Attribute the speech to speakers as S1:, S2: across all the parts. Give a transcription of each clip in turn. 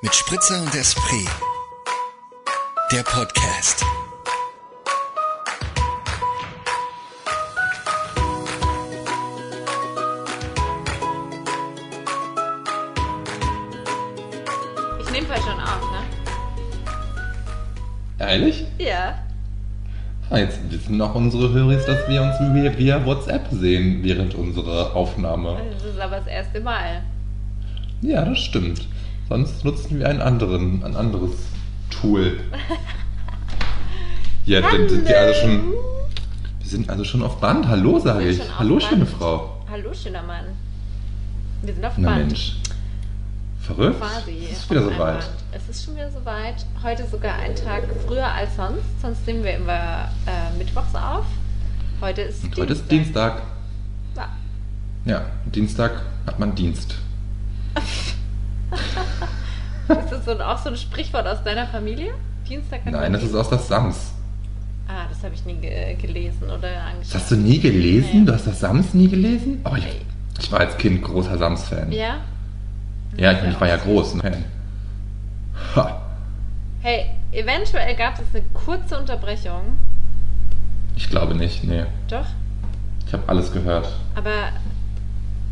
S1: mit Spritzer und Esprit. Der Podcast.
S2: Ich nehme heute schon auf, ne?
S3: Ehrlich?
S2: Ja.
S3: Ah, jetzt wissen auch unsere Hörer, dass wir uns via, via WhatsApp sehen während unserer Aufnahme.
S2: Das ist aber das erste Mal.
S3: Ja, das stimmt. Sonst nutzen wir einen anderen, ein anderes Tool. Ja, dann sind wir also schon. Wir sind also schon auf Band. Hallo, sage ich. Hallo,
S2: Band.
S3: schöne Frau.
S2: Hallo, schöner Mann. Wir sind auf
S3: Na
S2: Band.
S3: Mensch. Verrückt?
S2: Quasi.
S3: Es ist wieder soweit.
S2: Es ist schon wieder soweit. Heute sogar ein Tag früher als sonst. Sonst nehmen wir immer äh, mittwochs auf. Heute ist
S3: Und heute ist Dienstag.
S2: Ja.
S3: Ja, Dienstag hat man Dienst.
S2: Ist das so ein, auch so ein Sprichwort aus deiner Familie? Dienstag hat
S3: Nein, das ist aus das Sams.
S2: Ah, das habe ich nie ge gelesen oder angeschaut.
S3: Das hast du nie gelesen?
S2: Nee.
S3: Du hast das Sams nie gelesen? Oh, ich, ich war als Kind großer Sams-Fan.
S2: Ja?
S3: Ja, ich, ich war ja groß. Fan. Ha.
S2: Hey, eventuell gab es eine kurze Unterbrechung.
S3: Ich glaube nicht, nee.
S2: Doch?
S3: Ich habe alles gehört.
S2: Aber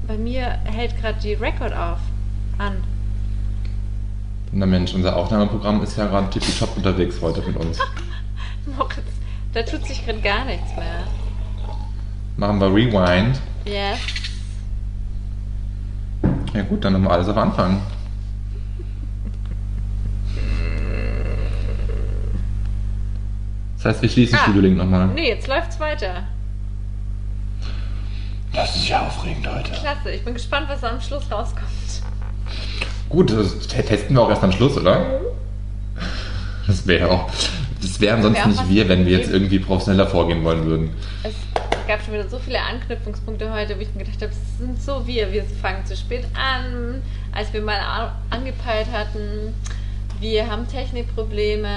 S2: bei mir hält gerade die Record auf. An.
S3: Na Mensch, unser Aufnahmeprogramm ist ja gerade tippitopp unterwegs heute mit uns.
S2: Moritz, da tut sich gerade gar nichts mehr.
S3: Machen wir Rewind.
S2: Yes.
S3: Ja gut, dann nochmal alles auf Anfang. Das heißt, wir schließen
S2: Ah.
S3: Studio Link nochmal.
S2: Nee, jetzt läuft's weiter.
S3: Das ist ja aufregend heute.
S2: Klasse, ich bin gespannt, was am Schluss rauskommt.
S3: Gut, das te- testen wir auch erst am Schluss, oder? Das wäre auch. Das wären sonst
S2: auch
S3: nicht wir, wenn wir jetzt irgendwie professioneller vorgehen wollen würden.
S2: Es gab schon wieder so viele Anknüpfungspunkte heute, wo ich mir gedacht habe, es sind so wir. Wir fangen zu spät an, als wir mal angepeilt hatten. Wir haben Technikprobleme.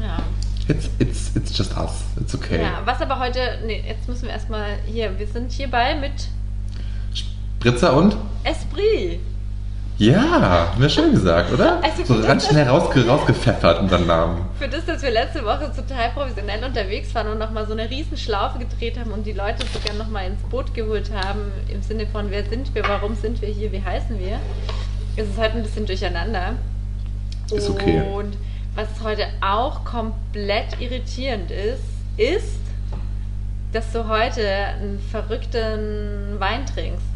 S2: Ja.
S3: It's, it's, it's just us. It's okay.
S2: ja. Was aber heute, nee, jetzt müssen wir erstmal hier, wir sind hierbei mit
S3: Spritzer und?
S2: Esprit.
S3: Ja, wir schön gesagt, oder?
S2: Also
S3: so ganz schnell rausge rausgepfeffert unseren Namen.
S2: Für das, dass wir letzte Woche total professionell unterwegs waren und nochmal so eine riesen Schlaufe gedreht haben und die Leute sogar nochmal ins Boot geholt haben, im Sinne von, wer sind wir, warum sind wir hier, wie heißen wir, ist es heute ein bisschen durcheinander.
S3: Ist okay.
S2: Und was heute auch komplett irritierend ist, ist, dass du heute einen verrückten Wein trinkst.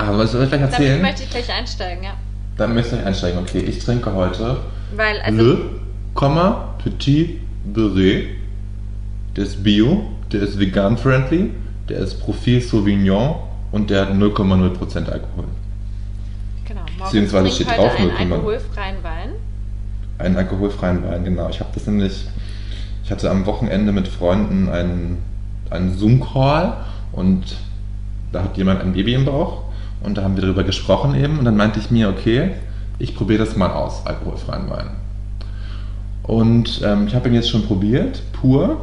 S3: Ah, was soll ich gleich
S2: Damit
S3: erzählen?
S2: möchte ich gleich einsteigen, ja.
S3: Dann möchte ich einsteigen. Okay, ich trinke heute
S2: Weil, also,
S3: Le, Komma, Petit Beret. Der ist Bio, der ist vegan-friendly, der ist Profil Sauvignon und der hat 0,0% Alkohol.
S2: genau,
S3: beziehungsweise steht drauf,
S2: einen
S3: 0,0.
S2: alkoholfreien Wein.
S3: Einen alkoholfreien Wein, genau. Ich habe das nämlich, ich hatte am Wochenende mit Freunden einen, einen Zoom-Call und da hat jemand ein Baby im Bauch und da haben wir darüber gesprochen eben und dann meinte ich mir, okay, ich probiere das mal aus, alkoholfreien Wein. Und ähm, ich habe ihn jetzt schon probiert, pur.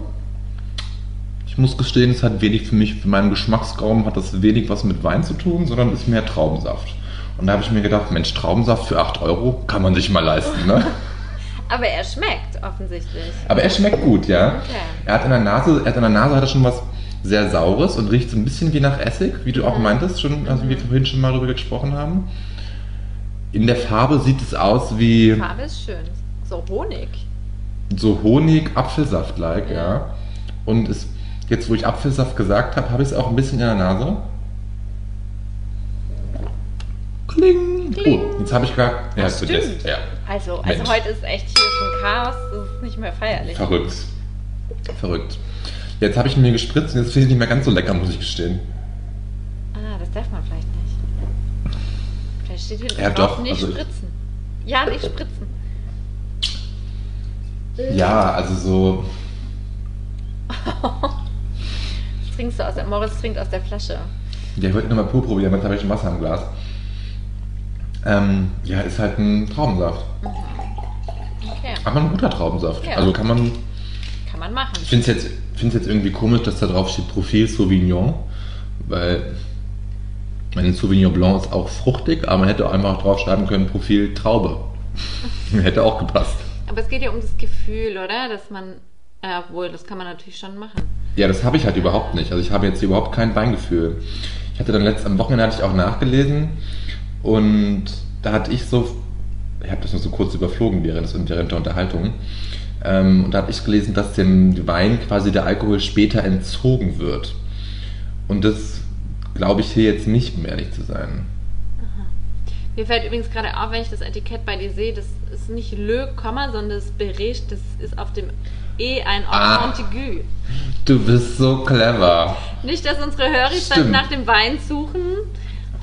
S3: Ich muss gestehen, es hat wenig für mich, für meinen Geschmacksraum hat das wenig was mit Wein zu tun, sondern ist mehr Traubensaft. Und da habe ich mir gedacht, Mensch, Traubensaft für 8 Euro kann man sich mal leisten, ne?
S2: Aber er schmeckt offensichtlich.
S3: Aber er schmeckt gut, ja.
S2: Okay.
S3: Er hat in der Nase, er hat in der Nase hat er schon was sehr Saures und riecht so ein bisschen wie nach Essig, wie du auch
S2: Mhm.
S3: meintest, schon, also wie wir vorhin schon mal darüber gesprochen haben. In der Farbe sieht es aus wie
S2: Die Farbe ist schön. So Honig.
S3: so Honig, Apfelsaft-like,
S2: Ja.
S3: ja. Und es, jetzt, wo ich Apfelsaft gesagt habe, habe ich es auch ein bisschen in der Nase. Kling.
S2: Kling.
S3: Oh, jetzt habe ich gar. Ja,
S2: Ach, stimmt.
S3: ja.
S2: Also, also
S3: Mensch.
S2: heute ist echt hier schon Chaos. Das ist nicht mehr feierlich.
S3: Verrückt. Verrückt. Jetzt habe ich mir gespritzt und jetzt finde ich nicht mehr ganz so lecker, muss ich gestehen.
S2: Ah, das darf man vielleicht nicht. Vielleicht steht hier
S3: Ja,
S2: drauf,
S3: doch,
S2: nicht
S3: also
S2: spritzen. Ja, nicht spritzen.
S3: Ja, also so.
S2: Das trinkst du aus der, Moritz trinkt aus der Flasche.
S3: Ja, ich wollte nur mal pur probieren, jetzt habe ich ein Wasser im Glas. Ähm, ja, ist halt ein Traubensaft.
S2: Okay,
S3: Aber ein guter Traubensaft.
S2: Ja.
S3: Also kann man.
S2: Kann man machen.
S3: Ich finde es jetzt, find's jetzt irgendwie komisch, dass da drauf steht Profil Sauvignon, weil Mein Sauvignon Blanc ist auch fruchtig, aber man hätte auch einfach draufschreiben können, Profil Traube. hätte auch gepasst.
S2: Aber es geht ja um das Gefühl, oder? Dass man, ja, obwohl, das kann man natürlich schon machen.
S3: Ja, das habe ich halt überhaupt nicht. Also ich habe jetzt überhaupt kein Weingefühl. Ich hatte dann letzt am Wochenende hatte ich auch nachgelesen und da hatte ich so, ich habe das nur so kurz überflogen während, während der Unterhaltung. Ähm, und da habe ich gelesen, dass dem Wein quasi der Alkohol später entzogen wird. Und das glaube ich hier jetzt nicht, um ehrlich zu sein.
S2: Mir fällt übrigens gerade auf, wenn ich das Etikett bei dir sehe, das ist nicht Le, Komma, sondern das Berege, das ist auf dem E ein
S3: Ah.
S2: Accent aigu.
S3: Du bist so clever.
S2: Nicht, dass unsere Hörer dann
S3: Stimmt.
S2: nach dem Wein suchen.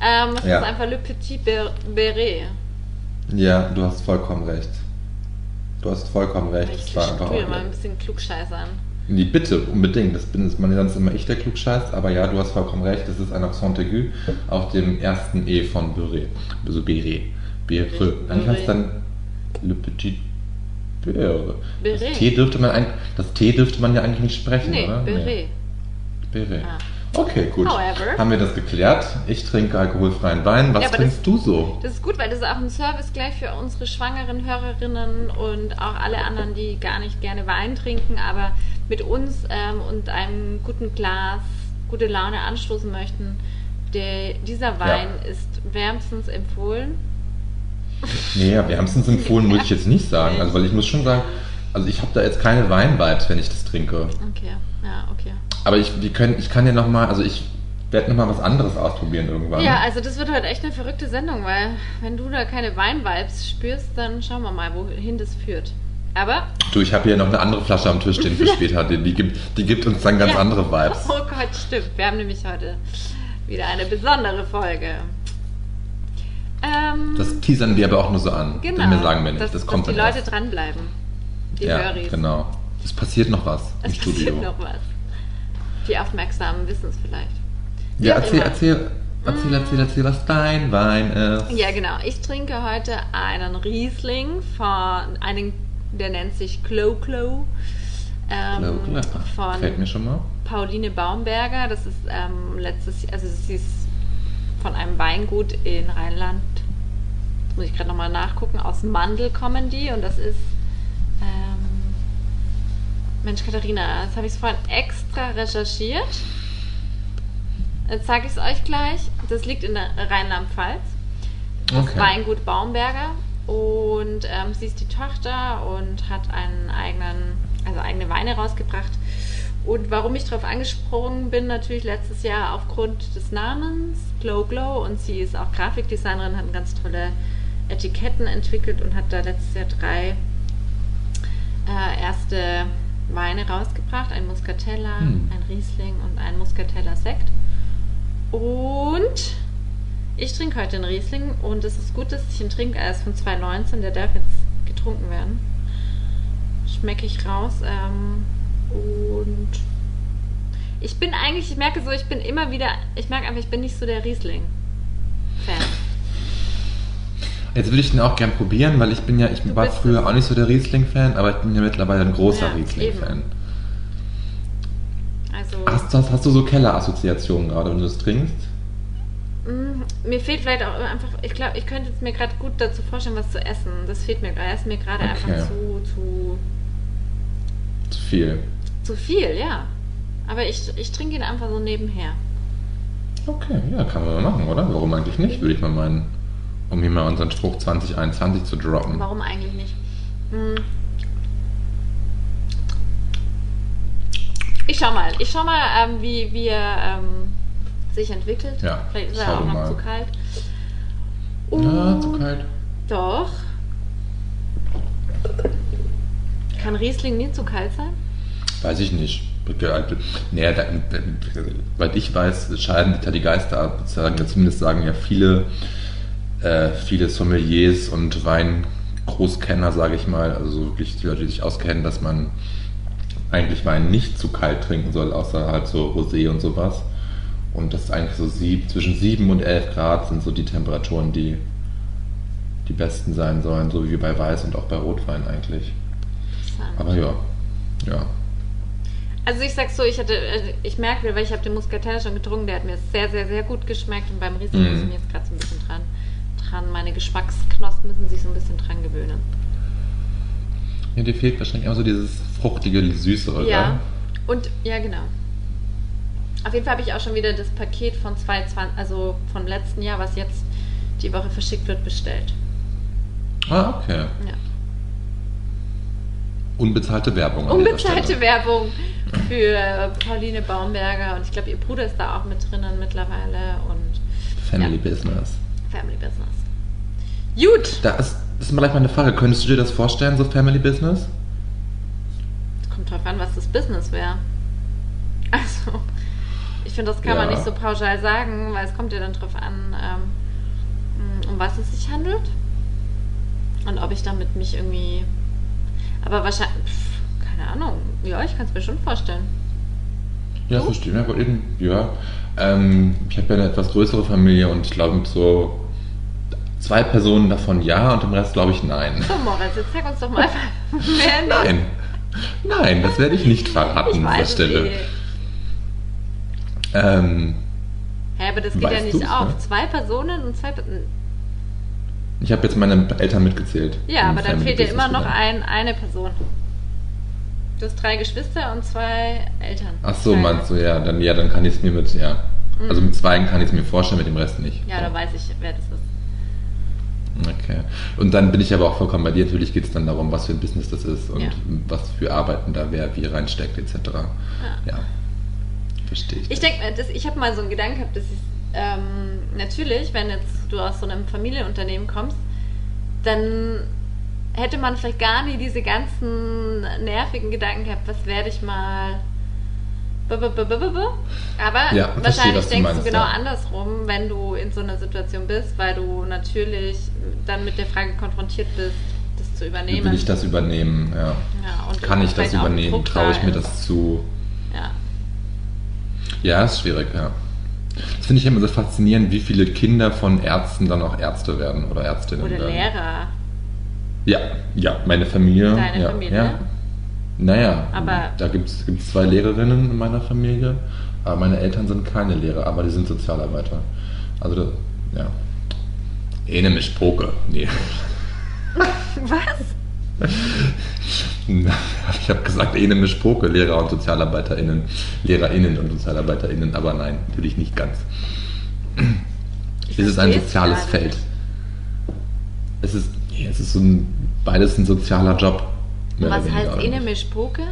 S2: Ähm, es
S3: Ja.
S2: ist einfach Le Petit Ber Beret.
S3: Ja, du hast vollkommen recht. Du hast vollkommen recht.
S2: Ich
S3: Es war einfach
S2: mal ein bisschen Klugscheißern.
S3: Nee, bitte, unbedingt. Das bin ist man sonst immer ich, der Klugscheiß. Aber ja, du hast vollkommen recht. Das ist ein Accent aigu auf dem ersten E von Beret. Also Beret. Beret. Eigentlich heißt dann Le Petit Beret. Das. T dürfte man eigentlich, das T dürfte man ja eigentlich nicht sprechen,
S2: Nee,
S3: oder?
S2: Beret.
S3: Beret.
S2: Ah.
S3: Okay, gut.
S2: However.
S3: Haben wir das geklärt? Ich trinke alkoholfreien Wein. Was
S2: Ja,
S3: trinkst
S2: das-
S3: du so?
S2: Das ist gut, weil das ist auch ein Service gleich für unsere schwangeren Hörerinnen und auch alle anderen, die gar nicht gerne Wein trinken, aber mit uns ähm, und einem guten Glas gute Laune anstoßen möchten. Der, dieser Wein ist wärmstens empfohlen.
S3: Nee, ja, wärmstens empfohlen muss ich jetzt nicht sagen. Also, weil ich muss schon sagen, also ich habe da jetzt keine Wein-Vibes, wenn ich das trinke.
S2: Okay, ja, okay.
S3: Aber ich, wir können, ich kann ja nochmal, also ich werde nochmal was anderes ausprobieren irgendwann.
S2: Ja, also das wird heute echt eine verrückte Sendung, weil wenn du da keine Wein-Vibes spürst, dann schauen wir mal, wohin das führt. Aber,
S3: Du, ich habe hier noch eine andere Flasche am Tisch stehen für später. Die, die, gibt, die gibt uns dann ganz
S2: Ja.
S3: andere Vibes.
S2: oh Gott, stimmt. Wir haben nämlich heute wieder eine besondere Folge. Ähm,
S3: Das teasern wir aber auch nur so an.
S2: genau,
S3: Mehr sagen wir nicht.
S2: dass,
S3: das kommt
S2: dass die Leute
S3: erst.
S2: dranbleiben. Die
S3: Ja,
S2: Höris.
S3: genau. Es passiert noch was im
S2: Es
S3: Studio.
S2: passiert noch was. Die Aufmerksamen wissen es vielleicht. Wie
S3: Ja, erzähl,
S2: immer.
S3: erzähl, erzähl, erzähl, erzähl, was dein Wein ist.
S2: Ja, genau. Ich trinke heute einen Riesling von einem, der nennt sich Clo Clo. Ähm,
S3: klar.
S2: von
S3: Fällt mir schon mal.
S2: Pauline Baumberger. Das ist ähm, letztes also sie ist von einem Weingut in Rheinland. Jetzt muss ich gerade nochmal nachgucken. Aus Mandel kommen die und das ist. Mensch, Katharina, das habe ich vorhin extra recherchiert. Jetzt sage ich es euch gleich. Das liegt in der Rheinland-Pfalz. Das
S3: Okay.
S2: Weingut Baumberger. Und ähm, sie ist die Tochter und hat einen eigenen, also eigene Weine rausgebracht. Und warum ich darauf angesprungen bin, natürlich letztes Jahr aufgrund des Namens Glow Glow. Und sie ist auch Grafikdesignerin, hat ganz tolle Etiketten entwickelt und hat da letztes Jahr drei äh, erste Weine rausgebracht. Ein Muscatella,
S3: Hm.
S2: ein Riesling und ein Muscatella Sekt. Und ich trinke heute einen Riesling und es ist gut, dass ich ihn trinke. Er ist von 2019, der darf jetzt getrunken werden. Schmecke ich raus. Ähm, und ich bin eigentlich, ich merke so, ich bin immer wieder, ich merke einfach, ich bin nicht so der Riesling-Fan.
S3: Jetzt will ich den auch gern probieren, weil ich bin ja, ich
S2: Du
S3: war früher
S2: es.
S3: auch nicht so der Riesling-Fan, aber ich bin ja mittlerweile ein großer
S2: Ja,
S3: Riesling-Fan.
S2: Also,
S3: Hast, hast, hast du so Kellerassoziationen gerade, wenn du das trinkst?
S2: mh, mir fehlt vielleicht auch einfach, ich glaube, ich könnte jetzt mir gerade gut dazu vorstellen, was zu essen. Das fehlt mir gerade. Er ist mir gerade
S3: Okay.
S2: einfach zu, zu,
S3: Zu viel.
S2: zu viel, ja. Aber ich, ich trinke ihn einfach so nebenher.
S3: Okay, ja, kann man machen, oder? Warum eigentlich nicht, würde ich mal meinen. Um hier mal unseren Spruch 2021 zu droppen.
S2: Warum eigentlich nicht? Hm. Ich schau mal. Ich schau mal, ähm, wie, wie er ähm, sich entwickelt.
S3: Ja,
S2: Vielleicht ist er auch noch
S3: mal.
S2: zu kalt.
S3: Ja, zu
S2: Und
S3: kalt.
S2: Doch. Kann Riesling nie zu kalt sein?
S3: Weiß ich nicht. Nee, da, weil ich weiß, scheiden sich da die Geister ab. Zumindest sagen ja viele, äh, viele Sommeliers und Weingroßkenner, sage ich mal, also so wirklich die Leute, die sich auskennen, dass man eigentlich Wein nicht zu kalt trinken soll, außer halt so Rosé und sowas. Und das ist eigentlich so sieb, zwischen 7 und 11 Grad sind so die Temperaturen, die die besten sein sollen, so wie bei Weiß und auch bei Rotwein eigentlich.
S2: Interessant.
S3: Aber ja, ja.
S2: Also ich sag's so, ich hatte, äh, ich merke, weil ich habe den Muscatel schon getrunken, der hat mir sehr, sehr, sehr gut geschmeckt und beim Riesling muss ich mich jetzt gerade so ein bisschen dran, dran, meine Geschmacksknospen müssen sich so ein bisschen dran gewöhnen.
S3: Ja, dir fehlt wahrscheinlich auch so dieses fruchtige, Süße, oder?
S2: Ja, und ja, genau. Auf jeden Fall habe ich auch schon wieder das Paket von 2020, also vom letzten Jahr, was jetzt die Woche verschickt wird, bestellt.
S3: Ah, okay.
S2: Ja.
S3: Unbezahlte Werbung.
S2: Unbezahlte. Werbung für Pauline Baumberger und ich glaube, ihr Bruder ist da auch mit drinnen mittlerweile und
S3: Family
S2: Ja.
S3: Business.
S2: Family Business. Gut,
S3: Da ist, das ist mal gleich mal eine Frage. Könntest du dir das vorstellen, so Family Business?
S2: kommt drauf an, was das Business wäre. Also, ich finde, das kann man
S3: Ja.
S2: nicht so pauschal sagen, weil es kommt ja dann drauf an, ähm, um was es sich handelt und ob ich damit mich irgendwie. Aber wahrscheinlich, pf, keine Ahnung. Ja, ich kann es mir schon vorstellen.
S3: Ja, verstehe. Ja, eben, ja. Ähm, ich habe ja eine etwas größere Familie und ich glaube mit so zwei Personen davon ja und dem Rest glaube ich nein.
S2: So, Moritz, jetzt sag uns doch mal, wer.
S3: Nein. Nein, das werde ich nicht verraten an dieser Stelle.
S2: nicht.
S3: Ähm,
S2: Hä, aber das geht ja nicht auf.
S3: ne?
S2: Zwei Personen und zwei. Pe-
S3: ich habe jetzt meine Eltern mitgezählt.
S2: Ja, aber dann fehlt dir immer noch ein, eine Person. Du hast drei Geschwister und zwei Eltern.
S3: Ach so, meinst du, ja, dann, ja, dann kann ich es mir mit, ja. Also mit zweien kann ich es mir vorstellen, mit dem Rest nicht.
S2: Mhm. Ja, da weiß ich, wer das ist.
S3: Okay. Und dann bin ich aber auch vollkommen bei dir. Natürlich geht es dann darum, was für ein Business das ist und
S2: Ja.
S3: was für Arbeiten da wer wie reinsteckt, etc. Ja. Verstehe ich.
S2: Ich denke, ich habe mal so einen Gedanken gehabt, dass ich, ähm, natürlich, wenn jetzt du aus so einem Familienunternehmen kommst, dann hätte man vielleicht gar nie diese ganzen nervigen Gedanken gehabt, was werde ich mal. Aber
S3: Ja, verstehe,
S2: wahrscheinlich
S3: du
S2: denkst du
S3: meinst,
S2: genau
S3: ja.
S2: andersrum, wenn du in so einer Situation bist, weil du natürlich dann mit der Frage konfrontiert bist, das zu übernehmen.
S3: Will ich das übernehmen? Ja.
S2: Ja,
S3: Kann ich das übernehmen? Traue ich
S2: da
S3: mir das zu?
S2: Ja.
S3: Ja, ist schwierig, ja. Das finde ich immer so faszinierend, wie viele Kinder von Ärzten dann auch Ärzte werden oder Ärztinnen
S2: Oder
S3: werden.
S2: Lehrer.
S3: Ja, ja, meine Familie.
S2: Deine
S3: ja,
S2: Familie?
S3: Ja. Naja,
S2: Aber-
S3: da gibt es zwei Lehrerinnen in meiner Familie, aber meine Eltern sind keine Lehrer, aber die sind Sozialarbeiter. Also, das, ja. Ene mich Poke. Nee.
S2: Was?
S3: Ich habe gesagt, ene mich Poke, Lehrer und SozialarbeiterInnen. LehrerInnen und SozialarbeiterInnen, aber nein, natürlich nicht ganz.
S2: Ich
S3: Es ist ein soziales Feld. Es ist, es ist so ein, beides ein sozialer Job.
S2: Was heißt
S3: nicht?
S2: Mischpoke?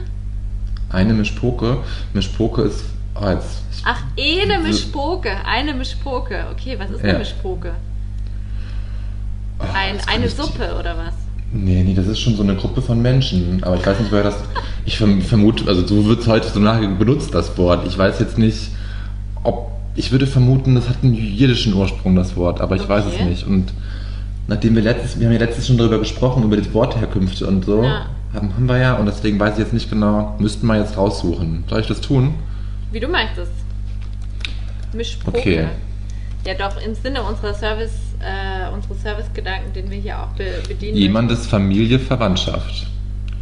S3: Eine Mischpoke. Mischpoke ist. Ich,
S2: Ach,
S3: So-
S2: Mischpoke. Eine Mischpoke. Okay, was ist
S3: Ja.
S2: eine Mischpoke?
S3: oh,
S2: Ein, eine Suppe oder was?
S3: Nee, nee, das ist schon so eine Gruppe von Menschen. Aber ich weiß nicht, woher das. Ich verm- vermute, also so wird es heutzutage benutzt, das Wort. Ich weiß jetzt nicht, ob. Ich würde vermuten, das hat einen jiddischen Ursprung, das Wort, aber ich weiß es
S2: Okay.
S3: nicht. Und nachdem wir letztes, wir haben ja letztes schon darüber gesprochen, über die Wortherkünfte und so,
S2: Ja.
S3: Haben, haben wir ja, und deswegen weiß ich jetzt nicht genau, müssten wir jetzt raussuchen. Soll ich das tun?
S2: Wie du möchtest. Mischpoke.
S3: Okay.
S2: Ja, doch, im Sinne unserer Service, äh, unseres Servicegedanken, den wir hier auch be bedienen.
S3: Jemandes Familie, Verwandtschaft.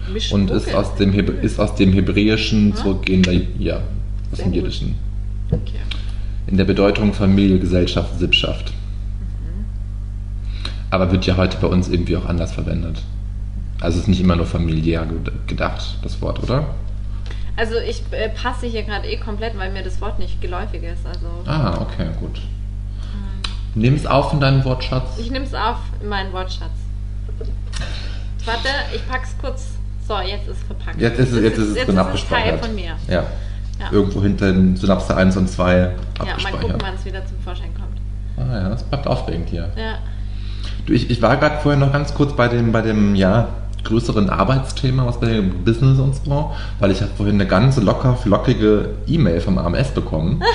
S2: möchten. Mischpoke.
S3: Und ist aus dem, Heb ist aus dem Hebräischen zurückgehender, ja, aus
S2: Sehr
S3: dem. Jiddischen.
S2: Okay.
S3: In der Bedeutung Familie, Gesellschaft, Sippschaft.
S2: Mhm.
S3: Aber wird ja heute bei uns irgendwie auch anders verwendet. Also ist nicht immer nur familiär ged- gedacht, das Wort, oder?
S2: Also ich äh, passe hier gerade eh komplett, weil mir das Wort nicht geläufig ist. Also
S3: Ah, okay, gut. Nimm es auf in deinen Wortschatz.
S2: ich nehme es auf in meinen Wortschatz. Warte, ich pack's kurz. So, jetzt ist es verpackt.
S3: Jetzt ist es, jetzt ist es
S2: jetzt
S3: drin
S2: ist es
S3: abgespeichert.
S2: Teil von mir.
S3: Ja.
S2: Ja.
S3: Irgendwo hinter den Synapse 1 und 2
S2: Ja, mal
S3: abgespeichert.
S2: gucken, wann es wieder zum Vorschein kommt.
S3: ah ja, das bleibt aufregend hier.
S2: Ja.
S3: Du, ich, ich war gerade vorher noch ganz kurz bei dem, bei dem, ja, größeren Arbeitsthema, was bei dem Business und so, weil ich habe vorhin eine ganz locker, flockige E-Mail vom AMS bekommen.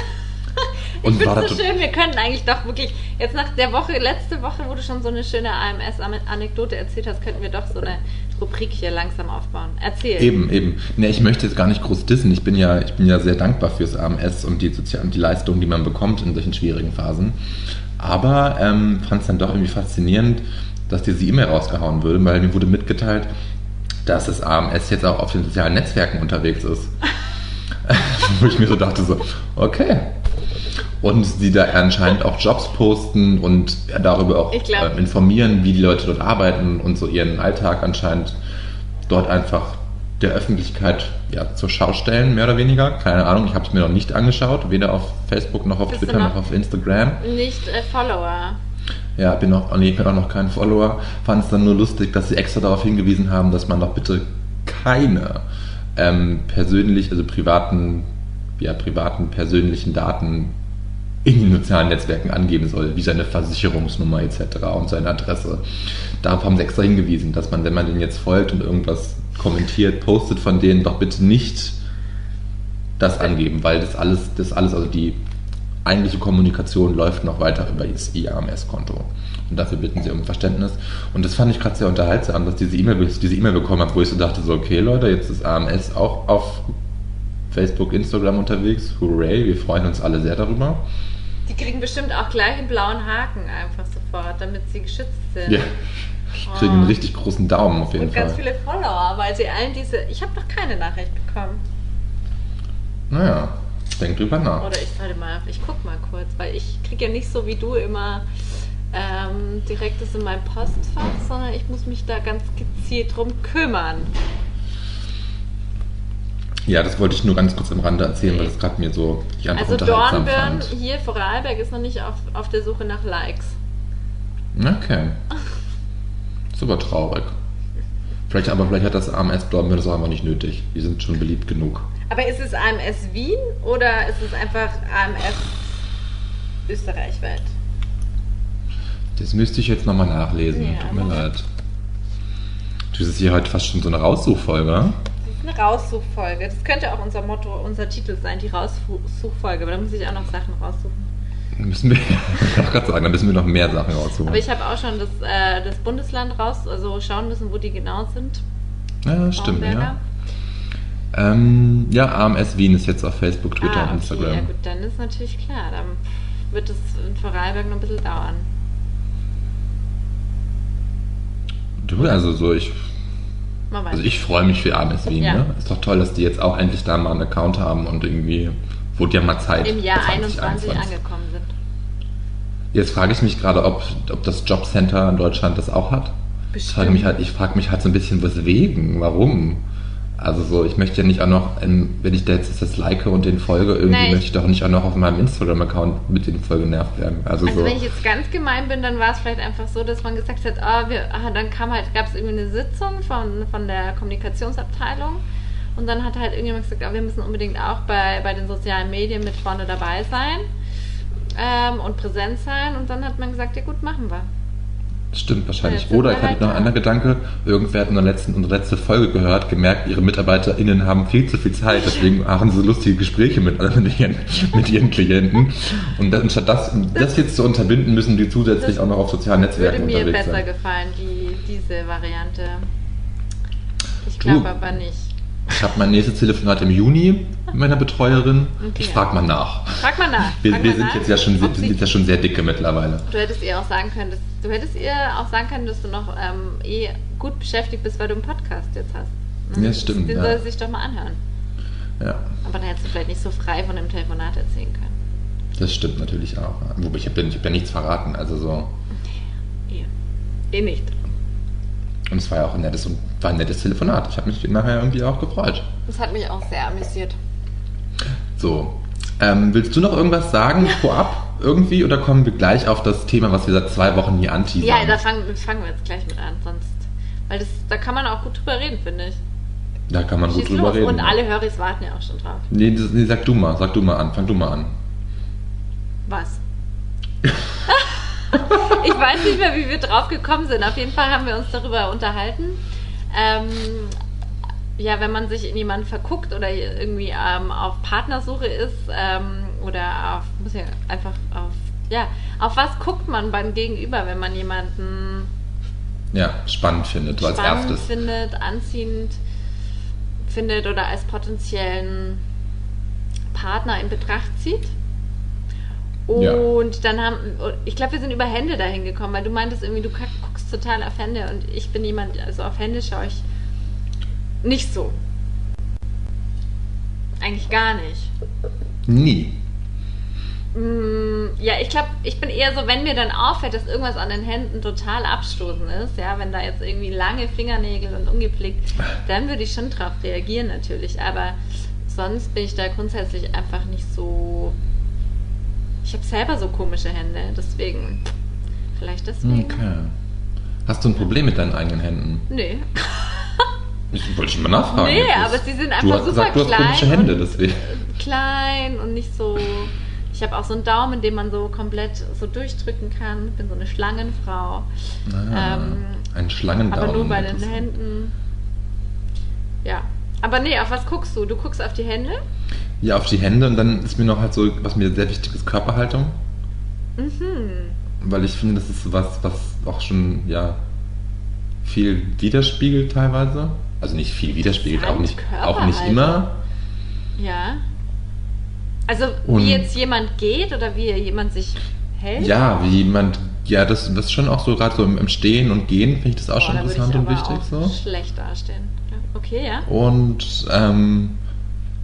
S2: Ich finde es so schön, wir könnten eigentlich doch wirklich, jetzt nach der Woche, letzte Woche, wo du schon so eine schöne AMS-Anekdote erzählt hast, könnten wir doch so eine Rubrik hier langsam aufbauen. Erzähl.
S3: Eben, eben. Ne, ich möchte jetzt gar nicht groß dissen. Ich bin ja, ich bin ja sehr dankbar fürs AMS und die, Sozial die Leistungen, die man bekommt in solchen schwierigen Phasen. Aber ähm, fand es dann doch irgendwie faszinierend, dass diese E-Mail rausgehauen würde, weil mir wurde mitgeteilt, dass das AMS jetzt auch auf den sozialen Netzwerken unterwegs ist. Wo ich mir so dachte, so, okay. Und sie da anscheinend auch Jobs posten und darüber auch äh, informieren, wie die Leute dort arbeiten und so ihren Alltag anscheinend dort einfach der Öffentlichkeit ja, zur Schau stellen, mehr oder weniger. Keine Ahnung, ich habe es mir noch nicht angeschaut, weder auf Facebook noch auf
S2: Bist
S3: Twitter
S2: noch-
S3: noch auf Instagram.
S2: Nicht äh, Follower.
S3: Ja, bin noch, nee, ich bin auch noch kein Follower. Fand es dann nur lustig, dass sie extra darauf hingewiesen haben, dass man doch bitte keine ähm, persönlich, also privaten, ja, privaten, persönlichen Daten in den sozialen Netzwerken angeben soll, wie seine Versicherungsnummer etc. und seine Adresse. Darauf haben sie extra hingewiesen, dass man, wenn man denen jetzt folgt und irgendwas kommentiert, postet von denen, doch bitte nicht das angeben, weil das alles, das alles, also die eigentliche Kommunikation läuft noch weiter über das IAMS-Konto. Und dafür bitten sie um Verständnis. Und das fand ich gerade sehr unterhaltsam, dass diese E-Mail diese E-Mail bekommen habe, wo ich so dachte, so, okay Leute, jetzt ist AMS auch auf Facebook, Instagram unterwegs. Hooray, wir freuen uns alle sehr darüber.
S2: Die kriegen bestimmt auch gleich einen blauen Haken einfach sofort, damit sie geschützt sind.
S3: Ja. Kriegen einen richtig großen Daumen auf jeden
S2: Und ganz
S3: Fall.
S2: viele Follower, weil sie allen diese. Ich habe noch keine Nachricht bekommen.
S3: Naja, denk drüber nach.
S2: Oder ich sollte mal. Ich guck mal kurz, weil ich kriege ja nicht so wie du immer ähm, direkt das in mein Postfach, sondern ich muss mich da ganz gezielt drum kümmern.
S3: Ja, das wollte ich nur ganz kurz am Rande erzählen, weil das gerade mir so ich
S2: Also Dornbirn
S3: fand.
S2: hier, Vorarlberg, ist noch nicht auf, auf der Suche nach Likes.
S3: Okay. Ist aber traurig. Vielleicht, aber vielleicht hat das AMS Dornbirn das auch einfach nicht nötig. Die sind schon beliebt genug.
S2: Aber ist es AMS Wien oder ist es einfach AMS österreichweit?
S3: Das müsste ich jetzt nochmal nachlesen.
S2: Ja,
S3: Tut mir leid. Das ist hier heute fast schon so eine Raussuchfolge.
S2: Das ist eine Raussuchfolge. Das könnte auch unser Motto, unser Titel sein, die Raussuchfolge. Aber da muss ich auch noch Sachen raussuchen.
S3: Müssen wir, ich gerade sagen, da müssen wir noch mehr Sachen raussuchen.
S2: Aber ich habe auch schon das, äh, das Bundesland raus, also schauen müssen, wo die genau sind.
S3: ja, stimmt, ja. Ähm, ja, AMS Wien ist jetzt auf Facebook, Twitter
S2: ah,
S3: und
S2: okay,
S3: Instagram.
S2: ja gut, dann ist natürlich klar. Dann wird es in Vorarlberg noch ein bisschen dauern.
S3: Du, also so, ich, also ich freue mich für AMS Wien.
S2: Ja.
S3: Ne? Ist doch toll, dass die jetzt auch endlich da mal einen Account haben und irgendwie wurde ja mal Zeit.
S2: Im Jahr 21
S3: 2021.
S2: angekommen sind.
S3: Jetzt frage ich mich gerade, ob, ob das Jobcenter in Deutschland das auch hat. Ich frage mich halt, ich frage mich halt so ein bisschen, weswegen, warum. Also so, ich möchte ja nicht auch noch, ähm, wenn ich da jetzt das like und den folge, irgendwie
S2: Nein.
S3: möchte ich doch nicht auch noch auf meinem Instagram-Account mit den Folgen genervt werden. Also,
S2: Also
S3: so.
S2: wenn ich jetzt ganz gemein bin, dann war es vielleicht einfach so, dass man gesagt hat, ah, wir, ah, dann kam halt, gab es irgendwie eine Sitzung von, von der Kommunikationsabteilung und dann hat halt irgendjemand gesagt, wir müssen unbedingt auch bei, bei den sozialen Medien mit vorne dabei sein ähm, und präsent sein und dann hat man gesagt, ja gut, machen wir.
S3: Stimmt wahrscheinlich.
S2: Ja,
S3: Oder ich hatte noch einen anderen Gedanke, irgendwer hat in der letzten, unsere letzte Folge gehört, gemerkt, ihre MitarbeiterInnen haben viel zu viel Zeit, deswegen machen sie so lustige Gespräche mit, mit, ihren, mit ihren Klienten. Und dann, anstatt das, um das jetzt zu unterbinden, müssen die zusätzlich
S2: Das
S3: auch noch auf sozialen
S2: Würde
S3: Netzwerken
S2: mir
S3: unterwegs
S2: besser
S3: sein.
S2: gefallen, die, diese Variante. Ich glaube aber nicht.
S3: Ich habe mein nächstes Telefonat im Juni mit meiner Betreuerin.
S2: Okay.
S3: Ich frage mal nach.
S2: Frag mal nach.
S3: Wir, wir
S2: mal
S3: sind
S2: nach,
S3: jetzt ja schon,
S2: ob
S3: sind ja schon sehr dicke mittlerweile.
S2: Du hättest ihr auch sagen können, dass, du hättest ihr auch sagen können, dass du noch ähm, eh gut beschäftigt bist, weil du einen Podcast jetzt hast.
S3: Ja, stimmt,
S2: Den
S3: ja.
S2: soll sie sich doch mal anhören.
S3: Ja,
S2: Aber dann hättest du vielleicht nicht so frei von dem Telefonat erzählen können.
S3: das stimmt natürlich auch. Wobei ich habe ja, hab ja nichts verraten. Also so.
S2: Eh, eh nicht.
S3: Und es war ja auch ein nettes, war ein nettes Telefonat. Ich habe mich nachher irgendwie auch gefreut.
S2: Das hat mich auch sehr amüsiert.
S3: So. Ähm, willst du noch irgendwas sagen vorab irgendwie oder kommen wir gleich auf das Thema, was wir seit zwei Wochen hier anteasern?
S2: Ja, da fangen, fangen wir jetzt gleich mit an, sonst. Weil das, da kann man auch gut drüber reden, finde ich.
S3: Da kann man gut
S2: Schieß
S3: drüber
S2: los.
S3: reden.
S2: Und alle Höris warten ja auch schon drauf.
S3: Nee, das, nee, sag du mal, sag du mal an, fang du mal an.
S2: Was? ich weiß nicht mehr, wie wir drauf gekommen sind. Auf jeden Fall haben wir uns darüber unterhalten. Ähm, ja, wenn man sich in jemanden verguckt oder irgendwie ähm, auf Partnersuche ist ähm, oder auf, muss ja einfach auf, ja, auf was guckt man beim Gegenüber, wenn man jemanden
S3: Ja, spannend findet, du als
S2: spannend
S3: erstes.
S2: findet, anziehend findet oder als potenziellen Partner in Betracht zieht.
S3: Ja.
S2: Und dann haben, ich glaube, wir sind über Hände dahin gekommen, weil du meintest irgendwie, du guckst total auf Hände und ich bin jemand, also auf Hände schaue ich nicht so. Eigentlich gar nicht.
S3: Nie.
S2: Mm, Ja, ich glaube, ich bin eher so, wenn mir dann auffällt, dass irgendwas an den Händen total abstoßend ist, ja, wenn da jetzt irgendwie lange Fingernägel und ungepflegt, dann würde ich schon drauf reagieren natürlich. Aber sonst bin ich da grundsätzlich einfach nicht so. Ich habe selber so komische Hände, deswegen. Vielleicht deswegen.
S3: Okay. Hast du ein Problem mit deinen eigenen Händen?
S2: Nee.
S3: Ich wollte schon mal nachfragen.
S2: Nee,
S3: jetzt.
S2: aber sie sind
S3: du
S2: einfach
S3: hast
S2: super
S3: gesagt, du hast
S2: klein
S3: komische Hände, deswegen.
S2: klein und nicht so. Ich habe auch so einen Daumen, den man so komplett so durchdrücken kann. Bin so eine Schlangenfrau.
S3: Ah,
S2: Ähm,
S3: ein Schlangendaumen.
S2: Aber nur bei den. Händen. Ja. Aber nee, auf was guckst du? Du guckst auf die Hände?
S3: Ja, auf die Hände und dann ist mir noch halt so, was mir sehr wichtig ist, Körperhaltung.
S2: Mhm.
S3: Weil ich finde, das ist was, was auch schon, ja, viel widerspiegelt teilweise. Also nicht viel widerspiegelt, auch nicht, auch nicht immer.
S2: Ja. Also
S3: Und-
S2: wie jetzt jemand geht oder wie jemand sich hält?
S3: Ja, wie jemand, ja, das, das schon auch so gerade so im, im Stehen und Gehen finde ich das auch
S2: Boah,
S3: schon interessant und wichtig so.
S2: schlecht dastehen. Okay, ja.
S3: Und ähm,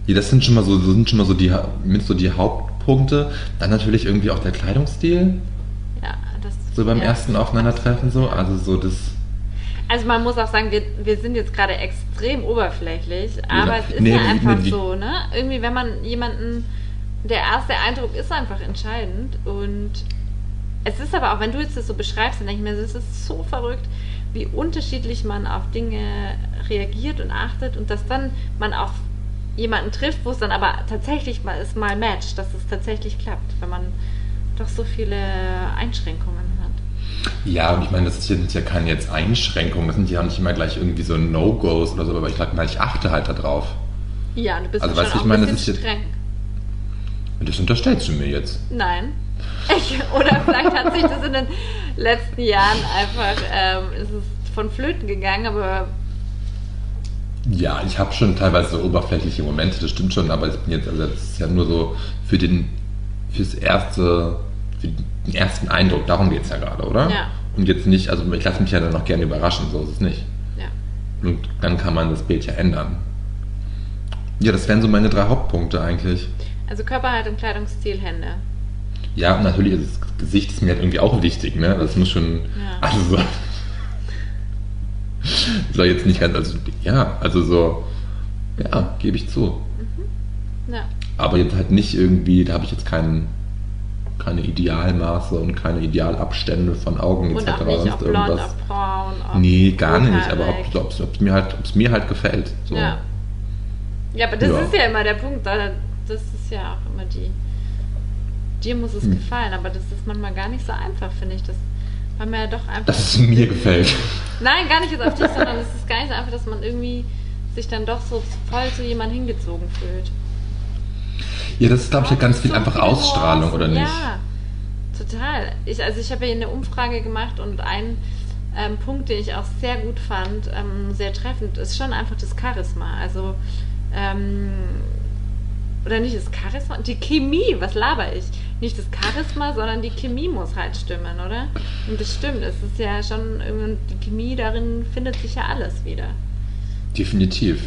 S3: ja, das sind schon mal so, sind schon mal so die mit so die Hauptpunkte. Dann natürlich irgendwie auch der Kleidungsstil,
S2: Ja, das
S3: so beim
S2: ja.
S3: ersten Aufeinandertreffen so. Also so das.
S2: Also man muss auch sagen, wir, wir sind jetzt gerade extrem oberflächlich, aber es ist
S3: Nee,
S2: ja
S3: nee,
S2: einfach
S3: nee,
S2: so, ne? Irgendwie, wenn man jemanden, der erste Eindruck ist einfach entscheidend und es ist aber auch, wenn du jetzt das so beschreibst, dann denke ich mir, es ist so verrückt, wie unterschiedlich man auf Dinge reagiert und achtet und dass dann man auf jemanden trifft, wo es dann aber tatsächlich mal es mal matcht, dass es tatsächlich klappt, wenn man doch so viele Einschränkungen hat.
S3: Ja, und ich meine, das sind ja keine jetzt Einschränkungen, das sind ja nicht immer gleich irgendwie so No-Gos oder so, aber ich glaube ich achte halt darauf.
S2: Ja, du bist
S3: Also,
S2: schon
S3: weißt
S2: auch
S3: ich meine,
S2: ein
S3: das
S2: bisschen
S3: ist jetzt-
S2: streng.
S3: Und das unterstellst du mir jetzt.
S2: Nein. Ich, oder vielleicht hat sich das in den letzten Jahren einfach, ähm, ist es von Flöten gegangen, aber
S3: Ja, ich habe schon teilweise so oberflächliche Momente, das stimmt schon, aber ich bin jetzt, also das ist ja nur so für den, fürs erste, für den ersten Eindruck, darum geht es ja gerade, oder?
S2: Ja.
S3: Und jetzt nicht, also ich lasse mich ja dann noch gerne überraschen, so ist es nicht.
S2: ja.
S3: Und dann kann man das Bild ja ändern. Ja, das wären so meine drei Hauptpunkte eigentlich.
S2: Also Körperhaltung, Kleidungsstil, Hände.
S3: Ja, und natürlich ist das Gesicht ist mir halt irgendwie auch wichtig, ne? Das muss schon,
S2: Ja.
S3: also so, soll jetzt nicht ganz, also ja, also so, ja, gebe ich zu.
S2: Ja.
S3: Aber jetzt halt nicht irgendwie, da habe ich jetzt keinen, keine Idealmaße und keine Idealabstände von Augen
S2: Und
S3: etc.
S2: auch nicht ob blond, ob braun, ob
S3: Nee, gar nicht, aber ob es mir, halt, ob's mir halt gefällt. So.
S2: Ja. Ja, aber das
S3: Ja.
S2: ist ja immer der Punkt. da- Das ist ja auch immer die. Dir muss es
S3: Hm.
S2: gefallen, aber das ist manchmal gar nicht so einfach, finde ich. Das, weil man ja doch einfach.
S3: Dass es mir gefällt.
S2: Nein, gar nicht jetzt auf dich, sondern es ist gar nicht so einfach, dass man irgendwie sich dann doch so voll zu jemandem hingezogen fühlt.
S3: Ja, das ist, glaube ich, ja ganz viel
S2: So
S3: einfach Ausstrahlung, oder nicht?
S2: Ja, total. Ich, also ich habe ja eine Umfrage gemacht und ein ähm, Punkt, den ich auch sehr gut fand, ähm, sehr treffend, ist schon einfach das Charisma. Also, ähm, oder nicht das Charisma, die Chemie, was laber ich? Nicht das Charisma, sondern die Chemie muss halt stimmen, oder? Und das stimmt, es ist ja schon, die Chemie darin findet sich ja alles wieder.
S3: Definitiv.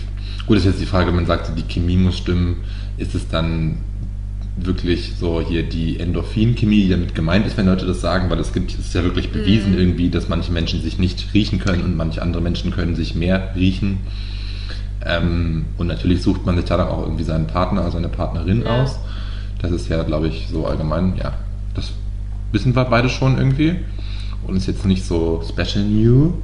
S3: Gut, ist jetzt die Frage, man sagt, die Chemie muss stimmen, ist es dann wirklich so hier die Endorphin-Chemie, die damit gemeint ist, wenn Leute das sagen, weil es gibt, es ist ja wirklich bewiesen
S2: Mhm.
S3: irgendwie, dass manche Menschen sich nicht riechen können und manche andere Menschen können sich mehr riechen. Ähm, und natürlich sucht man sich da dann auch irgendwie seinen Partner, seine Partnerin
S2: Ja.
S3: aus. Das ist ja, glaube ich, so allgemein, ja, das wissen wir beide schon irgendwie. Und ist jetzt nicht so special new.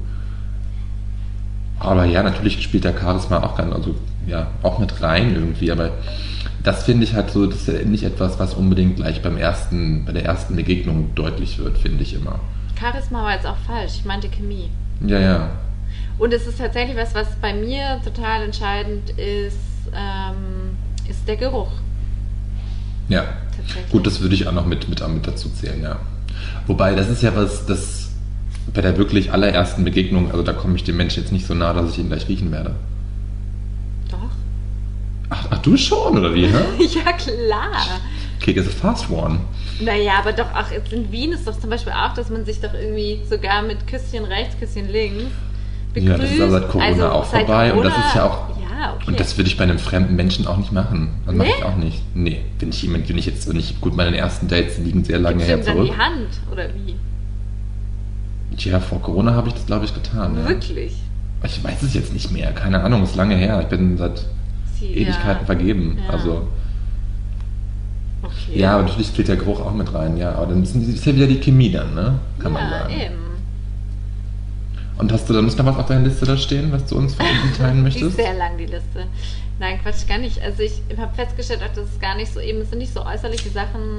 S3: Aber ja, natürlich spielt der Charisma auch ganz, also ja, auch mit rein irgendwie, aber das finde ich halt so, das ist ja nicht etwas, was unbedingt gleich beim ersten, bei der ersten Begegnung deutlich wird, finde ich immer.
S2: Charisma war jetzt auch falsch, ich meinte Chemie.
S3: Ja, ja.
S2: Und es ist tatsächlich was, was bei mir total entscheidend ist, ähm, ist der Geruch.
S3: Ja. Gut, das würde ich auch noch mit, mit, mit dazu zählen, ja. Wobei, das ist ja was, das bei der wirklich allerersten Begegnung, also da komme ich dem Menschen jetzt nicht so nah, dass ich ihn gleich riechen werde.
S2: Doch.
S3: Ach, ach du schon, oder wie, hä?
S2: ja, klar.
S3: Kick is a fast one.
S2: Naja, aber doch auch jetzt in Wien ist doch zum Beispiel auch, dass man sich doch irgendwie sogar mit Küsschen rechts, Küsschen links begrüßt.
S3: Ja, das ist aber seit Corona
S2: Also
S3: auch
S2: seit
S3: vorbei und das
S2: Corona-
S3: ist ja auch-
S2: Ja, okay.
S3: Und das würde ich bei einem fremden Menschen auch nicht machen. Das mache
S2: Nee?
S3: ich auch nicht. Nee, wenn ich jemand, wenn ich jetzt, wenn ich, gut, meine ersten Dates liegen sehr lange
S2: Gibst
S3: her
S2: ihm dann
S3: zurück.
S2: die Hand oder wie?
S3: Tja, vor Corona habe ich das, glaube ich, getan. Ja.
S2: Wirklich?
S3: Ich weiß es jetzt nicht mehr. Keine Ahnung, ist lange her. Ich bin seit
S2: Sie,
S3: Ewigkeiten
S2: ja.
S3: vergeben.
S2: Ja.
S3: Also,
S2: Okay.
S3: ja, aber natürlich spielt der Geruch auch mit rein, ja. Aber dann ist ja wieder die Chemie dann, ne? Kann man
S2: ja,
S3: sagen.
S2: eben.
S3: Und hast du da noch was auf deiner Liste da stehen, was du uns von uns teilen
S2: Die ist
S3: möchtest?
S2: sehr lang, die Liste. Nein, Quatsch, gar nicht. Also ich habe festgestellt, auch, dass es gar nicht so eben, es sind nicht so äußerliche Sachen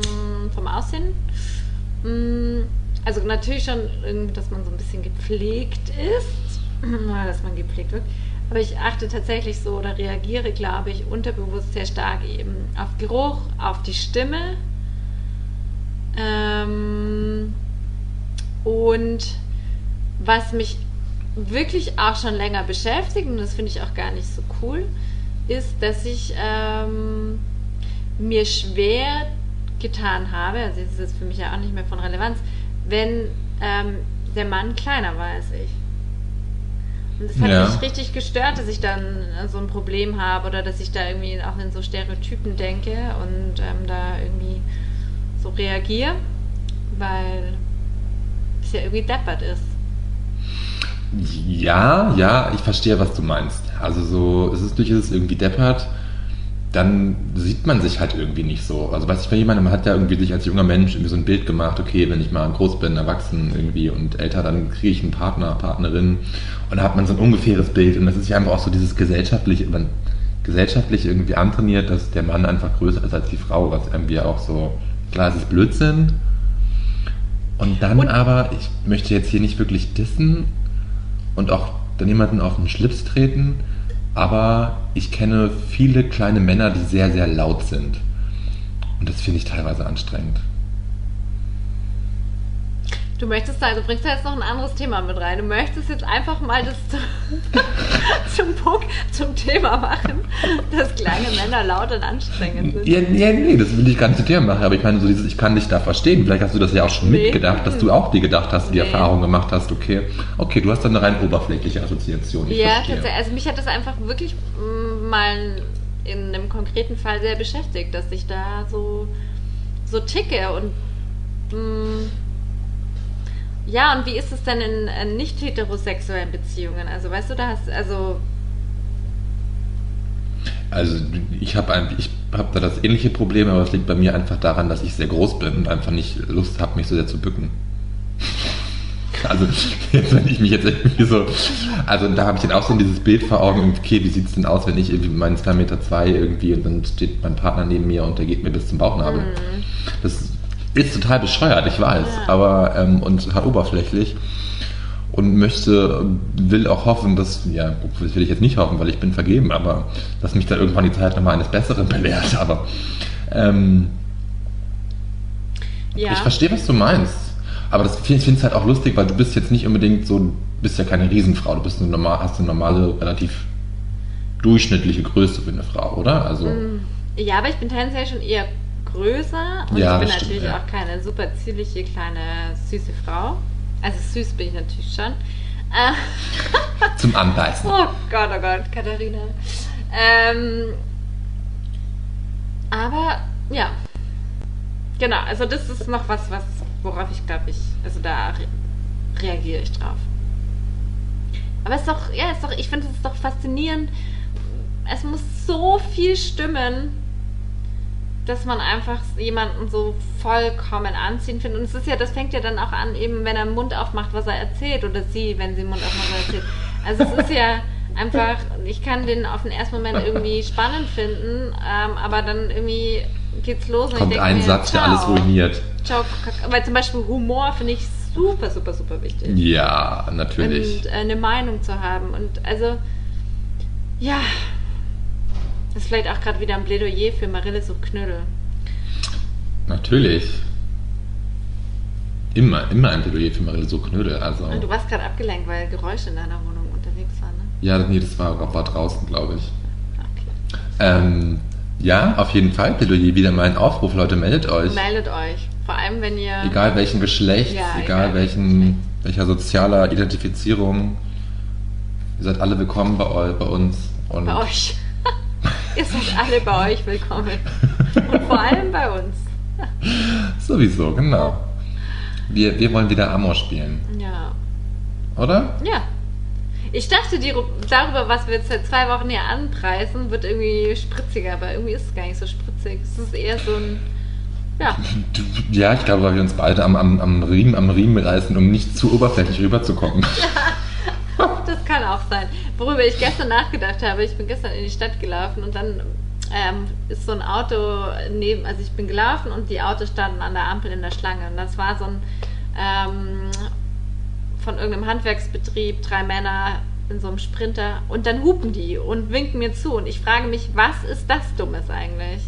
S2: vom Aussehen. Mm, Also natürlich schon, irgendwie, dass man so ein bisschen gepflegt ist, dass man gepflegt wird. Aber ich achte tatsächlich so oder reagiere, glaube ich, unterbewusst sehr stark eben auf Geruch, auf die Stimme. Ähm, und was mich wirklich auch schon länger beschäftigt, und das finde ich auch gar nicht so cool, ist, dass ich ähm, mir schwer getan habe, also das ist jetzt für mich ja auch nicht mehr von Relevanz, wenn ähm, der Mann kleiner war als ich. Und das hat
S3: Ja.
S2: mich richtig gestört, dass ich dann so ein Problem habe oder dass ich da irgendwie auch in so Stereotypen denke und ähm, da irgendwie so reagiere, weil es ja irgendwie deppert ist.
S3: Ja, ja, ich verstehe, was du meinst. Also so, es ist durch es irgendwie deppert, dann sieht man sich halt irgendwie nicht so. Also weiß ich, bei jemandem man hat ja irgendwie sich als junger Mensch irgendwie so ein Bild gemacht, okay, wenn ich mal groß bin, erwachsen irgendwie und älter, dann kriege ich einen Partner, Partnerin und da hat man so ein ungefähres Bild und das ist ja einfach auch so dieses gesellschaftliche, man gesellschaftlich irgendwie antrainiert, dass der Mann einfach größer ist als die Frau, was irgendwie auch so, klar, es ist Blödsinn. Und dann
S2: Und-
S3: aber, ich möchte jetzt hier nicht wirklich dissen, und auch dann jemanden auf den Schlips treten. Aber ich kenne viele kleine Männer, die sehr, sehr laut sind. Und das finde ich teilweise anstrengend.
S2: Du möchtest da, also bringst da jetzt noch ein anderes Thema mit rein. Du möchtest jetzt einfach mal das zu- zum Punkt, zum Thema machen, dass kleine Männer laut und anstrengend sind.
S3: Ja, ja, nee, das will ich gar nicht zu Thema machen. Aber ich meine, so dieses, ich kann dich da verstehen. Vielleicht hast du das ja auch schon
S2: Nee.
S3: mitgedacht, dass du auch dir gedacht hast, die
S2: Nee.
S3: Erfahrung gemacht hast, okay, okay, du hast dann eine rein oberflächliche Assoziation. Ich
S2: Ja, tatsächlich. Also mich hat das einfach wirklich mm, mal in einem konkreten Fall sehr beschäftigt, dass ich da so, so ticke und mm, ja, und wie ist es denn in, äh, nicht heterosexuellen Beziehungen? Also weißt du, da hast also
S3: Also ich habe ich hab da das ähnliche Problem, aber es liegt bei mir einfach daran, dass ich sehr groß bin und einfach nicht Lust habe, mich so sehr zu bücken. Also jetzt, wenn ich mich jetzt irgendwie so, also da habe ich dann auch so dieses Bild vor Augen, okay, wie sieht es denn aus, wenn ich irgendwie meinen 2,2 Meter zwei irgendwie und dann steht mein Partner neben mir und der geht mir bis zum Bauchnabel. Das ist total bescheuert, ich weiß,
S2: Ja.
S3: aber ähm, und total oberflächlich und möchte, will auch hoffen, dass, ja, das will ich jetzt nicht hoffen, weil ich bin vergeben, aber dass mich da irgendwann die Zeit nochmal eines Besseren belehrt, aber ähm,
S2: ja.
S3: ich verstehe, was du meinst. Aber das, ich finde es halt auch lustig, weil du bist jetzt nicht unbedingt so, du bist ja keine Riesenfrau, du bist eine normal, hast eine normale, relativ durchschnittliche Größe für eine Frau, oder? Also,
S2: Mm, Ja, aber ich bin tendenziell schon eher größer und
S3: Ja,
S2: ich bin
S3: stimmt,
S2: natürlich
S3: ja.
S2: auch keine super zierliche kleine süße Frau. Also süß bin ich natürlich schon. Äh,
S3: zum Anbeißen.
S2: oh Gott, oh Gott, Katharina. Ähm, aber ja, genau. Also das ist noch was, was worauf ich glaube ich, also da re reagiere ich drauf. Aber es ist doch, ja, es ist doch, ich finde es doch faszinierend. Es muss so viel stimmen, dass man einfach jemanden so vollkommen anziehen findet. Und es ist ja, das fängt ja dann auch an, eben wenn er den Mund aufmacht, was er erzählt, oder sie, wenn sie den Mund aufmacht, was er erzählt. Also es ist ja einfach, ich kann den auf den ersten Moment irgendwie spannend finden, ähm, aber dann irgendwie geht's los und
S3: Kommt ein
S2: mir,
S3: Satz, der alles ruiniert.
S2: Ciao, weil zum Beispiel Humor finde ich super, super, super wichtig.
S3: Ja, natürlich.
S2: Und äh, eine Meinung zu haben. Und also, ja, das ist vielleicht auch gerade wieder ein Plädoyer für Marille sucht Knödel.
S3: Natürlich. Immer, immer ein Plädoyer für Marille so Knödel. Also,
S2: Und Du warst gerade abgelenkt, weil Geräusche in deiner Wohnung unterwegs waren, ne?
S3: ja, nee, das war, war draußen, glaube ich.
S2: Okay.
S3: Ähm, ja, auf jeden Fall. Plädoyer wieder mal ein Aufruf, Leute, meldet euch.
S2: Meldet euch. Vor allem, wenn ihr.
S3: Egal welchen Geschlechts,
S2: Ja,
S3: egal,
S2: egal
S3: welchen, welcher sozialer Identifizierung. Ihr seid alle willkommen bei, eu, bei uns. Und
S2: Bei euch. Ihr seid alle bei euch willkommen. Und vor allem bei uns.
S3: Sowieso, genau. Wir, wir wollen wieder Amor spielen,
S2: Ja.
S3: oder?
S2: Ja. Ich dachte, die, darüber, was wir jetzt seit zwei Wochen hier anpreisen, wird irgendwie spritziger, aber irgendwie ist es gar nicht so spritzig. Es ist eher so ein. Ja.
S3: Ja, ich glaube, weil wir uns beide am, am, am, Riemen, am Riemen reißen, um nicht zu oberflächlich rüberzukommen.
S2: Das kann auch sein. Worüber ich gestern nachgedacht habe, ich bin gestern in die Stadt gelaufen und dann ähm, ist so ein Auto neben, also ich bin gelaufen und die Autos standen an der Ampel in der Schlange. Und das war so ein ähm, von irgendeinem Handwerksbetrieb, drei Männer in so einem Sprinter und dann hupen die und winken mir zu und ich frage mich, was ist das Dummes eigentlich?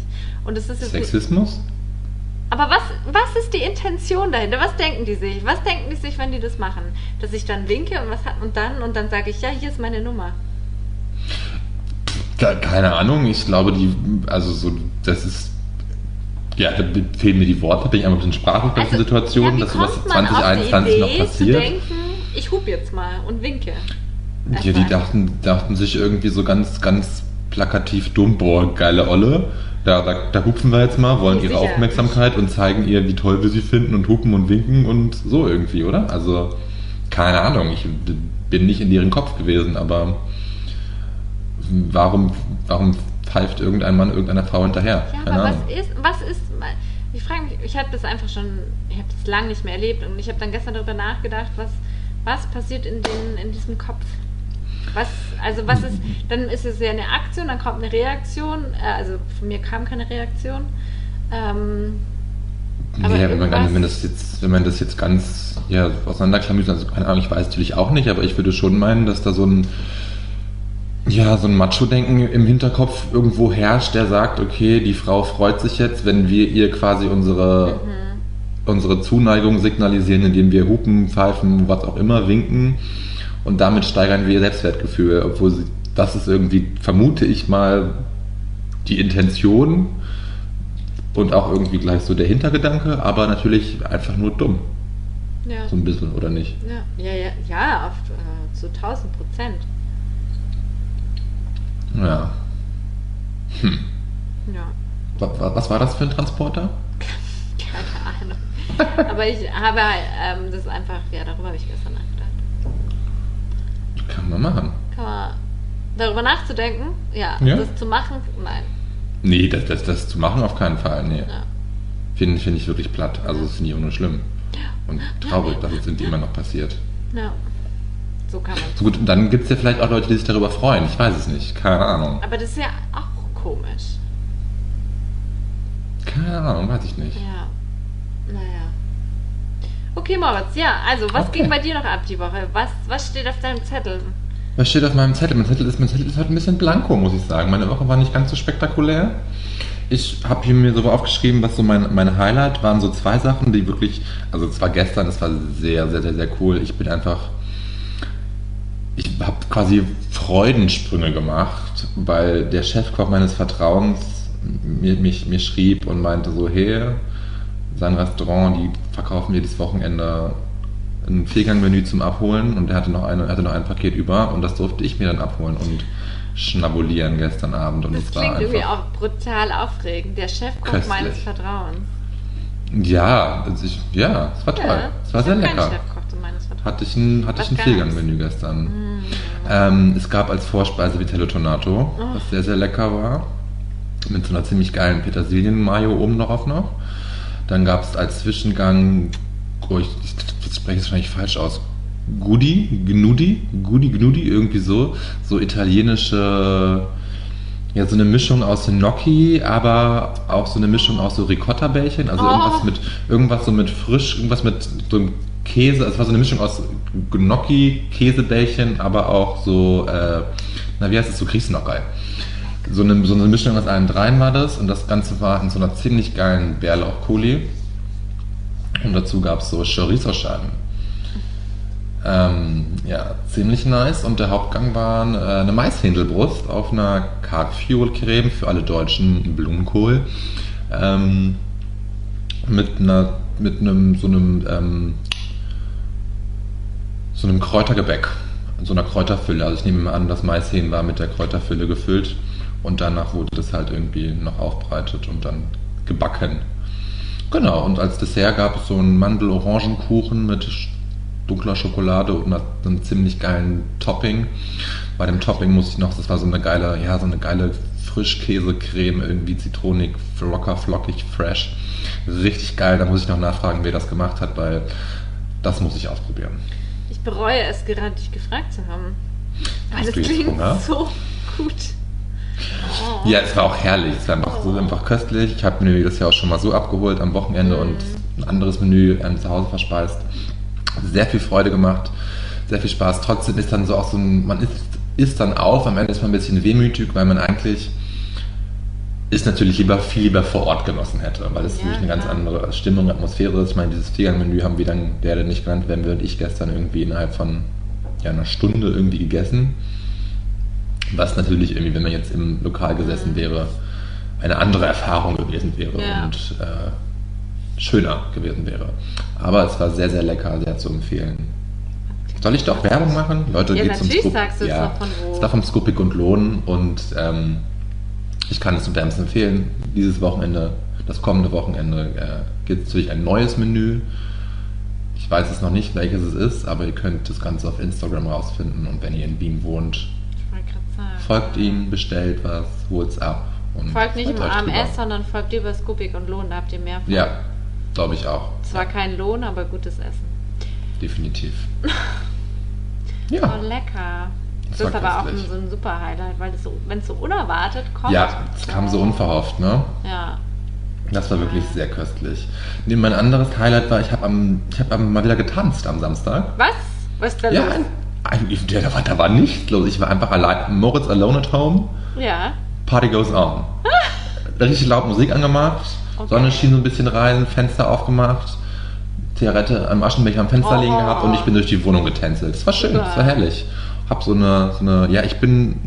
S2: Und es ist jetzt nicht-
S3: Sexismus?
S2: Aber was, was ist die Intention dahinter? Was denken die sich? Was denken die sich, wenn die das machen? Dass ich dann winke und was hat und dann und dann sage ich, ja, hier ist meine Nummer.
S3: Ke- Keine Ahnung, ich glaube, die, also so, das ist, ja, da fehlen mir die Worte, bin ich einfach ein bisschen sprachlos bei
S2: Also, ja, wie
S3: dass sowas
S2: kommt man auf die
S3: 2021 noch passiert.
S2: denken, ich hup jetzt mal und winke.
S3: Ja, die dachten, dachten sich irgendwie so ganz, ganz plakativ dumm, boah, geile Olle. Da, da, da hupfen wir jetzt mal, wollen ihre
S2: Sicher.
S3: Aufmerksamkeit und zeigen ihr, wie toll wir sie finden und hupen und winken und so irgendwie, oder? Also, keine Ahnung, ich bin nicht in deren Kopf gewesen, aber warum, warum pfeift irgendein Mann irgendeiner Frau hinterher?
S2: Ja,
S3: Keine
S2: aber
S3: Ahnung.
S2: was ist, was ist, ich frage mich, ich habe das einfach schon, ich habe das lange nicht mehr erlebt und ich habe dann gestern darüber nachgedacht, was, was passiert in, den, in diesem Kopf. Was, also was ist, dann ist es ja eine Aktion, dann kommt eine Reaktion, äh, also von mir kam keine Reaktion. Ähm, aber
S3: wenn man, wenn, das jetzt, wenn man das jetzt ganz ja, auseinanderklamüsert, also keine Ahnung, ich weiß natürlich auch nicht, aber ich würde schon meinen, dass da so ein ja, so ein Macho-Denken im Hinterkopf irgendwo herrscht, der sagt, okay, die Frau freut sich jetzt, wenn wir ihr quasi unsere, unsere Zuneigung signalisieren, indem wir hupen, pfeifen, was auch immer, winken und damit steigern wir ihr Selbstwertgefühl, obwohl sie, das ist irgendwie, vermute ich mal, die Intention und auch irgendwie gleich so der Hintergedanke, aber natürlich einfach nur dumm,
S2: ja.
S3: so ein bisschen, oder nicht?
S2: Ja, ja, ja, ja auf, äh, zu 1000 Prozent.
S3: Ja. Hm.
S2: Ja.
S3: Wa- wa- Was war das für ein Transporter?
S2: Keine Ahnung. Aber ich habe ähm, das einfach, ja, darüber habe ich gestern.
S3: Kann man machen.
S2: Kann man darüber nachzudenken? Ja.
S3: Ja.
S2: Das zu machen? Nein.
S3: Nee, das, das, das zu machen auf keinen Fall. Nee.
S2: Ja.
S3: Finde find ich wirklich platt. Also finde ich auch nur schlimm. Und traurig, dass es immer noch passiert.
S2: ja. So kann man.
S3: So gut, und dann gibt es ja vielleicht auch Leute, die sich darüber freuen. Ich weiß es nicht. Keine Ahnung.
S2: Aber das ist ja auch komisch.
S3: Keine Ahnung, weiß ich nicht.
S2: Ja. Naja. Okay, Moritz, ja, also was
S3: Okay.
S2: ging bei dir noch ab die Woche? Was, was steht auf deinem Zettel?
S3: Was steht auf meinem Zettel? Mein Zettel ist, mein Zettel ist halt ein bisschen blanko, muss ich sagen. Meine Woche war nicht ganz so spektakulär. Ich habe hier mir so aufgeschrieben, was so mein, mein Highlight waren so zwei Sachen, die wirklich, also es war gestern, es war sehr, sehr, sehr, sehr cool. Ich bin einfach, ich habe quasi Freudensprünge gemacht, weil der Chefkoch meines Vertrauens mir, mich, mir schrieb und meinte so, hey, sein Restaurant, die verkaufen jedes Wochenende ein Viergang-Menü zum Abholen und er hatte noch, eine, hatte noch ein Paket über und das durfte ich mir dann abholen und schnabulieren gestern Abend. Und
S2: Das
S3: es war
S2: klingt irgendwie auch brutal aufregend. Der Chefkoch meines Vertrauens.
S3: Ja, also ich, ja, es war toll.
S2: Ja,
S3: es war
S2: ich
S3: sehr lecker. Hatte ich ein, hatte
S2: Was
S3: ich ein? Viergang-Menü gestern.
S2: Mm.
S3: Ähm, es gab als Vorspeise Vitello Tonato,
S2: Oh.
S3: was sehr, sehr lecker war. Mit so einer ziemlich geilen Petersilien-Mayo oben drauf noch. Dann gab es als Zwischengang, oh, ich, ich, spreche es wahrscheinlich falsch aus, Gudi, Gnudi, Gudi, Gnudi, irgendwie so. So italienische, ja, so eine Mischung aus Gnocchi, aber auch so eine Mischung aus so Ricotta-Bällchen. Also
S2: Oh.
S3: irgendwas mit, irgendwas so mit frisch, irgendwas mit so einem Käse. Also es war so eine Mischung aus Gnocchi, Käsebällchen, aber auch so, äh, na, wie heißt es, so Grießnockerl. So eine, so eine Mischung aus allen dreien war das und das Ganze war in so einer ziemlich geilen Bärlauch-Coulis. Und dazu gab es so Chorizo-Scheiben. Ähm, ja, ziemlich nice. Und der Hauptgang war äh, eine Maishändelbrust auf einer Carb-Fuel-Creme für alle Deutschen Blumenkohl. Ähm, mit einer, mit einem, so einem, ähm, so einem Kräutergebäck. so einer Kräuterfülle. Also ich nehme an, das Maishähn war mit der Kräuterfülle gefüllt und danach wurde das halt irgendwie noch aufbereitet und dann gebacken. Genau, und als Dessert gab es so einen Mandel-Orangenkuchen mit dunkler Schokolade und einem ziemlich geilen Topping. Bei dem Topping musste ich noch, das war so eine geile, ja, so eine geile Frischkäsecreme, irgendwie zitronig, locker, flockig, fresh. Richtig geil. Da muss ich noch nachfragen, wer das gemacht hat, weil das muss ich ausprobieren.
S2: Ich bereue es gerade, dich gefragt zu haben. Weil das klingt
S3: Hunger?
S2: so gut.
S3: Ja, es war auch herrlich. Es war einfach, so einfach köstlich. Ich habe mir das ja auch schon mal so abgeholt am Wochenende und ein anderes Menü ähm, zu Hause verspeist. Sehr viel Freude gemacht, sehr viel Spaß. Trotzdem ist dann so auch so ein, man isst, isst dann auf, am Ende ist man ein bisschen wehmütig, weil man eigentlich ist natürlich lieber viel lieber vor Ort genossen hätte, weil es
S2: Ja,
S3: natürlich eine ganz andere Stimmung, Atmosphäre ist. Ich meine, dieses Viergang-Menü haben wir dann, der, der nicht genannt werden wird, ich gestern irgendwie innerhalb von ja, einer Stunde irgendwie gegessen. Was natürlich irgendwie, wenn man jetzt im Lokal gesessen wäre, eine andere Erfahrung gewesen wäre
S2: Ja.
S3: und äh, schöner gewesen wäre. Aber es war sehr, sehr lecker, sehr zu empfehlen. Soll ich doch Werbung machen? Leute,
S2: Ja,
S3: geht zum
S2: natürlich
S3: Scoop.
S2: sagst du es
S3: ja,
S2: doch von wo.
S3: Es war vom Scoopig und Lohn und ähm, ich kann es wärmstens empfehlen. Dieses Wochenende, das kommende Wochenende, äh, gibt es natürlich ein neues Menü. Ich weiß es noch nicht, welches es ist, aber ihr könnt das Ganze auf Instagram rausfinden und wenn ihr in Wien wohnt, folgt ihm, bestellt was, holt's ab. Und
S2: Folgt nicht im AMS,
S3: drüber.
S2: sondern folgt über Scoopig und Lohn, da habt ihr mehr von.
S3: Ja, glaube ich auch.
S2: Zwar kein Lohn, aber gutes Essen.
S3: Definitiv.
S2: Oh,
S3: Ja,
S2: lecker. Das,
S3: Das
S2: ist aber auch so ein super Highlight, weil so, wenn es so unerwartet kommt.
S3: ja, es kam so
S2: oh.
S3: unverhofft, ne?
S2: Ja.
S3: Das war wirklich sehr köstlich. Nee, mein anderes Highlight war, ich habe am, ich hab am, mal wieder getanzt am Samstag.
S2: Was? Was ist da
S3: Ja,
S2: los?
S3: Ja, da, war, da war nichts los. Ich war einfach allein. Moritz alone at home.
S2: Ja.
S3: Party goes on. Richtig laut Musik angemacht.
S2: Okay.
S3: Sonne schien so ein bisschen rein, Fenster aufgemacht. Zigarette am Aschenbecher am Fenster
S2: Oh.
S3: liegen gehabt und ich bin durch die Wohnung getänzelt. Es war schön, es war herrlich. Hab so eine, so eine, ja, ich bin,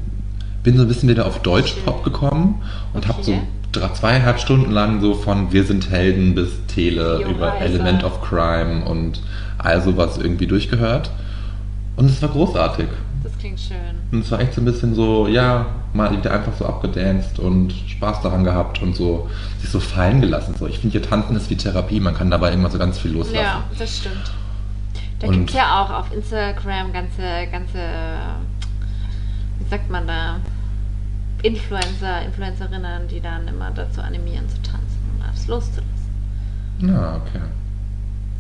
S3: bin so ein bisschen wieder auf Deutschpop gekommen und hab so
S2: Okay.
S3: drei, zweieinhalb Stunden lang so von Wir sind Helden bis Tele
S2: Jo,
S3: über. Element of Crime und all sowas irgendwie durchgehört. Und es war großartig.
S2: Das klingt schön.
S3: Und es war echt so ein bisschen so, ja, mal wieder einfach so abgedanced und Spaß daran gehabt und so sich so fallen gelassen. So, ich finde, hier tanzen ist wie Therapie, man kann dabei immer so ganz viel loslassen.
S2: Ja, das stimmt. Da gibt es ja auch auf Instagram ganze, ganze, wie sagt man da, Influencer, Influencerinnen, die dann immer dazu animieren zu tanzen und alles loszulassen.
S3: Ja, okay.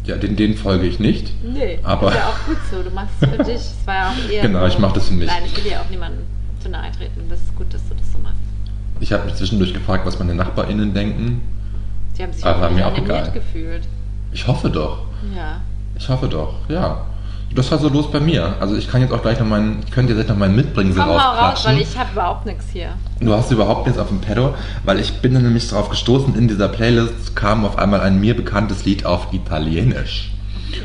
S3: Ja, den, den folge ich nicht.
S2: Nee,
S3: Aber-
S2: ist ja auch gut so. Du machst es für dich. Es war ja auch eher.
S3: Genau, ich mach das für mich.
S2: Nein, ich will dir auch niemandem zu nahe treten. Das ist gut, dass du das so machst.
S3: Ich habe mich zwischendurch gefragt, was meine NachbarInnen denken.
S2: Sie haben sich
S3: Aber
S2: auch
S3: mir auch egal.
S2: gefühlt.
S3: Ich hoffe doch.
S2: Ja.
S3: Ich hoffe doch, ja. Das war so los bei mir. Also ich kann jetzt auch gleich noch meinen, ich könnte jetzt gleich noch meinen Mitbringsel
S2: Komm mal raus, weil ich habe überhaupt nichts hier.
S3: Du hast überhaupt nichts auf dem Pedo, weil ich bin dann nämlich drauf gestoßen, in dieser Playlist kam auf einmal ein mir bekanntes Lied auf Italienisch.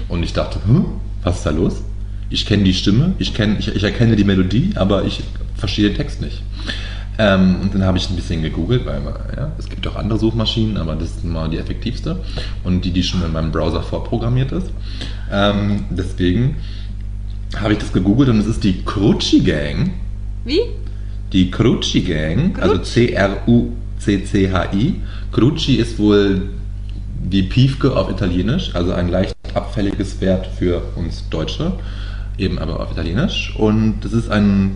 S3: Und ich dachte, hm, was ist da los? Ich kenne die Stimme, ich, kenn, ich, ich erkenne die Melodie, aber ich verstehe den Text nicht. Ähm, und dann habe ich ein bisschen gegoogelt, weil ja, es gibt auch andere Suchmaschinen, aber das ist mal die effektivste und die, die schon in meinem Browser vorprogrammiert ist. Ähm, deswegen habe ich das gegoogelt und es ist die Crucci Gang.
S2: Wie?
S3: Die Crucci Gang, also
S2: Crucci.
S3: C-R-U-C-C-H-I. Crucci ist wohl die Piefke auf Italienisch, also ein leicht abfälliges Wert für uns Deutsche, eben aber auf Italienisch. Und das ist ein,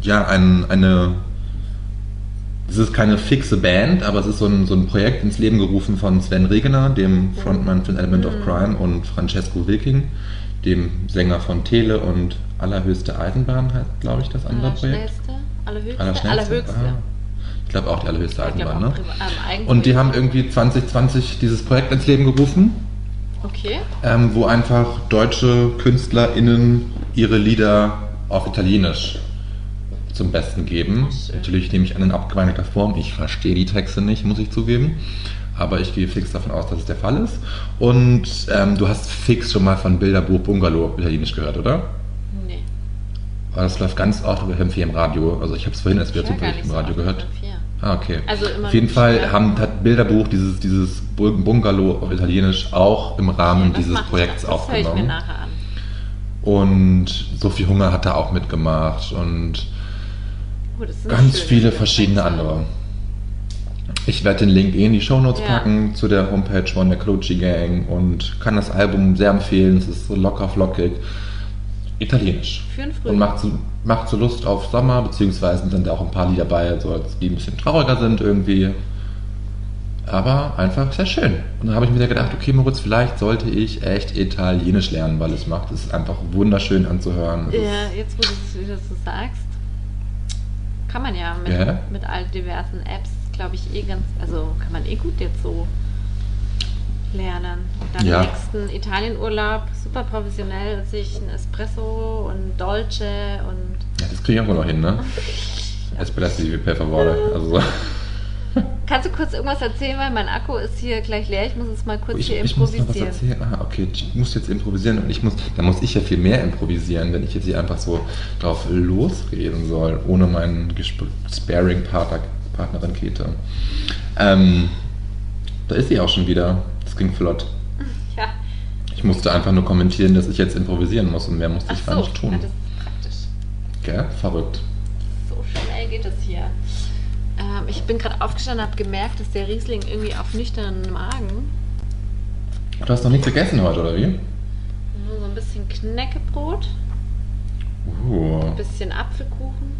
S3: ja, ein, eine, es ist keine fixe Band, aber es ist so ein, so ein Projekt ins Leben gerufen von Sven Regener, dem Frontmann von Element of Crime, und Francesco Wilking, dem Sänger von Tele und Allerhöchste Eisenbahn heißt, glaube ich, das andere Projekt.
S2: Allerhöchste?
S3: Allerschnellste?
S2: Allerhöchste.
S3: Ah. Ich glaube auch die allerhöchste Eisenbahn, ne?
S2: ähm.
S3: Und die haben irgendwie 2020 dieses Projekt ins Leben gerufen,
S2: Okay.
S3: ähm, wo einfach deutsche KünstlerInnen ihre Lieder auf Italienisch zum Besten geben. Natürlich nehme ich an in abgewandelter Form. Ich verstehe die Texte nicht, muss ich zugeben. Aber ich gehe fix davon aus, dass es der Fall ist. Und ähm, du hast fix schon mal von Bilderbuch Bungalow Italienisch gehört, oder?
S2: Nee.
S3: Aber das läuft ganz oft über FM4 im Radio. Also ich habe es vorhin erst wieder zufällig im Radio gehört.
S2: FM4.
S3: Ah, okay.
S2: Also
S3: Auf jeden Fall haben, hat Bilderbuch dieses, dieses Bungalow auf Italienisch auch im Rahmen
S2: Was
S3: dieses Projekts
S2: das? Das höre ich mir
S3: aufgenommen.
S2: nachher an.
S3: Und Sophie Hunger hat da auch mitgemacht und
S2: Oh, das
S3: ganz viele verschiedene andere. Ich werde den Link eh in die Shownotes
S2: Ja.
S3: packen zu der Homepage von der Clochi Gang und kann das Album sehr empfehlen. Es ist so locker flockig. Italienisch.
S2: Für den Frühling.
S3: Und macht so, macht so Lust auf Sommer, beziehungsweise sind da auch ein paar Lieder dabei, so, die ein bisschen trauriger sind irgendwie. Aber einfach sehr schön. Und dann habe ich mir gedacht, okay, Moritz, vielleicht sollte ich echt Italienisch lernen, weil es macht es einfach wunderschön anzuhören. Es ist-
S2: Ja, jetzt wo du es wieder so sagst, kann man ja mit,
S3: Ja.
S2: mit all diversen Apps, glaube ich, eh ganz, also kann man eh gut jetzt so lernen. Und dann
S3: Ja.
S2: im nächsten Italienurlaub super professionell sich ein Espresso und Dolce und
S3: Ja, das kriege ich auch noch hin, ne? Espresso per favore. Also,
S2: Kannst du kurz irgendwas erzählen, weil mein Akku ist hier gleich leer. Ich muss es mal kurz
S3: ich,
S2: hier
S3: ich muss noch was
S2: improvisieren.
S3: erzählen. Ah, okay, ich muss jetzt improvisieren und ich muss, da muss ich ja viel mehr improvisieren, wenn ich jetzt hier einfach so drauf losreden soll, ohne meinen Sparing-Partner, Partnerin Käthe. Ähm, da ist sie auch schon wieder. Das ging flott.
S2: ja.
S3: Ich musste einfach nur kommentieren, dass ich jetzt improvisieren muss und mehr musste
S2: Ach
S3: ich
S2: so,
S3: gar nicht tun.
S2: ja, das ist praktisch.
S3: Gell? Verrückt.
S2: So schnell geht es hier. Ich bin gerade aufgestanden und habe gemerkt, dass der Riesling irgendwie auf nüchternen Magen
S3: Du hast noch nichts gegessen heute, oder wie?
S2: nur so ein bisschen Knäckebrot,
S3: Uh,
S2: ein bisschen Apfelkuchen.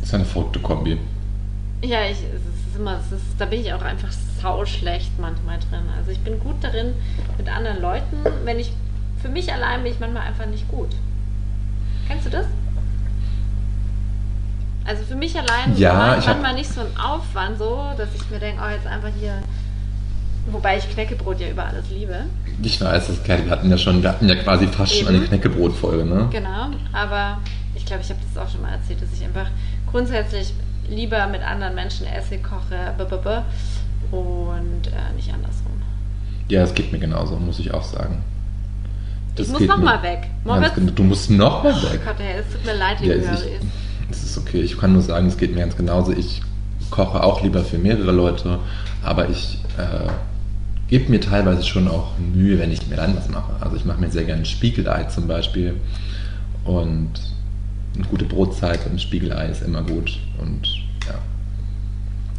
S3: das ist eine verrückte Kombi.
S2: Ja, ich, es ist immer, es ist, da bin ich auch einfach sau schlecht manchmal drin. Also ich bin gut darin mit anderen Leuten. Wenn ich für mich allein bin ich manchmal einfach nicht gut. Kennst du das? Also für mich allein
S3: Ja, ich hab-
S2: manchmal nicht so einen Aufwand so, dass ich mir denke, oh jetzt einfach hier. Wobei ich Knäckebrot ja über alles liebe.
S3: Ich weiß, das wir hatten ja schon, wir hatten ja quasi fast schon eine
S2: Eben.
S3: Knäckebrot-Folge, ne?
S2: Genau, aber ich glaube, ich habe das auch schon mal erzählt, dass ich einfach grundsätzlich lieber mit anderen Menschen esse, koche, b -b -b und äh, nicht andersrum.
S3: Ja, es geht mir genauso, muss ich auch sagen. Das
S2: ich muss
S3: geht
S2: noch
S3: mir-
S2: mal weg. Moritz,
S3: genau, du musst noch mal
S2: oh
S3: weg.
S2: Gott, ey, es tut mir leid,
S3: Ja,
S2: liebe
S3: es, Es ist okay. Ich kann nur sagen, es geht mir ganz genauso. Ich koche auch lieber für mehrere Leute, aber ich äh, gebe mir teilweise schon auch Mühe, wenn ich mir dann was mache. Also ich mache mir sehr gerne Spiegelei zum Beispiel und eine gute Brotzeit und ein Spiegelei ist immer gut und ja.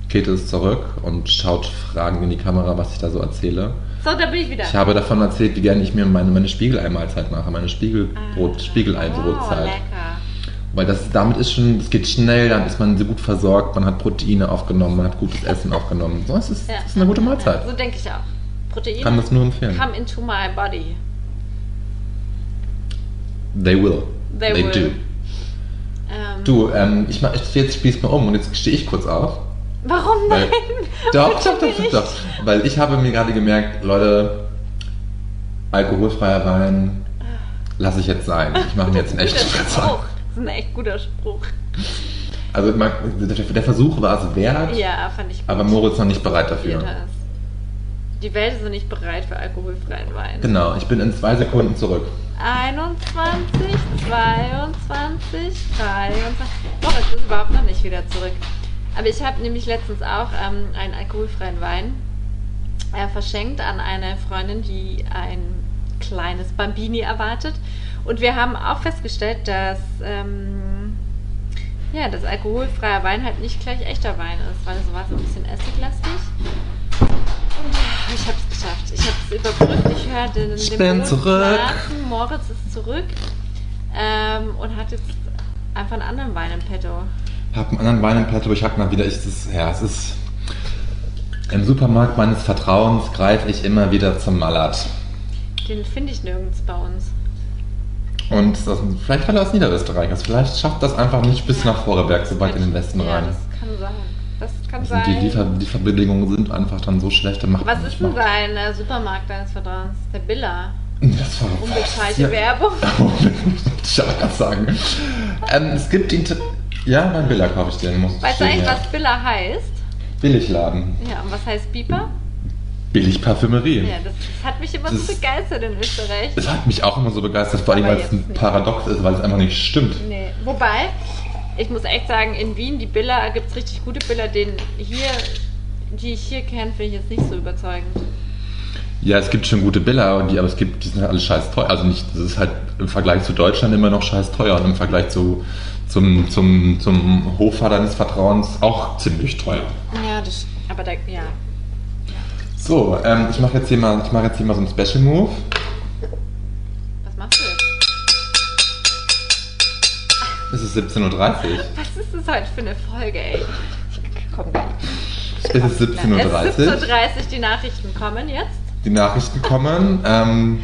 S3: Käthe ist zurück und schaut fragend in die Kamera, was ich da so erzähle.
S2: So, da bin ich wieder.
S3: Ich habe davon erzählt, wie gerne ich mir meine, meine Spiegelei-Mahlzeit mache, meine Spiegelbrot,
S2: Ah.
S3: Spiegelei-Brotzeit.
S2: Oh, lecker.
S3: Weil das damit ist schon, es geht schnell, dann ist man so gut versorgt, man hat Proteine aufgenommen, man hat gutes Essen aufgenommen. So, es ist,
S2: Ja.
S3: es ist eine gute Mahlzeit.
S2: So denke ich auch. Protein
S3: Kann das nur empfehlen.
S2: come into my body.
S3: They will.
S2: They will.
S3: do.
S2: Ähm,
S3: Du, ähm, ich mach, ich, jetzt spiel's mal um und jetzt stehe ich kurz auf.
S2: Warum
S3: Weil,
S2: nein?
S3: doch,
S2: Bitte
S3: doch, doch, doch, doch. Weil ich habe mir gerade gemerkt, Leute, alkoholfreier Wein lasse ich jetzt sein. Ich mache mir jetzt einen echten.
S2: Das ist ein echt guter Spruch.
S3: Also man, der, Versuch war es wert,
S2: Ja, fand ich gut.
S3: aber Moritz noch nicht bereit dafür.
S2: Die Welt ist noch nicht bereit für alkoholfreien Wein.
S3: Genau, ich bin in zwei Sekunden zurück.
S2: 21, 22, 23. Doch, es ist überhaupt noch nicht wieder zurück. Aber ich habe nämlich letztens auch ähm, einen alkoholfreien Wein äh, verschenkt an eine Freundin, die ein kleines Bambini erwartet. Und wir haben auch festgestellt, dass, ähm, ja, dass alkoholfreier Wein halt nicht gleich echter Wein ist, weil es war so ein bisschen essiglastig. Und ich habe es geschafft. Ich habe es überbrückt. Ich höre den,
S3: Ich
S2: den
S3: zurück.
S2: blasen. Moritz ist zurück ähm, und hat jetzt einfach einen anderen Wein im Petto.
S3: Hab einen anderen Wein im Petto, ich hab mal wieder, ich, das, ja, es ist, im Supermarkt meines Vertrauens greife ich immer wieder zum Mallat.
S2: Den finde ich nirgends bei uns.
S3: Und das, vielleicht weil er aus Niederösterreich ist, vielleicht schafft das einfach nicht bis nach Vorarlberg, so weit in den Westen
S2: ja,
S3: rein.
S2: das kann sein. Das kann
S3: Also
S2: sein.
S3: die Liefer Lieferbedingungen sind einfach dann so schlecht, macht
S2: Was ist denn dein äh, Supermarkt deines Vertrauens? Der Billa.
S3: Das war
S2: Unbezahlte
S3: Ja.
S2: Werbung.
S3: ich auch gerade sagen. Ähm, es gibt den, T- ja, beim Billa kaufe ich den, muss
S2: Weißt du eigentlich, was Billa heißt?
S3: Billigladen.
S2: Ja, und was heißt Biber?
S3: Billig Parfümerie.
S2: Ja, das, das hat mich immer
S3: Das-
S2: so begeistert in Österreich.
S3: Es hat mich auch immer so begeistert, vor allem weil es ein
S2: nicht.
S3: Paradox ist, weil es einfach nicht stimmt.
S2: Nee. Wobei, ich muss echt sagen, in Wien, die Billa, gibt es richtig gute Billa, den hier, die ich hier kenne, finde ich jetzt nicht so überzeugend.
S3: Ja, es gibt schon gute Billa, die, aber es gibt, die sind halt alle scheiß teuer. Also nicht, das ist halt im Vergleich zu Deutschland immer noch scheiß teuer und im Vergleich zu, zum, zum, zum Hofer deines Vertrauens auch ziemlich teuer.
S2: Ja, das, aber da, ja.
S3: So, ähm, ich mache jetzt hier mal, ich mache jetzt hier mal so einen Special Move.
S2: Was machst du jetzt?
S3: Es ist 17.30 Uhr.
S2: Was ist das heute für eine Folge, ey? Komm gleich.
S3: Es ist 17.30
S2: Es ist
S3: Uhr.
S2: 17.30 Uhr, die Nachrichten kommen jetzt.
S3: Die Nachrichten kommen. Ähm,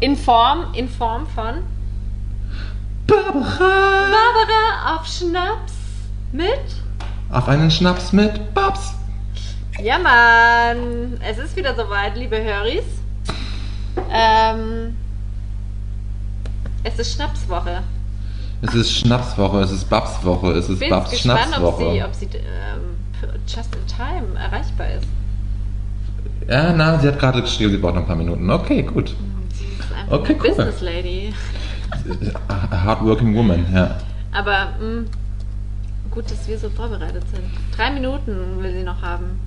S2: In Form, in Form von
S3: Barbara!
S2: Barbara auf Schnaps mit.
S3: Auf einen Schnaps mit Babs.
S2: Ja, Mann. Es ist wieder soweit, liebe Höris. Ähm, es ist Schnapswoche.
S3: Es ist Schnapswoche, es ist Babswoche, es ist
S2: Bin
S3: Babs
S2: gespannt, ob sie, ob sie ähm, just in time erreichbar ist.
S3: Ja, na, sie hat gerade geschrieben, sie braucht noch ein paar Minuten. Okay, gut.
S2: Sie ist einfach
S3: Okay,
S2: eine
S3: cool.
S2: Business Lady.
S3: A hardworking woman, ja.
S2: Aber mh, gut, dass wir so vorbereitet sind. Drei Minuten will sie noch haben.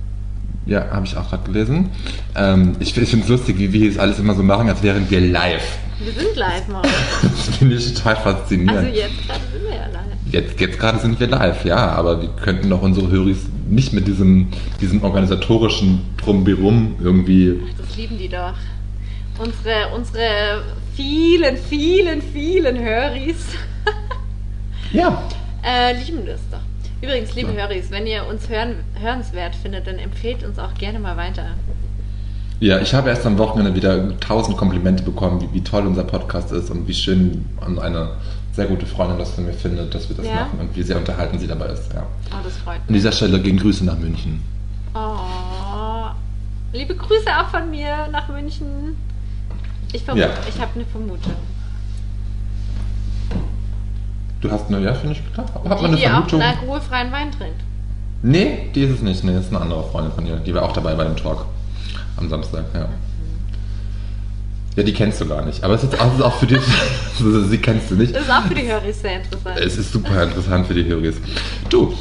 S3: Ja, habe ich auch gerade gelesen. Ähm, ich ich finde es lustig, wie wir es alles immer so machen, als wären wir live.
S2: Wir sind live morgen.
S3: Das finde ich total faszinierend.
S2: Also jetzt gerade sind wir ja live.
S3: Jetzt, jetzt gerade sind wir live, ja, aber wir könnten doch unsere Höris nicht mit diesem, diesem organisatorischen Drumherum irgendwie.
S2: Das lieben die doch. Unsere, unsere vielen, vielen, vielen Höris
S3: Ja.
S2: äh, lieben das doch. Übrigens, liebe
S3: Ja.
S2: Höris, wenn ihr uns hören, hörenswert findet, dann empfehlt uns auch gerne mal weiter.
S3: Ja, ich habe erst am Wochenende wieder tausend Komplimente bekommen, wie, wie toll unser Podcast ist und wie schön und eine sehr gute Freundin das von mir findet, dass wir das
S2: Ja?
S3: machen und wie sehr unterhalten sie dabei ist. Ja.
S2: Oh, das freut
S3: An
S2: mich.
S3: dieser Stelle gehen Grüße nach München.
S2: Oh, liebe Grüße auch von mir nach München. Ich, vermute,
S3: Ja.
S2: ich habe eine Vermutung.
S3: Du hast eine, ja, finde ich klar. Hat man
S2: Die,
S3: eine
S2: die auch
S3: Vermutung?
S2: einen alkoholfreien Wein trinkt.
S3: Nee, die ist es nicht. Nee, das ist eine andere Freundin von ihr. Die war auch dabei bei dem Talk am Samstag, ja. Ja, die kennst du gar nicht. Aber es ist, auch, es ist auch für dich, sie kennst du nicht.
S2: Das ist auch für die Höris sehr interessant.
S3: Es ist super interessant für die Höris. Du,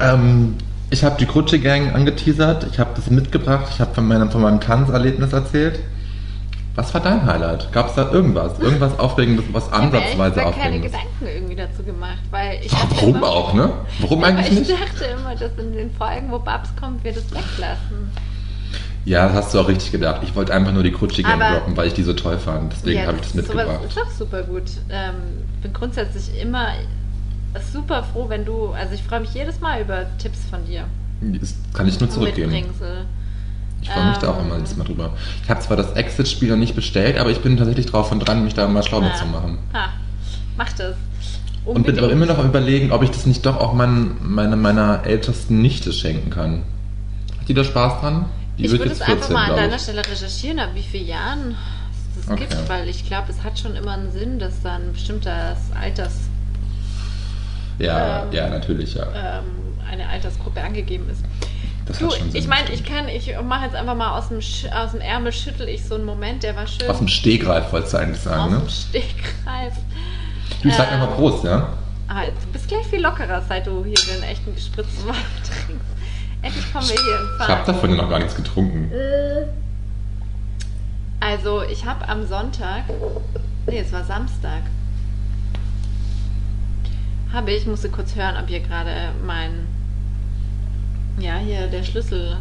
S3: ähm, ich habe die Krutsche Gang angeteasert. Ich habe das mitgebracht. Ich habe von meinem, von meinem Tanzerlebnis erzählt. Was war dein Highlight? Gab es da irgendwas? Irgendwas Aufregendes, was
S2: ich habe mir ehrlich
S3: ansatzweise
S2: gesagt keine? Gedanken irgendwie dazu gemacht, weil ich dachte
S3: Warum
S2: immer,
S3: auch, ne? Warum eigentlich
S2: ich
S3: nicht?
S2: dachte immer, dass in den Folgen, wo Babs kommt, wir das weglassen.
S3: Ja, das hast du auch richtig gedacht. Ich wollte einfach nur die Krutsche Gang
S2: Aber-
S3: droppen, weil ich die so toll fand. Deswegen
S2: Ja,
S3: habe ich das mitgebracht.
S2: ist doch super gut. Ähm, bin grundsätzlich immer super froh, wenn du, also ich freue mich jedes Mal über Tipps von dir.
S3: Das kann ich nur zurückgeben.
S2: Mitbringsel.
S3: Ich freue mich da auch
S2: Ähm.
S3: immer jedes Mal drüber. Ich habe zwar das Exit-Spiel noch nicht bestellt, aber ich bin tatsächlich drauf und dran, mich da mal schlau mit zu machen.
S2: Ha, mach das.
S3: Und bin aber immer noch am überlegen, ob ich das nicht doch auch mein, meine, meiner ältesten Nichte schenken kann. Hat die da Spaß dran? Die
S2: ich würde es einfach
S3: 14,
S2: mal an deiner. Stelle recherchieren, ab wie vielen Jahren es das
S3: Okay.
S2: gibt, weil ich glaube, es hat schon immer einen Sinn, dass da ein bestimmter Alters,
S3: Ja,
S2: ähm,
S3: ja, natürlich, ja.
S2: ähm, eine Altersgruppe angegeben ist.
S3: Das
S2: Du, ich meine, ich kann, ich mache jetzt einfach mal aus dem, aus dem Ärmel schüttel ich so einen Moment, der war schön.
S3: Aus dem Stegreif wolltest du eigentlich sagen,
S2: aus
S3: ne?
S2: dem Stegreif.
S3: Du, ich sag
S2: Ähm,
S3: einfach Prost, ja?
S2: Ah, du bist gleich viel lockerer, seit du hier den echten gespritzten Wein trinkst. Endlich kommen wir hier in
S3: Ich
S2: Fahrt.
S3: habe davon ja noch gar nichts getrunken.
S2: Äh. Also, ich habe am Sonntag, nee, es war Samstag, habe ich, musste kurz hören, ob hier gerade mein, ja, hier der Schlüssel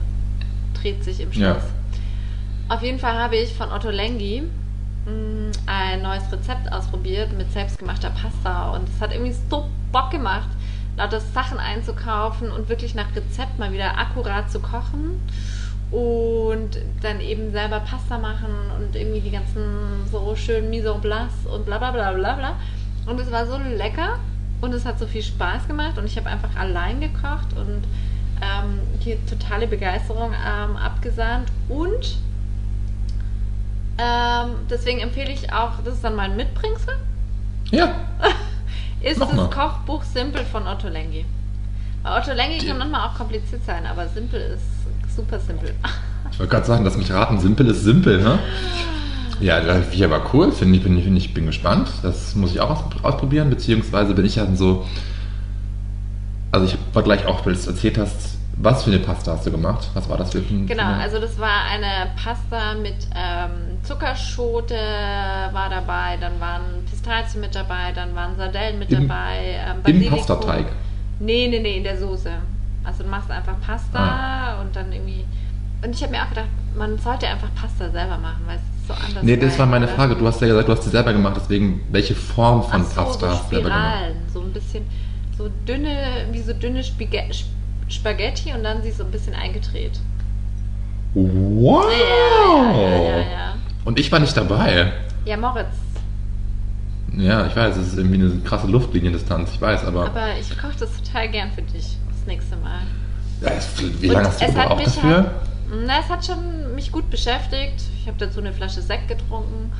S2: dreht sich im Schloss.
S3: Ja.
S2: Auf jeden Fall habe ich von Otto Lengi mh, ein neues Rezept ausprobiert mit selbstgemachter Pasta und es hat irgendwie so Bock gemacht, lauter Sachen einzukaufen und wirklich nach Rezept mal wieder akkurat zu kochen und dann eben selber Pasta machen und irgendwie die ganzen so schön mise en place und bla bla bla bla bla. Und es war so lecker und es hat so viel Spaß gemacht und ich habe einfach allein gekocht und ähm, hier totale Begeisterung ähm, abgesahnt und ähm, deswegen empfehle ich auch, das ist dann mein Mitbringsel,
S3: Ja,
S2: ist
S3: Mach
S2: das. Kochbuch Simple von Otto Lengi. Bei Otto Lengi
S3: Die-
S2: kann manchmal auch kompliziert sein, aber Simple ist super simpel.
S3: ich wollte gerade sagen, lass mich raten, simpel ist simpel, ne? Ja, das hier war cool, finde ich, bin, ich, ich bin gespannt. Das muss ich auch aus, ausprobieren, beziehungsweise bin ich ja so. Also ich war gleich auch, weil du es erzählt hast, Was für eine Pasta hast du gemacht? Was war das für ein
S2: Genau, also das war eine Pasta mit ähm, Zuckerschote war dabei, dann waren Pistazien mit dabei, dann waren Sardellen mit
S3: Im-
S2: dabei. Ähm,
S3: Im. Pastateig.
S2: Nee, nee, nee, in der Soße. Also du machst einfach Pasta
S3: Ah.
S2: und dann irgendwie... Und ich habe mir auch gedacht, man sollte einfach Pasta selber machen, weil es ist so anders.
S3: Nee, das war meine
S2: oder?
S3: Frage. Du hast ja gesagt, du hast sie selber gemacht, deswegen welche Form von
S2: Ach so,
S3: Pasta
S2: so
S3: hast du selber gemacht?
S2: Spiralen, so ein bisschen, so dünne, wie so dünne Spige- Sp- Spaghetti und dann sie so ein bisschen eingedreht.
S3: Wow!
S2: Ja, ja, ja.
S3: Und ich war nicht dabei.
S2: Ja, Moritz.
S3: Ja, ich weiß, es ist irgendwie eine krasse Luftliniendistanz, ich weiß, aber.
S2: Aber ich koche das total gern für dich das nächste Mal.
S3: Ja, es- wie
S2: Und
S3: lange hast du
S2: es hat
S3: gebraucht
S2: mich
S3: dafür?
S2: Halt, na, es hat schon mich gut beschäftigt. Ich habe dazu eine Flasche Sekt getrunken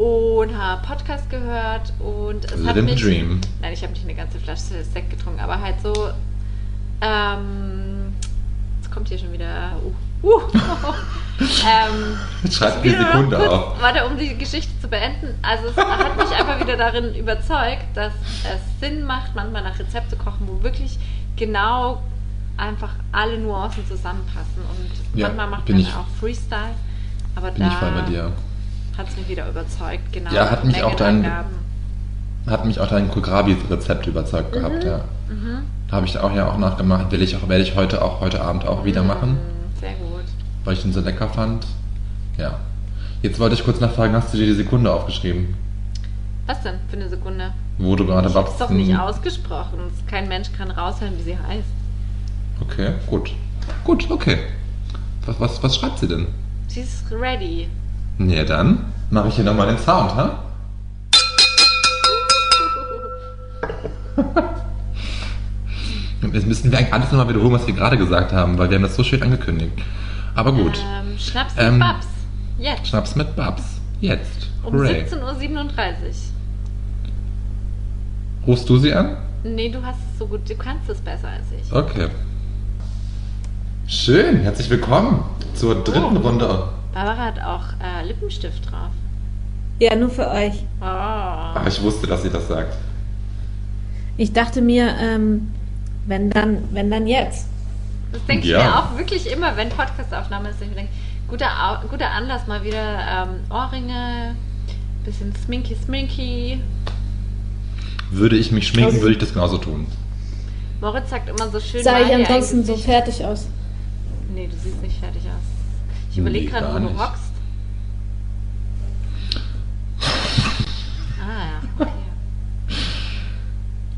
S2: und habe Podcast gehört und es hat
S3: Living the
S2: mich.
S3: Dream.
S2: Nein, ich habe nicht eine ganze Flasche Sekt getrunken, aber halt so. Ähm, jetzt kommt hier schon wieder. Uh, uh, ähm,
S3: Schreib
S2: ich
S3: die Sekunde
S2: kurz,
S3: auf.
S2: Warte, um die Geschichte zu beenden. Also es hat mich einfach wieder darin überzeugt, dass es Sinn macht, manchmal nach Rezept zu kochen, wo wirklich genau einfach alle Nuancen zusammenpassen. Und
S3: Ja,
S2: manchmal macht man
S3: ich-
S2: auch Freestyle. Aber
S3: Bin ich
S2: da
S3: voll bei dir.
S2: Hat es mich wieder überzeugt. Genau.
S3: Ja, hat mich auch dein-. Hat mich auch dein Kohlrabi-Rezept überzeugt gehabt, ja.
S2: Mhm.
S3: Habe ich auch ja auch nachgemacht. Will ich auch, werde ich heute auch heute Abend auch wieder machen,
S2: Mm, Sehr gut.
S3: weil ich den so lecker fand. Ja. Jetzt wollte ich kurz nachfragen, hast du dir die Sekunde aufgeschrieben?
S2: Was denn für eine Sekunde?
S3: Wo du gerade
S2: Ich hab's doch nicht ausgesprochen. Kein Mensch kann raushören, wie sie heißt.
S3: Okay, gut. Gut, okay. Was, was, was schreibt sie denn?
S2: Sie ist ready.
S3: Ja, dann mache ich hier nochmal den Sound, ha? Jetzt müssen wir eigentlich alles nochmal wiederholen, was wir gerade gesagt haben, weil wir haben das so schön angekündigt. Aber gut.
S2: Ähm, Schnaps mit
S3: Ähm,
S2: Babs. Jetzt.
S3: Schnaps mit Babs. Jetzt.
S2: Um
S3: Hooray.
S2: 17.37 Uhr.
S3: Rufst du sie an?
S2: Nee, du hast es so gut, du kannst es besser als ich.
S3: Okay. Schön, herzlich willkommen zur dritten
S2: Oh.
S3: Runde.
S2: Barbara hat auch äh, Lippenstift drauf.
S4: Ja, nur für euch.
S2: Oh.
S3: Ach, ich wusste, dass sie das sagt.
S4: Ich dachte mir, ähm, wenn dann, wenn dann jetzt.
S2: Das denke ich
S3: Ja.
S2: mir auch wirklich immer, wenn Podcastaufnahme ist. Ich denke, guter, Au- guter Anlass mal wieder ähm, Ohrringe, bisschen sminky sminky.
S3: Würde ich mich schminken,
S4: Also-
S3: würde ich das genauso tun.
S2: Moritz sagt immer so schön.
S4: Sah ich ansonsten so fertig aus?
S2: Nee, du siehst nicht fertig aus. Ich
S3: Nee,
S2: überlege gerade,
S3: gar
S2: wo du
S3: nicht.
S2: hockst. Ah ja, okay.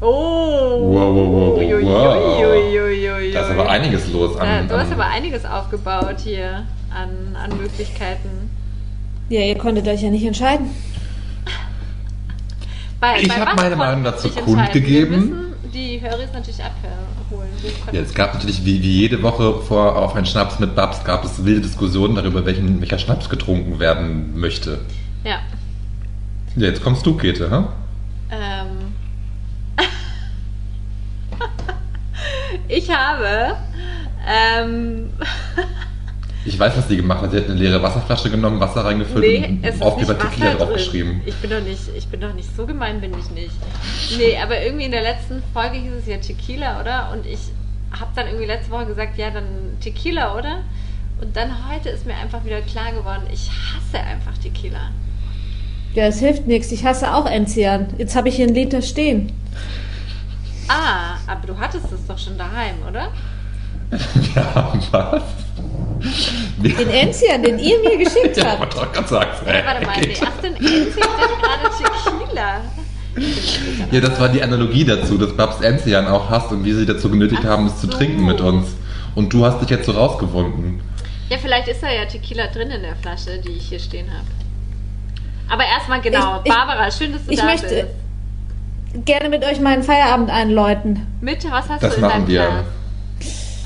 S2: Oh!
S3: Wow, wow, wow, wow,
S2: Ui, ui,
S3: wow.
S2: ui, ui, ui,
S3: Da ist aber einiges los an.
S2: Ja, du hast
S3: an
S2: aber einiges aufgebaut hier an, an Möglichkeiten.
S4: Ja, ihr konntet euch ja nicht entscheiden.
S2: Bei,
S3: Ich
S2: bei
S3: hab
S2: was
S3: meine Meinung dazu kundgegeben.
S2: Die Höris natürlich abholen.
S3: Ja, es gab natürlich wie, wie jede Woche vor auf einen Schnaps mit Babs gab es wilde Diskussionen darüber, welchen, welcher Schnaps getrunken werden möchte.
S2: ja.
S3: Ja, jetzt kommst du, Käthe, hä?
S2: Ähm. ich habe. Ähm,
S3: Ich weiß, was sie gemacht hat. Sie hat eine leere Wasserflasche genommen, Wasser reingefüllt
S2: nee,
S3: und
S2: es ist
S3: auf die
S2: nicht
S3: Tequila draufgeschrieben.
S2: Ich bin doch nicht, ich bin doch nicht so gemein, bin ich nicht. Nee, aber irgendwie in der letzten Folge hieß es ja Tequila, oder? Und ich habe dann irgendwie letzte Woche gesagt, ja, dann Tequila, oder? Und dann heute ist mir einfach wieder klar geworden, ich hasse einfach Tequila.
S4: Ja, es hilft nichts. Ich hasse auch Enzian. Jetzt habe ich hier einen Liter stehen.
S2: Ah, aber du hattest es doch schon daheim, oder?
S3: Ja, was? Wir-
S4: Den Enzian, den ihr mir geschickt
S3: ja,
S4: habt.
S3: wollte doch gerade sagen.
S2: Hey, warte mal, wer ist denn endlich denn gerade Tequila?
S3: Ja, das war die Analogie dazu, dass Babs Enzian auch hasst und wie sie dazu genötigt
S2: Ach
S3: haben, es zu
S2: so.
S3: trinken mit uns. Und du hast dich jetzt so rausgewunden.
S2: Ja, vielleicht ist da ja Tequila drin in der Flasche, die ich hier stehen habe. Aber erstmal genau,
S4: Ich- ich-
S2: Barbara, schön, dass du
S4: ich
S2: da
S4: möchte-
S2: bist.
S4: Gerne mit euch meinen Feierabend einläuten.
S2: Mit, was hast
S3: Das
S2: du in
S3: machen
S2: deinem
S3: wir.
S2: Glas?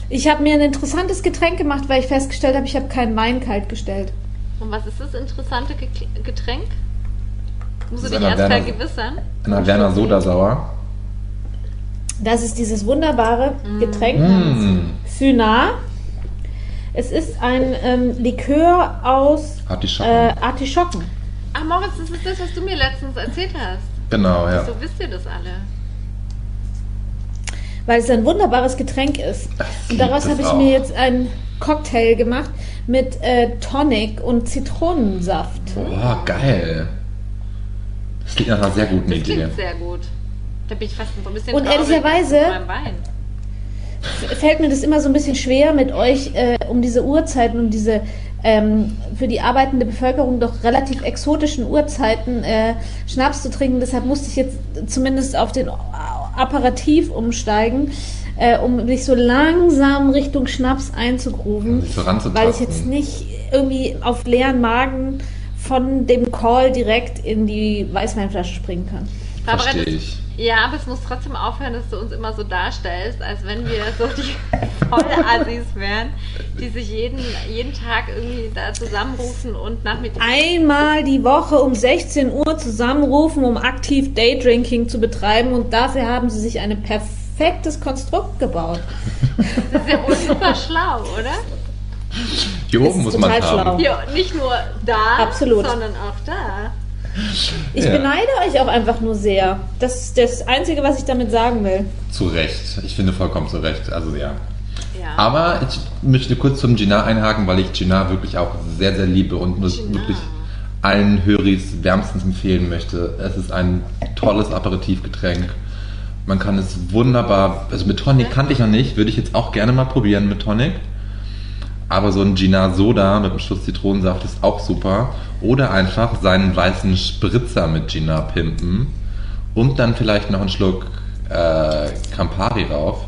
S4: Ich habe mir ein interessantes Getränk gemacht, weil ich festgestellt habe, ich habe keinen Wein kalt gestellt.
S2: Und was ist das interessante Ge Getränk? Musst du dich
S3: einer
S2: erst
S3: Werner-
S2: vergewissern?
S3: Anna Werner Sodasauer.
S4: Das ist dieses wunderbare Getränk
S3: Mm.
S4: namens Cynar. Es ist ein ähm, Likör aus
S3: Artischocken.
S4: äh, Artischocken.
S2: Ach, Moritz, das ist das, was du mir letztens erzählt hast.
S3: Genau, ja.
S2: So wisst ihr das alle.
S4: Weil es ein wunderbares Getränk ist. Und daraus habe
S3: das
S4: ich mir jetzt einen Cocktail gemacht mit äh, Tonic und Zitronensaft.
S3: Boah, geil. Das klingt nach einer sehr guten
S2: Das
S3: Idee.
S2: klingt sehr gut. Da bin ich fast so ein bisschen
S4: Und ehrlicherweise- fällt mir das immer so ein bisschen schwer, mit euch äh, um diese Uhrzeiten, um diese ähm, für die arbeitende Bevölkerung doch relativ exotischen Uhrzeiten äh, Schnaps zu trinken. Deshalb musste ich jetzt zumindest auf den Apparativ umsteigen, äh, um mich so langsam Richtung Schnaps einzugrufen,
S3: Sich ranzutasten.
S4: weil ich jetzt nicht irgendwie auf leeren Magen von dem Call direkt in die Weißweinflasche springen kann.
S3: Verstehe ich.
S2: Ja, aber es muss trotzdem aufhören, dass du uns immer so darstellst, als wenn wir so die Vollassis wären, die sich jeden, jeden Tag irgendwie da zusammenrufen und nachmittags.
S4: einmal die Woche um 16 Uhr zusammenrufen, um aktiv Daydrinking zu betreiben und dafür haben sie sich ein perfektes Konstrukt gebaut.
S2: Das ist ja wohl super schlau, oder?
S3: Hier oben muss man
S4: total
S3: haben.
S4: schlau.
S2: Ja, nicht nur da,
S4: Absolut.
S2: sondern auch da.
S4: Ich
S3: Ja.
S4: beneide euch auch einfach nur sehr. Das ist das Einzige, was ich damit sagen will.
S3: Zu Recht. Ich finde vollkommen zu Recht. Also ja.
S2: Ja.
S3: Aber ich möchte kurz zum Gina einhaken, weil ich Gina wirklich auch sehr, sehr liebe und
S2: Gina.
S3: wirklich allen Höris wärmstens empfehlen möchte. Es ist ein tolles Aperitivgetränk. Man kann es wunderbar, also mit Tonic kannte ich noch nicht, würde ich jetzt auch gerne mal probieren mit Tonic. Aber so ein Gina Soda mit einem Schuss Zitronensaft ist auch super. Oder einfach seinen weißen Spritzer mit Gina pimpen und dann vielleicht noch einen Schluck äh, Campari rauf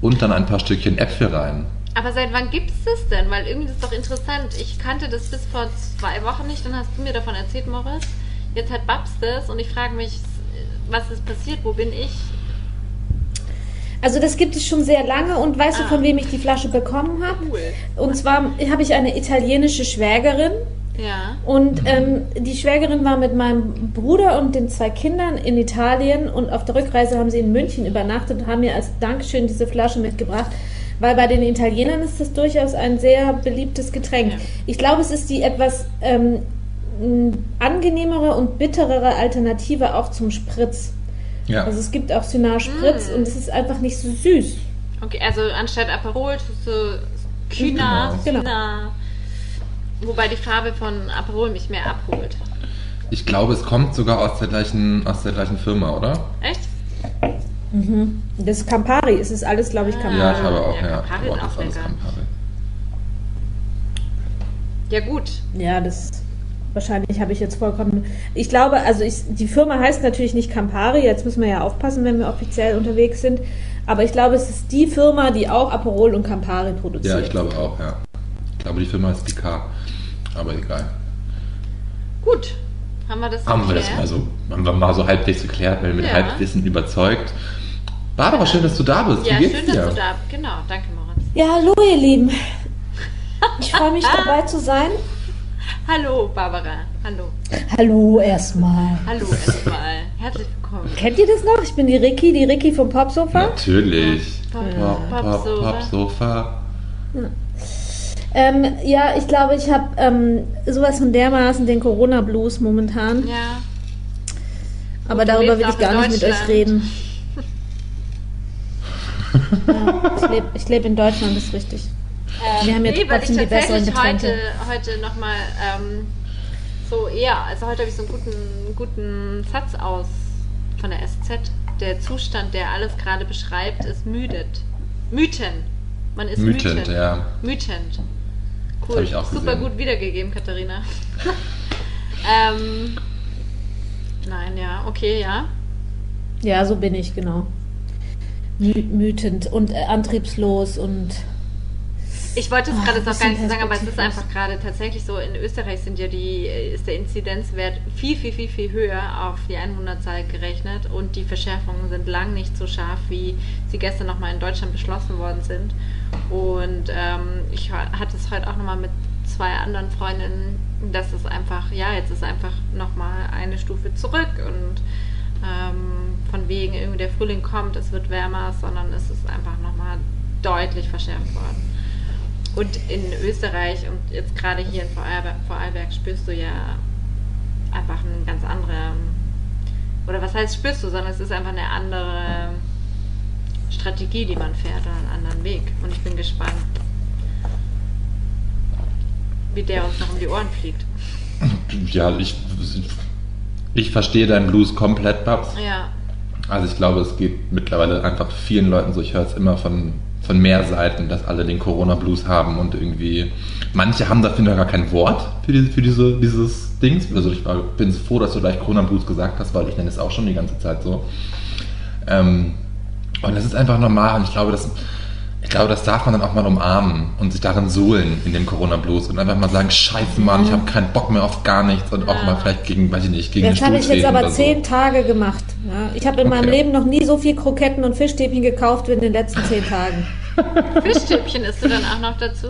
S3: und dann ein paar Stückchen Äpfel rein.
S2: Aber seit wann gibt es das denn? Weil irgendwie ist es doch interessant. Ich kannte das bis vor zwei Wochen nicht, dann hast du mir davon erzählt, Moritz. Jetzt hat Babs das und ich frage mich, was ist passiert? Wo bin ich?
S4: Also das gibt es schon sehr lange und weißt du,
S2: Ah.
S4: von wem ich die Flasche bekommen habe?
S2: Cool.
S4: Und zwar habe ich eine italienische Schwägerin
S2: Ja.
S4: Und ähm, die Schwägerin war mit meinem Bruder und den zwei Kindern in Italien und auf der Rückreise haben sie in München übernachtet und haben mir als Dankeschön diese Flasche mitgebracht, weil bei den Italienern ist das durchaus ein sehr beliebtes Getränk.
S2: Ja.
S4: Ich glaube, es ist die etwas ähm, angenehmere und bitterere Alternative auch zum Spritz.
S3: Ja.
S4: Also es gibt auch Cynar Spritz
S2: Mm.
S4: und es ist einfach nicht so süß.
S2: Okay, also anstatt Aperol tust du Kühner,
S3: Genau.
S2: Kühner. Wobei die Farbe von Aperol mich mehr abholt.
S3: Ich glaube, es kommt sogar aus der gleichen, aus der gleichen Firma, oder?
S2: Echt?
S4: Das ist Campari, es ist alles, glaube ich,
S2: Ah.
S4: Campari.
S3: Ja, ich glaube auch,
S2: Ja,
S3: ja.
S2: Campari ist auch lecker.
S3: Campari.
S2: Ja gut.
S4: Ja, das wahrscheinlich habe ich jetzt vollkommen. Ich glaube, also ich, die Firma heißt natürlich nicht Campari, jetzt müssen wir ja aufpassen, wenn wir offiziell unterwegs sind. Aber ich glaube, es ist die Firma, die auch Aperol und Campari produziert.
S3: Ja, ich glaube auch, ja. Ich glaube, die Firma ist Picard. Aber egal.
S2: Gut. Haben wir das
S3: Haben wir das mal so, haben wir mal so halbwegs geklärt, weil mit
S2: Ja.
S3: Halbwissen überzeugt. Barbara, schön, dass du da bist.
S2: Ja,
S3: Wie geht's
S2: schön,
S3: dir?
S2: dass du da bist. Genau, danke Moritz.
S4: Ja, hallo ihr Lieben. Ich freue mich dabei zu sein.
S2: Hallo Barbara. Hallo.
S4: Hallo erstmal.
S2: Hallo erstmal. Herzlich willkommen.
S4: Kennt ihr das noch? Ich bin die Ricky, die Ricky vom Popsofa.
S3: Natürlich.
S2: Pop,
S3: Pop,
S2: Pop,
S3: pop,
S2: Sofa.
S3: pop, Sofa.
S4: Ähm, ja, ich glaube, ich habe ähm, sowas von dermaßen den Corona-Blues momentan.
S2: Ja.
S4: Aber darüber will ich gar nicht mit euch reden. ja, ich lebe leb in Deutschland, das ist richtig. Wir haben ja
S2: nee, weil ich
S4: trotzdem die besseren
S2: tatsächlich heute,
S4: Getränke.
S2: heute nochmal ähm, so eher, also heute habe ich so einen guten, guten Satz aus von der SZ. Der Zustand, der alles gerade beschreibt, ist müdet. Müten. Man ist
S3: Mütend,
S2: mütend.
S3: ja.
S2: Mütend. Cool.
S3: hab ich auch
S2: Super
S3: gesehen.
S2: gut wiedergegeben, Katharina. ähm, nein, ja, okay, ja.
S4: Ja, so bin ich, genau. Mü mütend und äh, antriebslos und
S2: Ich wollte es
S4: Ah,
S2: gerade noch gar nicht so sagen, aber es ist einfach gerade tatsächlich so, in Österreich sind ja die, ist der Inzidenzwert viel, viel, viel, viel höher auf die 100-Zahl gerechnet und die Verschärfungen sind lang nicht so scharf, wie sie gestern nochmal in Deutschland beschlossen worden sind. Und ähm, ich ha- hatte es heute auch nochmal mit zwei anderen Freundinnen, dass es einfach, ja, jetzt ist einfach nochmal eine Stufe zurück und ähm, von wegen irgendwie der Frühling kommt, es wird wärmer, sondern es ist einfach nochmal deutlich verschärft worden. Und in Österreich und jetzt gerade hier in Vorarlberg, Vorarlberg spürst du ja einfach eine ganz andere, oder was heißt spürst du, sondern es ist einfach eine andere Strategie, die man fährt, oder einen anderen Weg. Und ich bin gespannt, wie der uns noch um die Ohren fliegt.
S3: Ja, ich, ich verstehe deinen Blues komplett, Babs.
S2: Ja.
S3: Also ich glaube, es geht mittlerweile einfach vielen Leuten so. Ich höre es immer von, von mehr Seiten, dass alle den Corona-Blues haben und irgendwie. Manche haben dafür noch gar kein Wort für, diese, für diese, dieses Dings. Also ich bin froh, dass du gleich Corona-Blues gesagt hast, weil ich nenne es auch schon die ganze Zeit so. Ähm, und das ist einfach normal und ich glaube, das, ich glaube, das darf man dann auch mal umarmen und sich darin suhlen in dem Corona-Blues und einfach mal sagen, scheiße Mann, ich habe keinen Bock mehr auf gar nichts und auch
S2: Ja.
S3: mal vielleicht gegen, weiß ich nicht, gegen
S4: Das habe ich jetzt aber zehn
S3: so.
S4: Tage gemacht. Ja, ich habe in meinem
S3: Okay.
S4: Leben noch nie so viel Kroketten und Fischstäbchen gekauft wie in den letzten zehn Tagen.
S2: Fischstäbchen isst du dann auch noch dazu?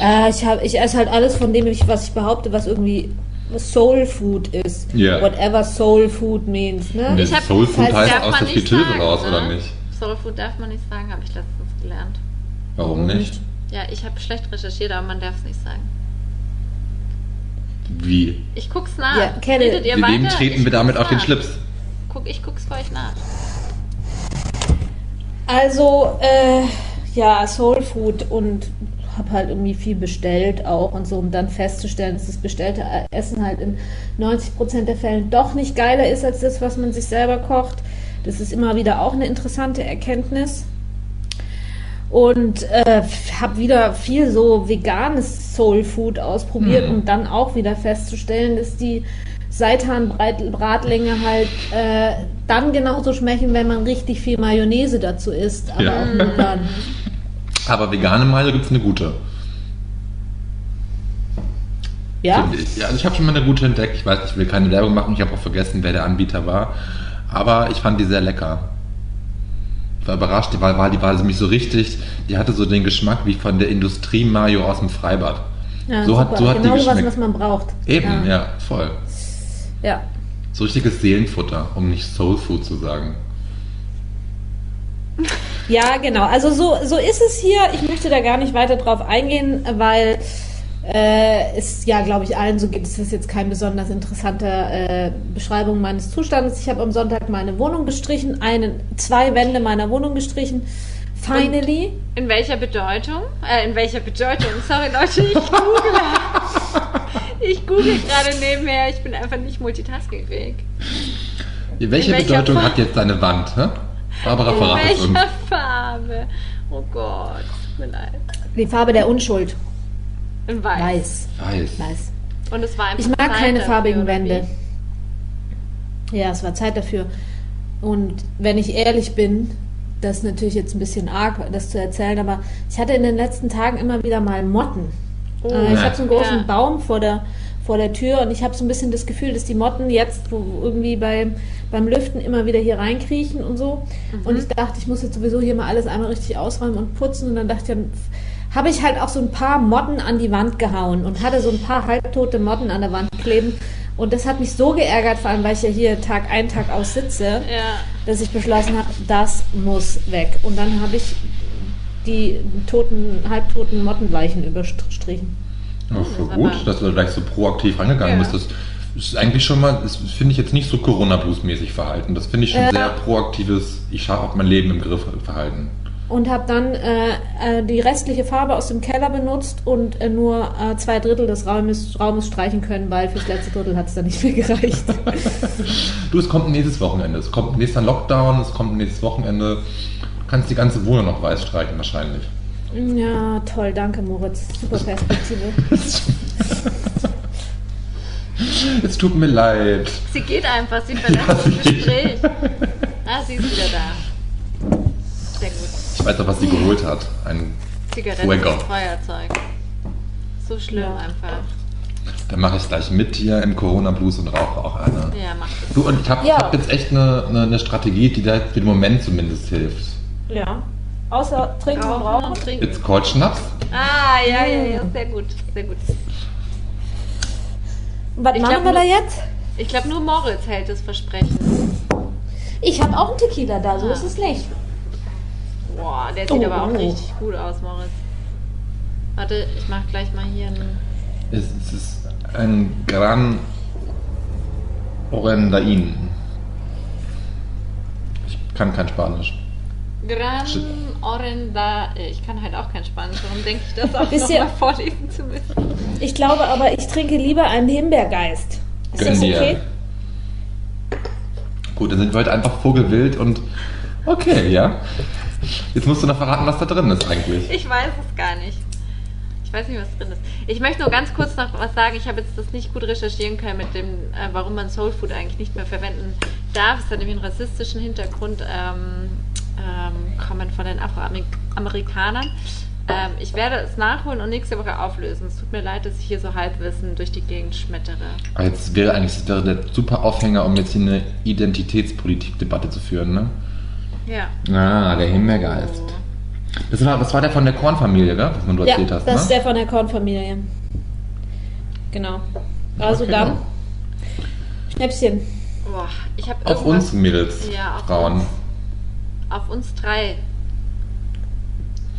S4: Äh, ich, hab, ich esse halt alles von dem, ich, was ich behaupte, was irgendwie Soul Food ist.
S3: Ja.
S4: Whatever Soul Food means. Ne?
S3: Nee,
S2: Ich hab-
S3: Soul Food heißt
S2: darf
S3: aus
S2: man
S3: der
S2: nicht
S3: Fritteuse
S2: sagen,
S3: raus,
S2: ne?
S3: oder nicht?
S2: Soul Food darf man nicht sagen, habe ich letztens gelernt.
S3: Warum nicht?
S2: Ja, ich habe schlecht recherchiert, aber man darf es nicht sagen.
S3: Wie?
S2: Ich guck's nach.
S4: Ja, kenne-
S2: Redet ihr
S3: Wem
S2: weiter?
S3: treten
S2: Ich
S3: wir damit
S2: guck's
S3: auf den
S2: nach.
S3: Schlips?
S2: Guck, ich guck's für euch nach.
S4: Also, äh, ja, Soul Food und habe halt irgendwie viel bestellt auch und so, um dann festzustellen, dass das bestellte Essen halt in 90% der Fällen doch nicht geiler ist als das, was man sich selber kocht. Das ist immer wieder auch eine interessante Erkenntnis. Und äh, habe wieder viel so veganes Soul Food ausprobiert,
S3: Mhm.
S4: um dann auch wieder festzustellen, dass die Seitanbratlinge halt äh, dann genauso schmecken, wenn man richtig viel Mayonnaise dazu isst. Aber
S3: Ja.
S4: auch nur dann.
S3: Aber vegane Meile gibt es eine gute.
S4: Ja?
S3: Ich. Ja, also ich habe schon mal eine gute entdeckt. Ich weiß, ich will keine Werbung machen. Ich habe auch vergessen, wer der Anbieter war. Aber ich fand die sehr lecker. War überrascht, die war, war, die war nämlich so richtig, die hatte so den Geschmack wie von der Industrie Mayo aus dem Freibad.
S4: Ja,
S3: so, hat,
S4: super.
S3: so hat
S4: genau
S3: die
S4: was,
S3: geschmeckt.
S4: was man braucht.
S3: Eben,
S4: ja.
S3: ja, voll.
S4: ja.
S3: So richtiges Seelenfutter, um nicht Soul Food zu sagen.
S4: Ja, genau. Also so, so ist es hier. Ich möchte da gar nicht weiter drauf eingehen, weil äh, es ja, glaube ich, allen so geht. Es ist jetzt kein besonders interessanter äh, Beschreibung meines Zustandes. Ich habe am Sonntag meine Wohnung gestrichen, eine, zwei Wände meiner Wohnung gestrichen. Finally.
S2: In welcher Bedeutung? Äh, in welcher Bedeutung? Sorry Leute, ich google. ich google gerade nebenher. Ich bin einfach nicht multitaskingfähig.
S3: Welche
S2: In welcher
S3: Bedeutung
S2: Form?
S3: hat jetzt deine Wand? Hä? Barbara
S2: In
S3: verrat es uns.
S2: welcher Farbe? Oh Gott, tut mir leid.
S4: Die Farbe der Unschuld.
S2: In weiß.
S4: Weiß.
S3: Weiß.
S4: Weiß.
S2: Und es war einfach
S4: Ich mag
S2: Zeit
S4: keine
S2: dafür,
S4: farbigen Wände.
S2: wie?
S4: Ja, es war Zeit dafür. Und wenn ich ehrlich bin, das ist natürlich jetzt ein bisschen arg, das zu erzählen, aber ich hatte in den letzten Tagen immer wieder mal Motten.
S2: Oh.
S4: Äh, ich habe so einen großen
S2: Ja.
S4: Baum vor der, vor der Tür und ich habe so ein bisschen das Gefühl, dass die Motten jetzt wo irgendwie beim, beim Lüften immer wieder hier reinkriechen und so. Und ich dachte, ich muss jetzt sowieso hier mal alles einmal richtig ausräumen und putzen. Und dann dachte ich, habe ich halt auch so ein paar Motten an die Wand gehauen und hatte so ein paar halbtote Motten an der Wand kleben. Und das hat mich so geärgert, vor allem weil ich ja hier Tag ein, Tag aus sitze,
S2: Ja.
S4: dass ich beschlossen habe, das muss weg. Und dann habe ich die toten, halbtoten Mottenweichen überstrichen.
S2: Das ist
S3: gut, dass du da gleich so proaktiv rangegangen
S2: Ja.
S3: bist. Das ist eigentlich schon mal, das finde ich jetzt nicht so Corona-Blues-mäßig Verhalten. Das finde ich schon
S4: Ja.
S3: sehr proaktives, ich habe auch mein Leben im Griff Verhalten.
S4: Und habe dann äh, äh, die restliche Farbe aus dem Keller benutzt und äh, nur äh, zwei Drittel des Raumes, Raumes streichen können, weil fürs letzte Drittel hat es dann nicht mehr gereicht.
S3: Du, es kommt ein nächstes Wochenende. Es kommt ein nächster Lockdown, es kommt ein nächstes Wochenende. Du kannst die ganze Wohnung noch weiß streichen wahrscheinlich.
S4: ja, toll, danke Moritz. Super Perspektive.
S3: Es tut mir leid.
S2: Sie geht einfach, sie verlässt
S3: Ja,
S2: das Gespräch. Ah, sie ist wieder da.
S3: Ich weiß auch, was sie geholt hat. Ein
S2: Zigaretten
S3: Fuego.
S2: Feuerzeug. So schlimm
S4: Ja.
S2: einfach.
S3: Da mache ich gleich mit hier im Corona-Blues und rauche auch eine.
S2: Ja, macht es.
S3: Du, und ich habe
S4: Ja.
S3: hab jetzt echt eine, eine, eine Strategie, die da für den Moment zumindest hilft.
S4: Ja. Außer trinken und
S2: Rauchen
S4: rauchen.
S2: und trinken.
S3: It's called Schnaps.
S2: Ah, ja, ja, ja, sehr gut, sehr gut.
S4: Was
S2: Ich
S4: machen
S2: glaub,
S4: wir da jetzt?
S2: Ich glaube, nur Moritz hält das Versprechen.
S4: Ich habe auch einen Tequila da, so
S2: Ah.
S4: ist es nicht.
S2: Boah, der sieht
S4: Oh,
S2: aber auch
S4: oh.
S2: richtig gut aus, Moritz. Warte, ich mach gleich mal hier einen.
S3: Es, es ist ein Gran Orendain. Ich kann kein Spanisch.
S2: Gran Orenda. Ich kann halt auch kein Spanisch. Warum denke ich das auch
S4: ihr-
S2: nochmal vorlesen zu müssen?
S4: Ich glaube aber, ich trinke lieber einen Himbeergeist. Ist
S3: Gönn
S4: das
S3: dir.
S4: okay?
S3: Gut, dann sind wir heute einfach vogelwild und okay, ja. Jetzt musst du noch verraten, was da drin ist eigentlich.
S2: Ich weiß es gar nicht. Ich weiß nicht, was drin ist. Ich möchte nur ganz kurz noch was sagen. Ich habe jetzt das nicht gut recherchieren können mit dem, äh, warum man Soul Food eigentlich nicht mehr verwenden darf. Es hat nämlich einen rassistischen Hintergrund, ähm, ähm, kommen von den Afroamerikanern. Ähm, ich werde es nachholen und nächste Woche auflösen. Es tut mir leid, dass ich hier so Halbwissen durch die Gegend schmettere.
S3: Jetzt wäre eigentlich das wäre der super Aufhänger, um jetzt hier eine Identitätspolitik-Debatte zu führen, ne?
S2: Ja.
S3: Ah, der Himbeergeist. Das war, das war der von der Kornfamilie, gell? Was man du
S4: Ja,
S3: erzählt hast,
S4: das
S3: ne?
S4: ist der von der Kornfamilie. Genau. Also
S3: Okay,
S4: dann,
S3: ja.
S4: Schnäpschen.
S2: Boah, ich habe
S3: Auf uns Mädels,
S2: Ja, auf
S3: Frauen.
S2: uns. Auf uns drei.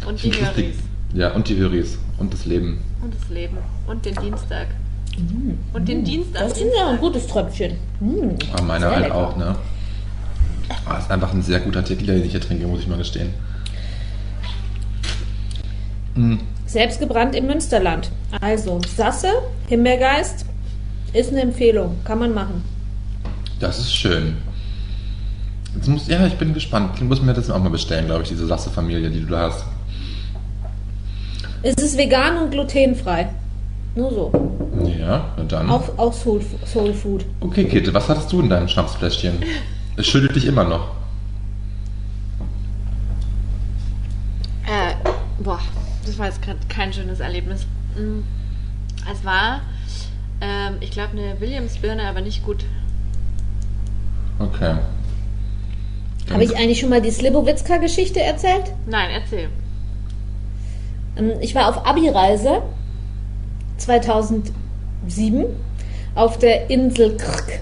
S2: Und die. Höris.
S3: Ja, und die Höris. Und das Leben.
S2: Und das Leben. Und den Dienstag. Und den Dienstag.
S4: Das ist ja ein gutes Tröpfchen. Mm,
S3: Aber meiner
S4: sehr
S3: halt
S4: lecker.
S3: auch, ne? Ah, ist einfach ein sehr guter Tequila, den ich hier trinke, muss ich mal gestehen. Mm,
S4: Selbst gebrannt im Münsterland. Also, Sasse, Himbeergeist, ist eine Empfehlung. Kann man machen.
S3: Das ist schön. Jetzt muss, ja, ich bin gespannt. Ich muss mir das auch mal bestellen, glaube ich, diese Sasse-Familie, die du da hast.
S4: Es ist vegan und glutenfrei. Nur so.
S3: Ja, na dann.
S4: Auch, auch Soul, Soul Food.
S3: Okay, Käthe, was hattest du in deinem Schnapsfläschchen? Es schüttelt dich immer noch.
S2: Äh, boah, das war jetzt gerade kein schönes Erlebnis. Mm. Es war, ähm, ich glaube, eine Williams-Birne, aber nicht gut.
S3: Okay.
S4: Habe ich eigentlich schon mal die Slibowitzka-Geschichte erzählt?
S2: Nein, erzähl.
S4: Ähm, Ich war auf Abi-Reise 2007 auf der Insel Krk.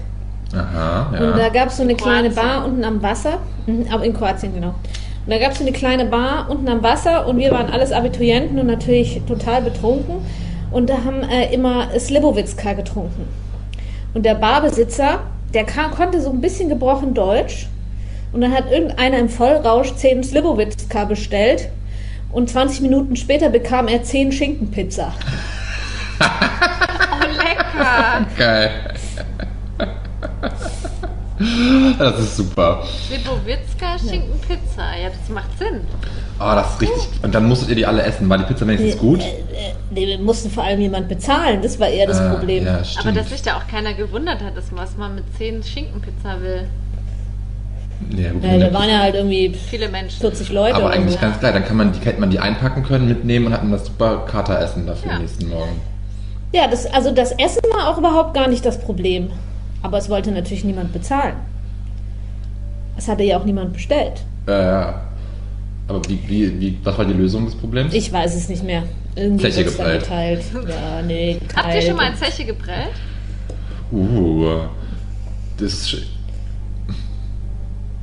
S3: Aha, ja.
S4: Und da gab es so eine kleine. Bar unten am Wasser. Mhm, Aber in Kroatien, genau. Und da gab es so eine kleine Bar unten am Wasser und wir waren alles Abiturienten und natürlich total betrunken. Und da haben äh, immer Slibowitzka getrunken. Und der Barbesitzer, der kam, konnte so ein bisschen gebrochen Deutsch. Und dann hat irgendeiner im Vollrausch 10 Slibowitzka bestellt. Und 20 Minuten später bekam er 10 Schinkenpizza.
S2: Oh, lecker!
S3: Geil. Das ist super.
S2: Slibowitzka Schinkenpizza. Ja, das macht Sinn.
S3: Oh, das ist richtig. Und dann musstet ihr die alle essen. War die Pizza wenigstens gut?
S4: Äh, äh, nee, wir mussten vor allem jemand bezahlen. Das war eher das
S3: Ah,
S4: Problem.
S3: Ja,
S2: Aber dass sich da auch keiner gewundert hat, dass was man mit 10 Schinkenpizza will.
S3: ja, gut,
S4: Ja, wir waren ja halt irgendwie
S2: Viele Menschen.
S4: 40 Leute
S3: aber
S4: oder
S3: eigentlich
S4: so.
S3: ganz geil. Dann kann man die, hätte man die einpacken können, mitnehmen und hatten das super Kateressen dafür
S2: Ja.
S3: am nächsten Morgen.
S4: Ja, das, also das Essen war auch überhaupt gar nicht das Problem. Aber es wollte natürlich niemand bezahlen. Es hatte ja auch niemand bestellt.
S3: Äh, ja. Aber wie, wie, wie, was war die Lösung des Problems?
S4: Ich weiß es nicht mehr. Irgendwie dann
S3: geprellt.
S4: geteilt. Ja, nee, geteilt.
S2: Habt ihr schon mal in Zeche geprellt?
S3: Uh, das ist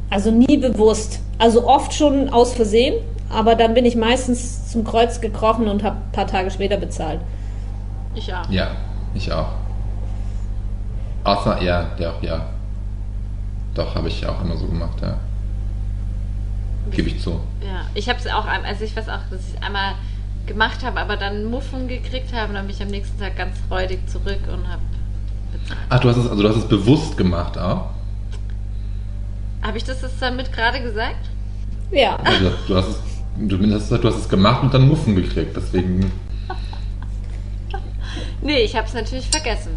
S4: Also nie bewusst. Also oft schon aus Versehen, aber dann bin ich meistens zum Kreuz gekrochen und habe ein paar Tage später bezahlt.
S2: Ich auch.
S3: Ja, ich auch. Außer, ja, ja, ja. Doch, habe ich auch immer so gemacht, ja. Gebe ich zu.
S2: Ja, ich habe es auch, einmal- also ich weiß auch, dass ich es einmal gemacht habe, aber dann Muffen gekriegt habe und dann bin ich am nächsten Tag ganz freudig zurück und habe bezahlt.
S3: Ach, du hast es, also du hast es bewusst gemacht auch?
S2: Habe ich das jetzt damit gerade gesagt?
S4: Ja.
S3: Also, du hast es, du hast, du hast es gemacht und dann Muffen gekriegt, deswegen.
S2: Nee, ich habe es natürlich vergessen.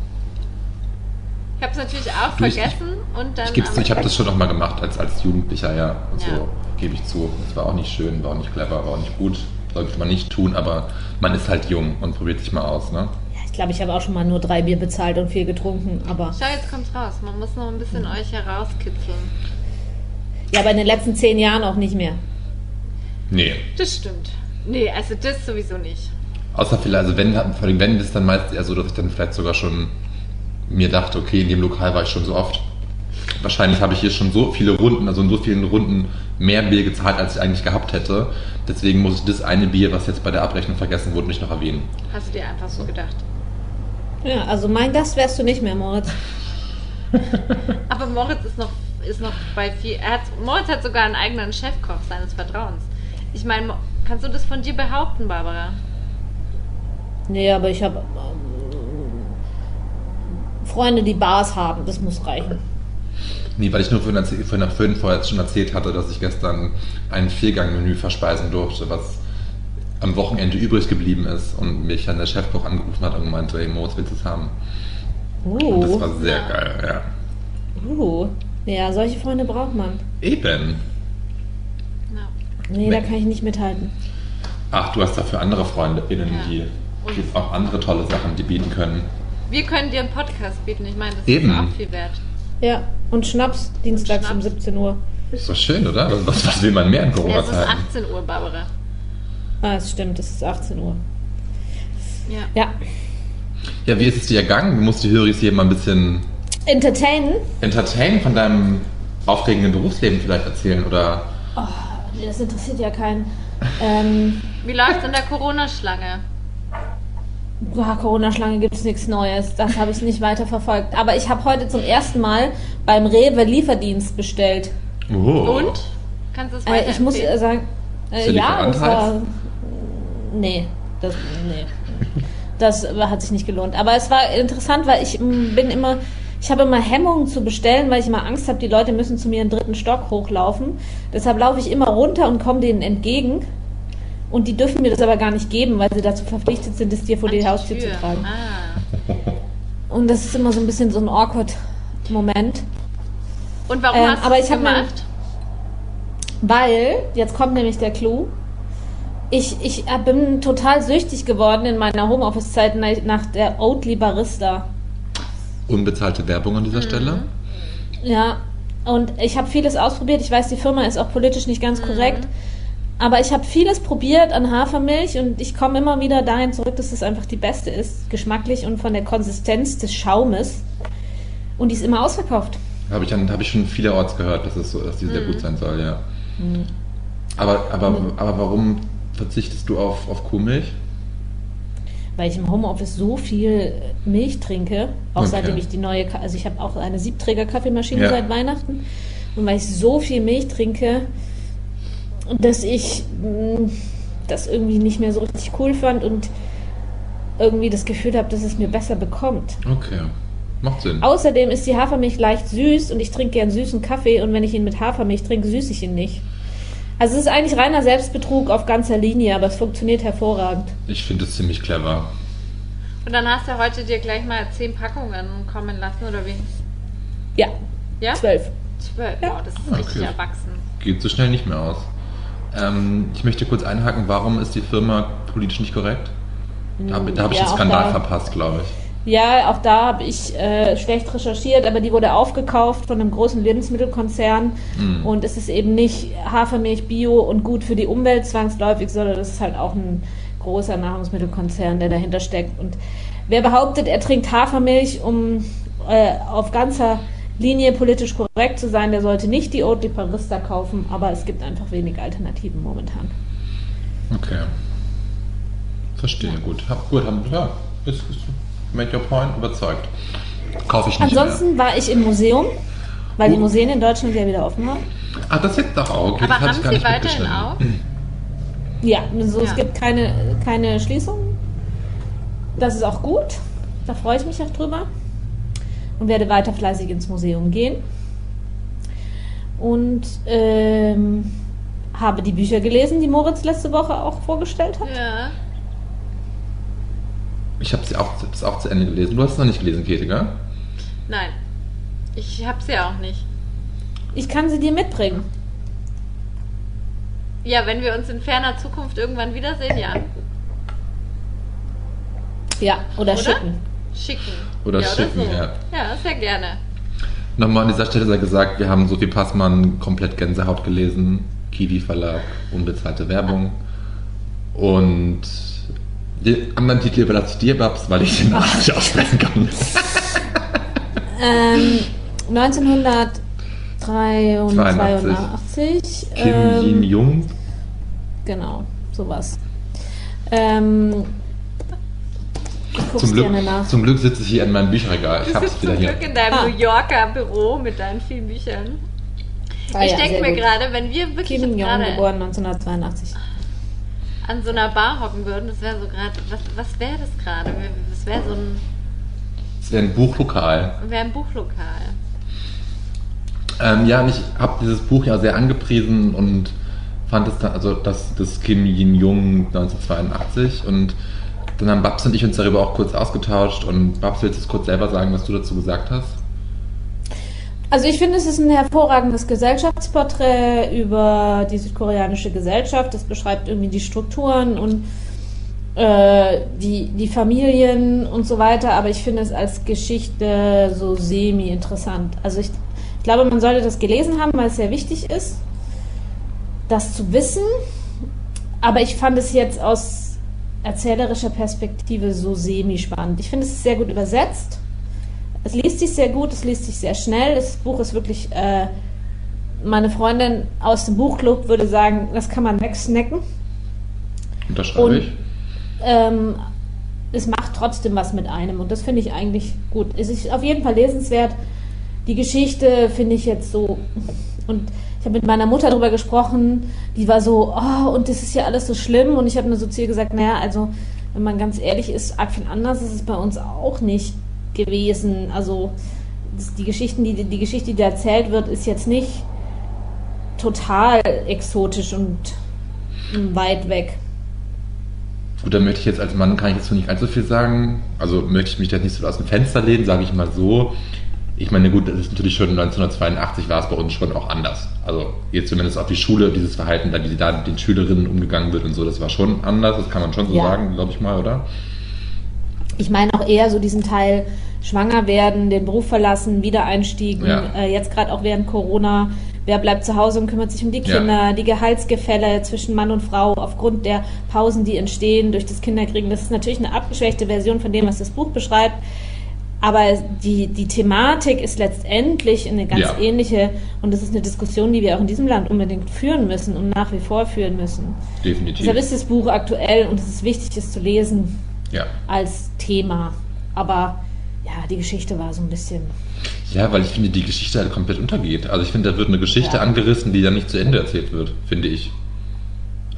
S2: Ich habe es natürlich auch
S3: Du, ich-
S2: vergessen und dann.
S3: Ich
S2: am-
S3: ich habe das schon noch mal gemacht als, als Jugendlicher, ja. Und
S2: Ja.
S3: so gebe ich zu. Das war auch nicht schön, war auch nicht clever, war auch nicht gut. Sollte man nicht tun, aber man ist halt jung und probiert sich mal aus, ne?
S4: Ja, Ich glaube, ich habe auch schon mal nur drei Bier bezahlt und viel getrunken, aber
S2: Schau, jetzt kommt's raus. Man muss noch ein bisschen euch herauskitzeln.
S4: ja, aber in den letzten zehn Jahren auch nicht mehr.
S3: Nee.
S2: Das stimmt. Nee, also das sowieso nicht.
S3: Außer vielleicht, also wenn, vor allem wenn, ist dann meist eher so, dass ich dann vielleicht sogar schon mir dachte, okay, in dem Lokal war ich schon so oft. Wahrscheinlich habe ich hier schon so viele Runden, also in so vielen Runden mehr Bier gezahlt, als ich eigentlich gehabt hätte. Deswegen muss ich das eine Bier, was jetzt bei der Abrechnung vergessen wurde, nicht noch erwähnen.
S2: Hast du dir einfach so gedacht.
S4: Ja, also mein Gast wärst du nicht mehr, Moritz.
S2: Aber Moritz ist noch ist noch bei viel. Er hat, Moritz hat sogar einen eigenen Chefkoch seines Vertrauens. Ich meine, kannst du das von dir behaupten, Barbara?
S4: Nee, aber ich habe Freunde, die Bars haben. Das muss reichen.
S3: Nee, weil ich nur vorhin, vorhin, vorhin vorher schon erzählt hatte, dass ich gestern ein Viergang-Menü verspeisen durfte, was am Wochenende übrig geblieben ist und mich dann der Chefkoch angerufen hat und meinte, hey Moritz, willst du es haben? Und das
S4: Uh,
S3: war sehr
S2: Ja.
S3: geil, ja.
S4: uh. Ja, solche Freunde braucht man.
S3: Eben.
S2: Ja.
S4: Nee, da kann ich nicht mithalten.
S3: Ach, du hast dafür andere FreundInnen,
S2: Ja.
S3: die gibt auch andere tolle Sachen, die bieten können.
S2: Wir können dir einen Podcast bieten. Ich meine, das
S3: Eben.
S2: ist auch viel wert.
S4: Ja, und Schnaps dienstags um
S2: Schnaps.
S4: 17 Uhr.
S3: Ist doch schön, oder? Was, was will man mehr in
S2: Ja, es ist
S3: Corona-Zeiten?
S2: 18 Uhr, Barbara.
S4: Ah, es stimmt, es ist 18 Uhr.
S2: Ja.
S4: Ja.
S3: Ja, wie ist es dir ergangen? Du musst die Höris hier mal ein bisschen
S4: Entertainen?
S3: entertainen von deinem aufregenden Berufsleben vielleicht erzählen oder
S4: Oh, nee, das interessiert ja keinen. Ähm,
S2: Wie läuft in der Corona-Schlange?
S4: Boah, Corona-Schlange gibt es nichts Neues. Das habe ich nicht weiter verfolgt. Aber ich habe heute zum ersten Mal beim Rewe Lieferdienst bestellt.
S3: Oh.
S2: Und? Kannst du es
S4: Äh, ich muss äh, sagen, äh, ja, das war. Nee, das, nee. Das hat sich nicht gelohnt. Aber es war interessant, weil ich mm, bin immer, ich habe immer Hemmungen zu bestellen, weil ich immer Angst habe, die Leute müssen zu mir in den dritten Stock hochlaufen. Deshalb laufe ich immer runter und komme denen entgegen. Und die dürfen mir das aber gar nicht geben, weil sie dazu verpflichtet sind, es dir vor die
S2: An
S4: Haustür zu tragen.
S2: Ah.
S4: Und das ist immer so ein bisschen so ein awkward Moment.
S2: Und warum
S4: Ähm,
S2: hast du
S4: mir-
S2: gemacht?
S4: Weil, jetzt kommt nämlich der Clou, ich, ich bin total süchtig geworden in meiner Homeoffice-Zeit nach- nach der Oatly Barista.
S3: unbezahlte Werbung an
S2: Mhm.
S3: dieser Stelle?
S4: Ja, und ich habe vieles ausprobiert. Ich weiß, die Firma ist auch politisch nicht
S2: Mhm.
S4: ganz korrekt. Aber ich habe vieles probiert an Hafermilch und ich komme immer wieder dahin zurück, dass es einfach die beste ist, geschmacklich und von der Konsistenz des Schaumes. Und die ist immer ausverkauft.
S3: Habe ich, dann- habe ich schon vielerorts gehört, dass, es so, dass die sehr gut sein soll, ja. Aber, aber, aber warum verzichtest du auf, auf Kuhmilch?
S4: weil ich im Homeoffice so viel Milch trinke, auch
S3: Okay.
S4: seitdem ich die neue, also ich habe auch eine Siebträger-Kaffeemaschine
S3: Ja.
S4: seit Weihnachten und weil ich so viel Milch trinke, dass ich mh, das irgendwie nicht mehr so richtig cool fand und irgendwie das Gefühl habe, dass es mir besser bekommt.
S3: Okay, macht Sinn.
S4: Außerdem ist die Hafermilch leicht süß und ich trinke gern süßen Kaffee und wenn ich ihn mit Hafermilch trinke, süße ich ihn nicht. Also es ist eigentlich reiner Selbstbetrug auf ganzer Linie, aber es funktioniert hervorragend.
S3: Ich finde es ziemlich clever.
S2: Und dann hast du heute dir gleich mal 10 Packungen kommen lassen, oder wie?
S4: Ja,
S2: Ja?
S4: zwölf.
S2: Zwölf. Wow, das ist richtig
S3: Okay.
S2: erwachsen.
S3: Geht so schnell nicht mehr aus. Ähm, ich möchte kurz einhaken, warum ist die Firma politisch nicht korrekt? Da, hab- da habe ich
S4: Ja,
S3: den
S4: auch
S3: Skandal
S4: da-
S3: verpasst, glaube ich.
S4: Ja, auch da habe ich äh, schlecht recherchiert, aber die wurde aufgekauft von einem großen Lebensmittelkonzern
S3: Mhm.
S4: und es ist eben nicht Hafermilch bio und gut für die Umwelt zwangsläufig, sondern das ist halt auch ein großer Nahrungsmittelkonzern, der dahinter steckt. Und wer behauptet, er trinkt Hafermilch, um äh, auf ganzer Linie politisch korrekt zu sein, der sollte nicht die Oatly Barista kaufen, aber es gibt einfach wenig Alternativen momentan.
S3: Okay. Verstehe, gut. Hab, gut, haben, ja, ist, ist, make your point, überzeugt. Kaufe ich nicht
S4: Ansonsten war ich im Museum, weil die
S3: Oh.
S4: Museen in Deutschland ja wieder offen haben.
S3: mehr. Ach, das jetzt doch auch. Okay,
S2: Aber haben
S3: ich gar
S2: sie
S3: nicht
S2: weiterhin auf?
S4: Ja, also
S2: Ja.
S4: es gibt keine, keine Schließung. Das ist auch gut. Da freue ich mich auch drüber. Und werde weiter fleißig ins Museum gehen. Und ähm, habe die Bücher gelesen, die Moritz letzte Woche auch vorgestellt hat.
S2: Ja.
S3: Ich habe sie auch, das auch zu Ende gelesen. Du hast es noch nicht gelesen, Käthe, gell?
S2: Nein. Ich hab's ja auch nicht.
S4: Ich kann sie dir mitbringen.
S2: Ja, wenn wir uns in ferner Zukunft irgendwann wiedersehen, ja.
S4: Ja, oder,
S2: Oder?
S4: schicken.
S2: Schicken.
S3: Oder
S2: ja,
S3: schicken,
S2: so.
S3: ja.
S2: Ja, sehr gerne.
S3: Nochmal an dieser Stelle sei gesagt, wir haben Sophie Passmann komplett Gänsehaut gelesen. Kiwi Verlag, unbezahlte Werbung. Und den anderen Titel überlasse ich dir, Babs, weil ich den Namen nicht aussprechen kann.
S4: Ähm, 1982.
S3: Kim
S4: ähm,
S3: Jin Jung.
S4: Genau, sowas. Ähm,
S3: Zum Glück, zum Glück sitze ich hier in meinem Bücherregal. Ich es wieder
S2: zum
S3: hier.
S2: Glück in deinem
S4: Ah.
S2: New Yorker Büro mit deinen vielen Büchern.
S4: Ah
S2: ich
S4: ja,
S2: denke mir gerade, wenn wir wirklich
S4: Kim Jong, geboren 1982.
S2: an so einer Bar hocken würden, das wäre so gerade, was, was wäre das gerade? Das wäre so ein,
S3: Es wäre ein Buchlokal.
S2: wäre ein Buchlokal.
S3: Ähm, ja, und ich habe dieses Buch ja sehr angepriesen und fand es dann, also das, das Kim Yin-Jung 1982 und dann haben Babs und ich uns darüber auch kurz ausgetauscht und Babs, willst du es kurz selber sagen, was du dazu gesagt hast?
S4: Also ich finde, es ist ein hervorragendes Gesellschaftsporträt über die südkoreanische Gesellschaft. Das beschreibt irgendwie die Strukturen und äh, die, die Familien und so weiter. Aber ich finde es als Geschichte so semi-interessant. Also ich, ich glaube, man sollte das gelesen haben, weil es sehr wichtig ist, das zu wissen. Aber ich fand es jetzt aus erzählerischer Perspektive so semi-spannend. Ich finde, es ist sehr gut übersetzt. Es liest sich sehr gut, es liest sich sehr schnell. Das Buch ist wirklich, äh, meine Freundin aus dem Buchclub würde sagen, das kann man wegsnacken.
S3: Unterschreibe
S4: Und-
S3: ich.
S4: Ähm, es macht trotzdem was mit einem und das finde ich eigentlich gut. Es ist auf jeden Fall lesenswert. Die Geschichte finde ich jetzt so. Und ich habe mit meiner Mutter darüber gesprochen, die war so, oh, und das ist ja alles so schlimm. Und ich habe nur so zu ihr gesagt, naja, also, wenn man ganz ehrlich ist, arg viel anders ist es bei uns auch nicht gewesen. Also, die Geschichten, die, die Geschichte, die da erzählt wird, ist jetzt nicht total exotisch und weit weg.
S3: Gut, da möchte ich jetzt als Mann, kann ich jetzt nicht allzu viel sagen. Also möchte ich mich da nicht so aus dem Fenster lehnen, sage ich mal so. Ich meine, gut, das ist natürlich schon 1982 war es bei uns schon auch anders. Also jetzt zumindest auf die Schule, dieses Verhalten, da wie da mit den Schülerinnen umgegangen wird und so, das war schon anders, das kann man schon so
S4: Ja.
S3: sagen, glaube ich mal, oder?
S4: Ich meine auch eher so diesen Teil schwanger werden, den Beruf verlassen, Wiedereinstiegen,
S3: Ja.
S4: äh, jetzt gerade auch während Corona. Wer bleibt zu Hause und kümmert sich um die
S3: Ja.
S4: Kinder, die Gehaltsgefälle zwischen Mann und Frau aufgrund der Pausen, die entstehen durch das Kinderkriegen. Das ist natürlich eine abgeschwächte Version von dem, was das Buch beschreibt. Aber die, die Thematik ist letztendlich eine ganz
S3: Ja.
S4: ähnliche und das ist eine Diskussion, die wir auch in diesem Land unbedingt führen müssen und nach wie vor führen müssen.
S3: Definitiv.
S4: Deshalb ist das Buch aktuell und es ist wichtig, es zu lesen
S3: ja.
S4: als Thema. Aber ja, die Geschichte war so ein bisschen.
S3: ja, weil ich finde, die Geschichte halt komplett untergeht. Also ich finde, da wird eine Geschichte
S4: Ja.
S3: angerissen, die dann nicht zu Ende erzählt wird, finde ich.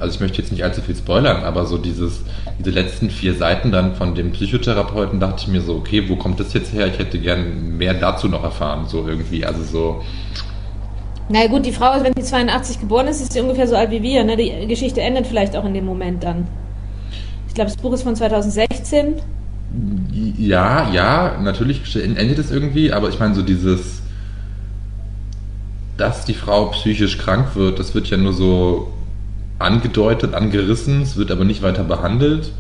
S3: Also ich möchte jetzt nicht allzu viel spoilern, aber so dieses, diese letzten vier Seiten dann von dem Psychotherapeuten dachte ich mir so, okay, wo kommt das jetzt her? Ich hätte gern mehr dazu noch erfahren, so irgendwie. Also so,
S4: Na gut, die Frau, wenn sie 82 geboren ist, ist sie ungefähr so alt wie wir. Ne? Die Geschichte endet vielleicht auch in dem Moment dann. Ich glaube, das Buch ist von 2016.
S3: Ja, ja, natürlich endet es irgendwie, aber ich meine, so dieses, dass die Frau psychisch krank wird, das wird ja nur so angedeutet, angerissen, es wird aber nicht weiter behandelt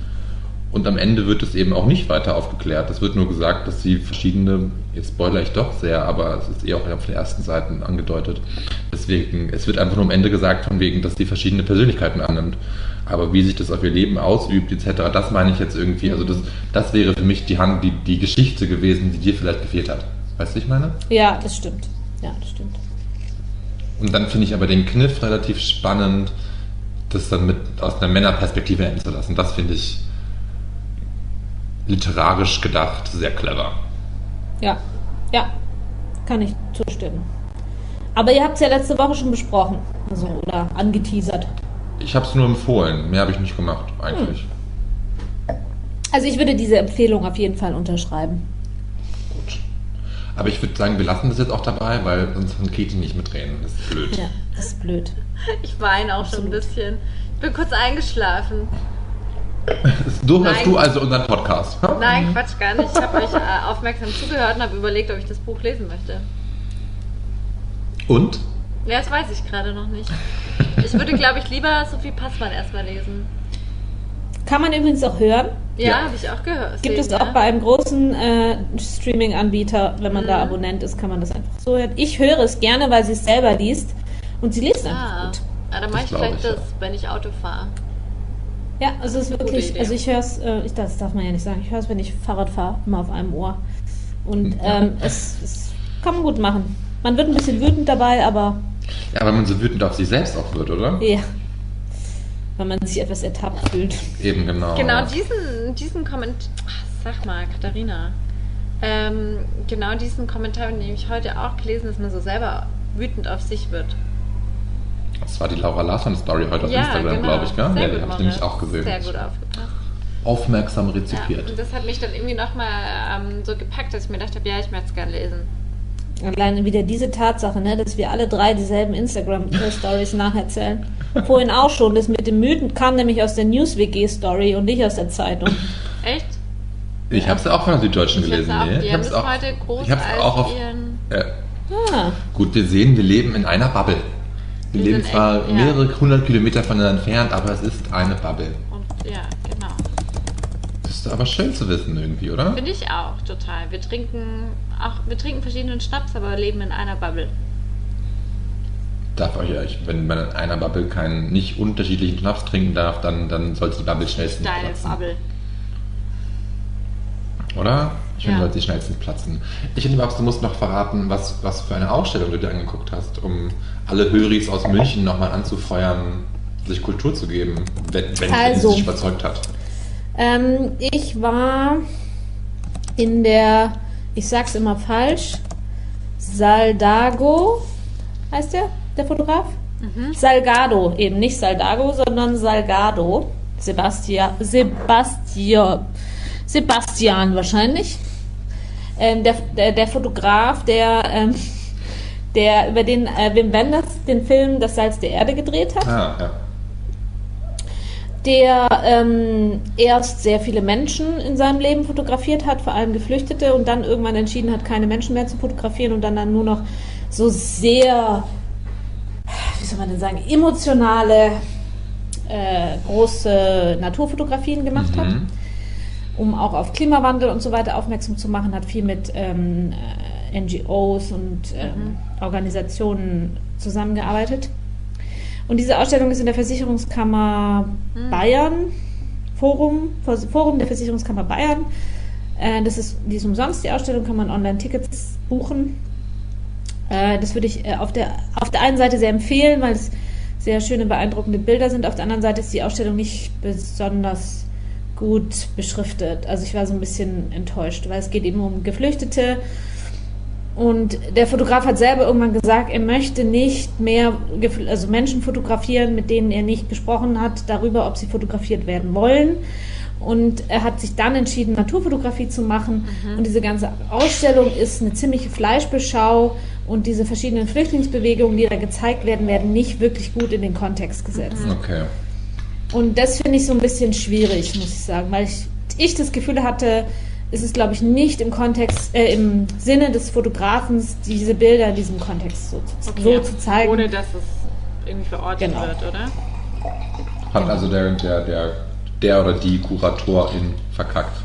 S3: und am Ende wird es eben auch nicht weiter aufgeklärt. Es wird nur gesagt, dass sie verschiedene, jetzt spoiler ich doch sehr, aber es ist eher auch auf den ersten Seiten angedeutet. Deswegen, es wird einfach nur am Ende gesagt, von wegen, dass sie verschiedene Persönlichkeiten annimmt. Aber wie sich das auf ihr Leben ausübt, etc., das meine ich jetzt irgendwie. Also das, das wäre für mich die Hand, die, die Geschichte gewesen, die dir vielleicht gefehlt hat. Weißt du, ich meine?
S4: Ja, das stimmt. Ja, das stimmt.
S3: Und dann finde ich aber den Kniff relativ spannend, das dann mit aus einer Männerperspektive enden zu lassen. Das finde ich literarisch gedacht sehr clever.
S4: Ja, ja, kann ich zustimmen. Aber ihr habt es ja letzte Woche schon besprochen. Also, oder angeteasert.
S3: Ich habe es nur empfohlen, mehr habe ich nicht gemacht, eigentlich.
S4: Also, ich würde diese Empfehlung auf jeden Fall unterschreiben.
S3: Gut. Aber ich würde sagen, wir lassen das jetzt auch dabei, weil sonst kann Katie nicht mitreden. Das ist blöd.
S4: Ja, das ist blöd.
S2: Ich weine auch schon ein bisschen. Ich bin kurz eingeschlafen.
S3: Du hörst
S2: Nein.
S3: du also unseren Podcast. hm?
S2: Nein, Quatsch, gar nicht. Ich habe euch äh, aufmerksam zugehört und habe überlegt, ob ich das Buch lesen möchte.
S3: Und?
S2: Ja, das weiß ich gerade noch nicht. Ich würde, glaube ich, lieber Sophie Passmann erstmal lesen.
S4: Kann man übrigens auch hören.
S2: Ja,
S3: Ja.
S2: habe ich auch gehört.
S4: Gibt es
S2: Sehen,
S4: auch
S2: ja.
S4: bei einem großen äh, Streaming-Anbieter, wenn man da
S2: Mhm.
S4: Abonnent ist, kann man das einfach so hören. Ich höre es gerne, weil sie es selber liest und sie liest einfach
S2: Ah,
S4: gut.
S2: ah dann mache ich vielleicht
S3: ich,
S2: das,
S3: ja.
S2: wenn ich Auto fahre.
S4: Ja, also es ist wirklich, also ich höre es, äh, ich, das darf man ja nicht sagen, ich höre es, wenn ich Fahrrad fahre, immer auf einem Ohr. Und
S3: Ja.
S4: ähm, es, es kann man gut machen. Man wird ein bisschen wütend dabei, aber
S3: Ja, weil man so wütend auf sich selbst auch wird, oder?
S4: ja, wenn man sich etwas ertappt fühlt.
S3: Eben, genau.
S2: Genau, diesen, diesen Kommentar. Sag mal, Katharina. Ähm, genau diesen Kommentar, den ich heute auch gelesen, dass man so selber wütend auf sich wird.
S3: Das war die Laura Larsson-Story heute auf Instagram, glaube ich, gell?
S2: genau. Sehr
S3: ja, die habe ich nämlich auch gesehen.
S2: Sehr gut aufgepasst.
S3: Aufmerksam
S2: Ja,
S3: rezipiert.
S2: und das hat mich dann irgendwie nochmal ähm, so gepackt, dass ich mir gedacht habe, ja, ich möchte es gerne lesen.
S4: Alleine wieder diese Tatsache, ne, dass wir alle drei dieselben Instagram-Stories nacherzählen. Vorhin auch schon, das mit dem Mythen kam nämlich aus der News-WG-Story und nicht aus der Zeitung.
S2: Echt?
S3: Ich habe es auch von der Süddeutschen
S2: Ich
S3: gelesen.
S2: auch,
S3: nee.
S2: die
S3: ich
S2: haben
S3: hab's
S2: das
S3: auch,
S2: heute groß
S3: ich hab's
S2: als
S3: auch auf.
S2: ihren...
S3: Äh,
S4: Ah,
S3: gut, wir sehen, wir leben in einer Bubble. Wir, leben zwar
S2: ja.
S3: mehrere hundert Kilometer voneinander entfernt, aber es ist eine Bubble.
S2: Und ja, genau.
S3: Das ist aber schön zu wissen irgendwie, oder?
S2: Finde ich auch total. Wir trinken auch, wir trinken verschiedenen Schnaps, aber leben in einer Bubble.
S3: Darf euch, ja, wenn man in einer Bubble keinen nicht unterschiedlichen Schnaps trinken darf, dann, dann sollte die Bubble schnellstens
S2: Deine
S3: platzen.
S2: Bubble.
S3: Oder? Ich finde,
S2: Ja.
S3: sollte sie schnellstens platzen. Ich finde, Babs, du musst noch verraten, was, was für eine Ausstellung du dir angeguckt hast, um alle Höris aus München nochmal anzufeuern, sich Kultur zu geben, wenn, wenn,
S4: Also.
S3: sie sich überzeugt hat.
S4: ähm, ich war in der, ich sag's immer falsch, Saldago, heißt der, der Fotograf? Salgado, eben nicht Saldago, sondern Salgado. Sebastian, Sebastian, Sebastian wahrscheinlich. Ähm, der, der, der Fotograf, der, ähm, der über den äh, Wim Wenders den Film Das Salz der Erde gedreht hat
S3: Ah, ja.
S4: der ähm, erst sehr viele Menschen in seinem Leben fotografiert hat, vor allem Geflüchtete, und dann irgendwann entschieden hat, keine Menschen mehr zu fotografieren und dann, dann nur noch so sehr, wie soll man denn sagen, emotionale, äh, große Naturfotografien gemacht hat,
S3: Mhm.
S4: Um auch auf Klimawandel und so weiter aufmerksam zu machen, hat viel mit ähm, äh, NGOs und ähm, Organisationen zusammengearbeitet. Und diese Ausstellung ist in der Versicherungskammer Bayern, Forum, Forum der Versicherungskammer Bayern. Äh, das ist, die ist umsonst, die Ausstellung kann man online Tickets buchen. Äh, das würde ich äh, auf, der, auf der einen Seite sehr empfehlen, weil es sehr schöne, beeindruckende Bilder sind. Auf der anderen Seite ist die Ausstellung nicht besonders gut beschriftet. Also ich war so ein bisschen enttäuscht, weil es geht eben um Geflüchtete. Und der Fotograf hat selber irgendwann gesagt, er möchte nicht mehr also Menschen fotografieren, mit denen er nicht gesprochen hat, darüber, ob sie fotografiert werden wollen. Und er hat sich dann entschieden, Naturfotografie zu machen. Und diese ganze Ausstellung ist eine ziemliche Fleischbeschau. Und diese verschiedenen Flüchtlingsbewegungen, die da gezeigt werden, werden nicht wirklich gut in den Kontext gesetzt.
S3: Okay.
S4: Und das finde ich so ein bisschen schwierig, muss ich sagen, weil ich, ich das Gefühl hatte, es ist, glaube ich, nicht im Kontext, äh, im Sinne des Fotografens, diese Bilder in diesem Kontext so, zu- so zu zeigen.
S2: Ohne dass es irgendwie verortet
S4: Genau.
S2: wird, oder?
S3: Hat also der, der, der, der oder die Kuratorin verkackt.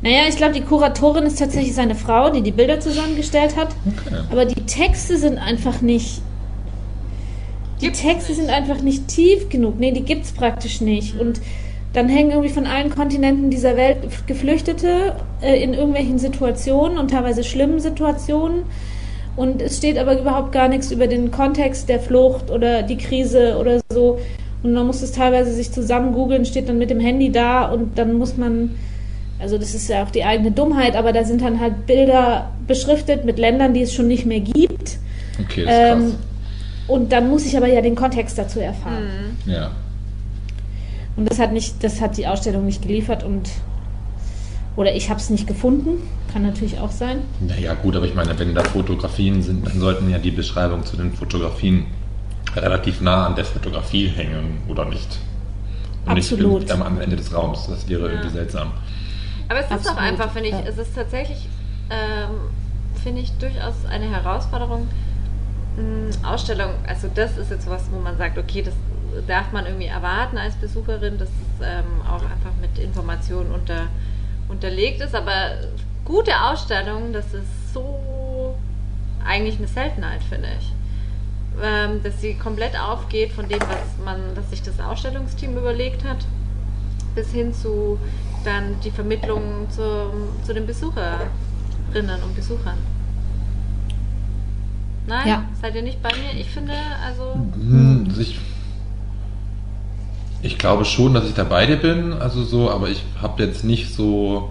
S4: Naja, ich glaube, die Kuratorin ist tatsächlich seine Frau, die die Bilder zusammengestellt hat.
S3: Okay.
S4: Aber die Texte sind einfach nicht. Die Texte
S2: nicht.
S4: sind einfach nicht tief genug. Nee, die gibt's praktisch nicht. Und dann hängen irgendwie von allen Kontinenten dieser Welt Geflüchtete äh, in irgendwelchen Situationen und teilweise schlimmen Situationen. Und es steht aber überhaupt gar nichts über den Kontext der Flucht oder die Krise oder so. Und man muss es teilweise sich zusammen googeln, steht dann mit dem Handy da und dann muss man, also das ist ja auch die eigene Dummheit, aber da sind dann halt Bilder beschriftet mit Ländern, die es schon nicht mehr gibt.
S3: Okay, das ist krass.
S4: Und dann muss ich aber ja den Kontext dazu erfahren.
S3: ja.
S4: Und das hat nicht, das hat die Ausstellung nicht geliefert und oder ich habe es nicht gefunden, kann natürlich auch sein.
S3: Naja, gut, aber ich meine, wenn da Fotografien sind, dann sollten ja die Beschreibungen zu den Fotografien relativ nah an der Fotografie hängen, oder nicht? Und
S4: Absolut.
S3: nicht am am Ende des Raums. Das wäre irgendwie seltsam.
S2: Aber es ist
S4: Absolut,
S2: auch einfach, finde ich,
S4: ja.
S2: es ist tatsächlich, ähm, finde ich, durchaus eine Herausforderung. Mh, Ausstellung, also das ist jetzt was, wo man sagt, okay, das darf man irgendwie erwarten als Besucherin, dass es ähm, auch einfach mit Informationen unter, unterlegt ist. Aber gute Ausstellungen, das ist so eigentlich eine Seltenheit, finde ich. Ähm, dass sie komplett aufgeht von dem, was man, was sich das Ausstellungsteam überlegt hat, bis hin zu dann die Vermittlung zu, zu den Besucherinnen und Besuchern. Nein?
S4: Ja.
S2: Seid ihr nicht bei mir? Ich finde, also.
S3: Hm, also ich, ich glaube schon, dass ich da bei dir bin, also so, aber ich habe jetzt nicht so.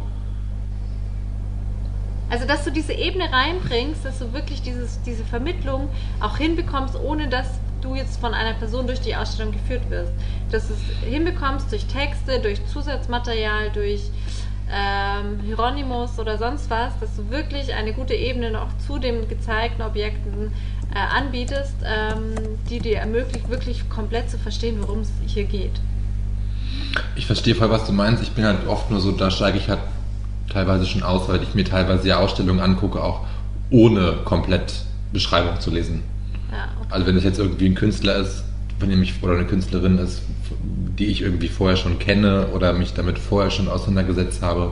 S2: Also, dass du diese Ebene reinbringst, dass du wirklich dieses, diese Vermittlung auch hinbekommst, ohne dass du jetzt von einer Person durch die Ausstellung geführt wirst. Dass du es hinbekommst durch Texte, durch Zusatzmaterial, durch ähm, Hieronymus oder sonst was, dass du wirklich eine gute Ebene noch zu den gezeigten Objekten äh, anbietest, ähm, die dir ermöglicht, wirklich komplett zu verstehen, worum es hier geht.
S3: Ich verstehe voll, was du meinst. Ich bin halt oft nur so, da steige ich halt teilweise schon aus, weil ich mir teilweise ja Ausstellungen angucke, auch ohne komplett Beschreibung zu lesen.
S2: Ja, okay.
S3: Also wenn es jetzt irgendwie ein Künstler ist, von dem ich oder eine Künstlerin ist, die ich irgendwie vorher schon kenne oder mich damit vorher schon auseinandergesetzt habe,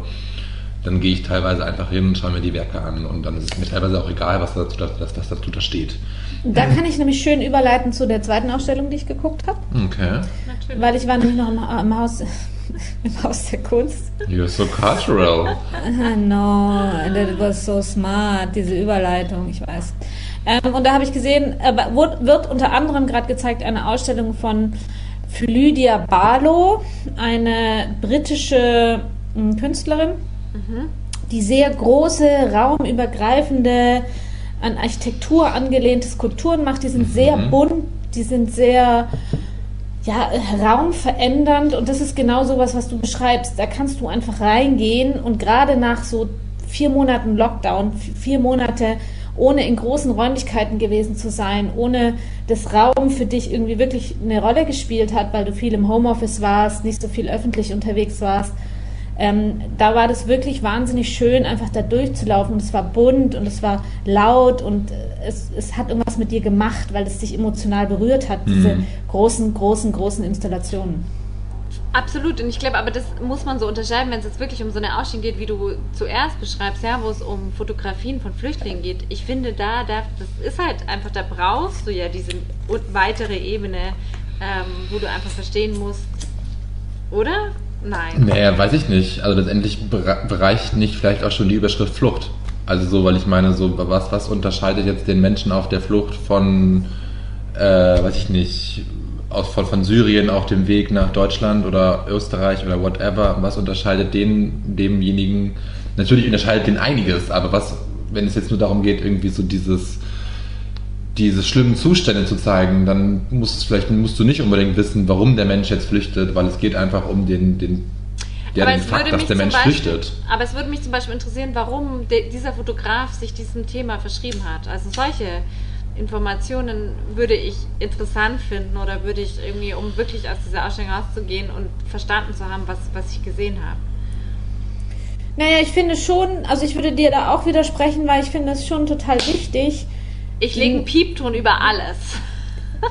S3: dann gehe ich teilweise einfach hin und schaue mir die Werke an und dann ist es mir teilweise auch egal, was dazu, was, was dazu da steht.
S4: Da kann ich nämlich schön überleiten zu der zweiten Ausstellung, die ich geguckt habe,
S3: Okay.
S2: Natürlich.
S4: weil ich war nämlich noch im, im Haus im Haus der Kunst.
S3: You're so cultural.
S4: No, that was so smart, diese Überleitung, ich weiß. Ähm, und da habe ich gesehen, äh, wird, wird unter anderem gerade gezeigt eine Ausstellung von Lydia Barlow, eine britische mh, Künstlerin, die sehr große, raumübergreifende, an Architektur angelehnte Skulpturen macht. Die sind sehr bunt, die sind sehr ja, raumverändernd und das ist genau sowas, was du beschreibst. Da kannst du einfach reingehen und gerade nach so vier Monaten Lockdown, vier Monate ohne in großen Räumlichkeiten gewesen zu sein, ohne dass Raum für dich irgendwie wirklich eine Rolle gespielt hat, weil du viel im Homeoffice warst, nicht so viel öffentlich unterwegs warst. Ähm, da war das wirklich wahnsinnig schön, einfach da durchzulaufen. Und es war bunt und es war laut und es, es hat irgendwas mit dir gemacht, weil es dich emotional berührt hat, diese großen, großen, großen Installationen.
S2: Absolut, und ich glaube, aber das muss man so unterscheiden, wenn es jetzt wirklich um so eine Ausstellung geht, wie du zuerst beschreibst, ja, wo es um Fotografien von Flüchtlingen geht. Ich finde, da, da das ist halt einfach, da brauchst du ja diese weitere Ebene, ähm, wo du einfach verstehen musst, oder? Nein.
S3: Naja, weiß ich nicht. Also letztendlich bereicht nicht vielleicht auch schon die Überschrift Flucht. Also so, weil ich meine, so was, was unterscheidet jetzt den Menschen auf der Flucht von, äh, weiß ich nicht, aus, von, von Syrien auf dem Weg nach Deutschland oder Österreich oder whatever? Was unterscheidet den, demjenigen? Natürlich unterscheidet den einiges, aber was, wenn es jetzt nur darum geht, irgendwie so dieses diese schlimmen Zustände zu zeigen, dann muss es vielleicht musst du nicht unbedingt wissen, warum der Mensch jetzt flüchtet, weil es geht einfach um den, den, ja, den Fakt, dass der Mensch
S2: Beispiel,
S3: flüchtet.
S2: Aber es würde mich zum Beispiel interessieren, warum de, dieser Fotograf sich diesem Thema verschrieben hat. Also solche Informationen würde ich interessant finden oder würde ich irgendwie, um wirklich aus dieser Ausstellung rauszugehen und verstanden zu haben, was, was ich gesehen habe.
S4: Naja, ich finde schon, also ich würde dir da auch widersprechen, weil ich finde es schon total wichtig,
S2: Ich lege einen Piepton über alles.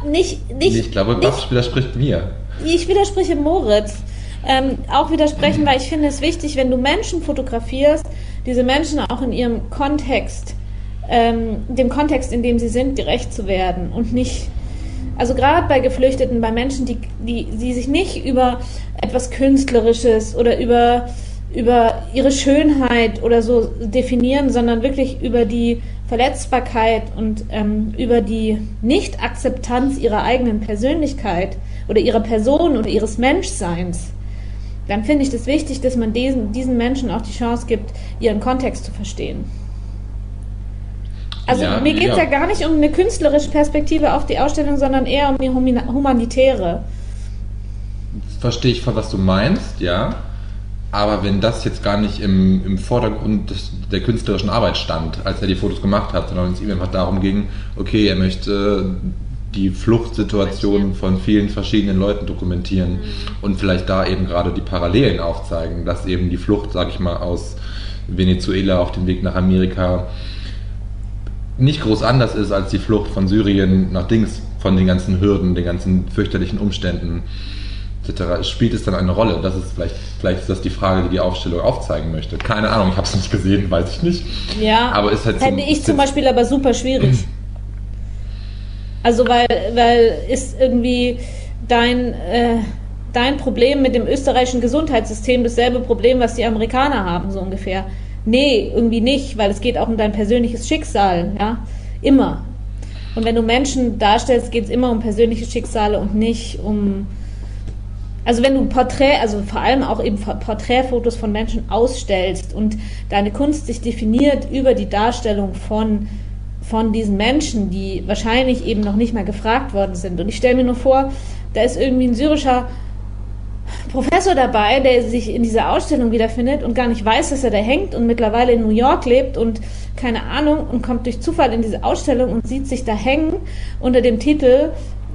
S4: nicht, nicht,
S3: ich glaube,
S4: nicht
S3: was widerspricht mir?
S4: Ich widerspreche Moritz. Ähm, auch widersprechen, weil ich finde es wichtig, wenn du Menschen fotografierst, diese Menschen auch in ihrem Kontext, ähm, dem Kontext, in dem sie sind, gerecht zu werden und nicht, also gerade bei Geflüchteten, bei Menschen, die, die, die sich nicht über etwas Künstlerisches oder über, über ihre Schönheit oder so definieren, sondern wirklich über die Verletzbarkeit und ähm, über die Nicht-Akzeptanz ihrer eigenen Persönlichkeit oder ihrer Person oder ihres Menschseins, dann finde ich das wichtig, dass man diesen, diesen Menschen auch die Chance gibt, ihren Kontext zu verstehen. Also
S3: Ja,
S4: mir geht es
S3: ja.
S4: ja gar nicht um eine künstlerische Perspektive auf die Ausstellung, sondern eher um die humanitäre.
S3: Verstehe ich voll, was du meinst, ja. Aber wenn das jetzt gar nicht im, im Vordergrund des, der künstlerischen Arbeit stand, als er die Fotos gemacht hat, sondern es ihm einfach darum ging, okay, er möchte die Fluchtsituation von vielen verschiedenen Leuten dokumentieren und vielleicht da eben gerade die Parallelen aufzeigen, dass eben die Flucht, sag ich mal, aus Venezuela auf dem Weg nach Amerika nicht groß anders ist als die Flucht von Syrien nach Dings, von den ganzen Hürden, den ganzen fürchterlichen Umständen etc. Spielt es dann eine Rolle? Das ist vielleicht, vielleicht ist das die Frage, die die Aufstellung aufzeigen möchte. Keine Ahnung, ich habe es nicht gesehen, weiß ich nicht.
S4: Ja,
S3: Aber ist halt so-
S4: fände ich zum Beispiel aber super schwierig. Also weil, weil ist irgendwie dein, äh, dein Problem mit dem österreichischen Gesundheitssystem dasselbe Problem, was die Amerikaner haben, so ungefähr. Nee, irgendwie nicht, weil es geht auch um dein persönliches Schicksal, ja, immer. Und wenn du Menschen darstellst, geht es immer um persönliche Schicksale und nicht um Also wenn du Porträt, also vor allem auch eben Porträtfotos von Menschen ausstellst und deine Kunst sich definiert über die Darstellung von, von diesen Menschen, die wahrscheinlich eben noch nicht mal gefragt worden sind. Und ich stelle mir nur vor, da ist irgendwie ein syrischer Professor dabei, der sich in dieser Ausstellung wiederfindet und gar nicht weiß, dass er da hängt und mittlerweile in New York lebt und keine Ahnung und kommt durch Zufall in diese Ausstellung und sieht sich da hängen unter dem Titel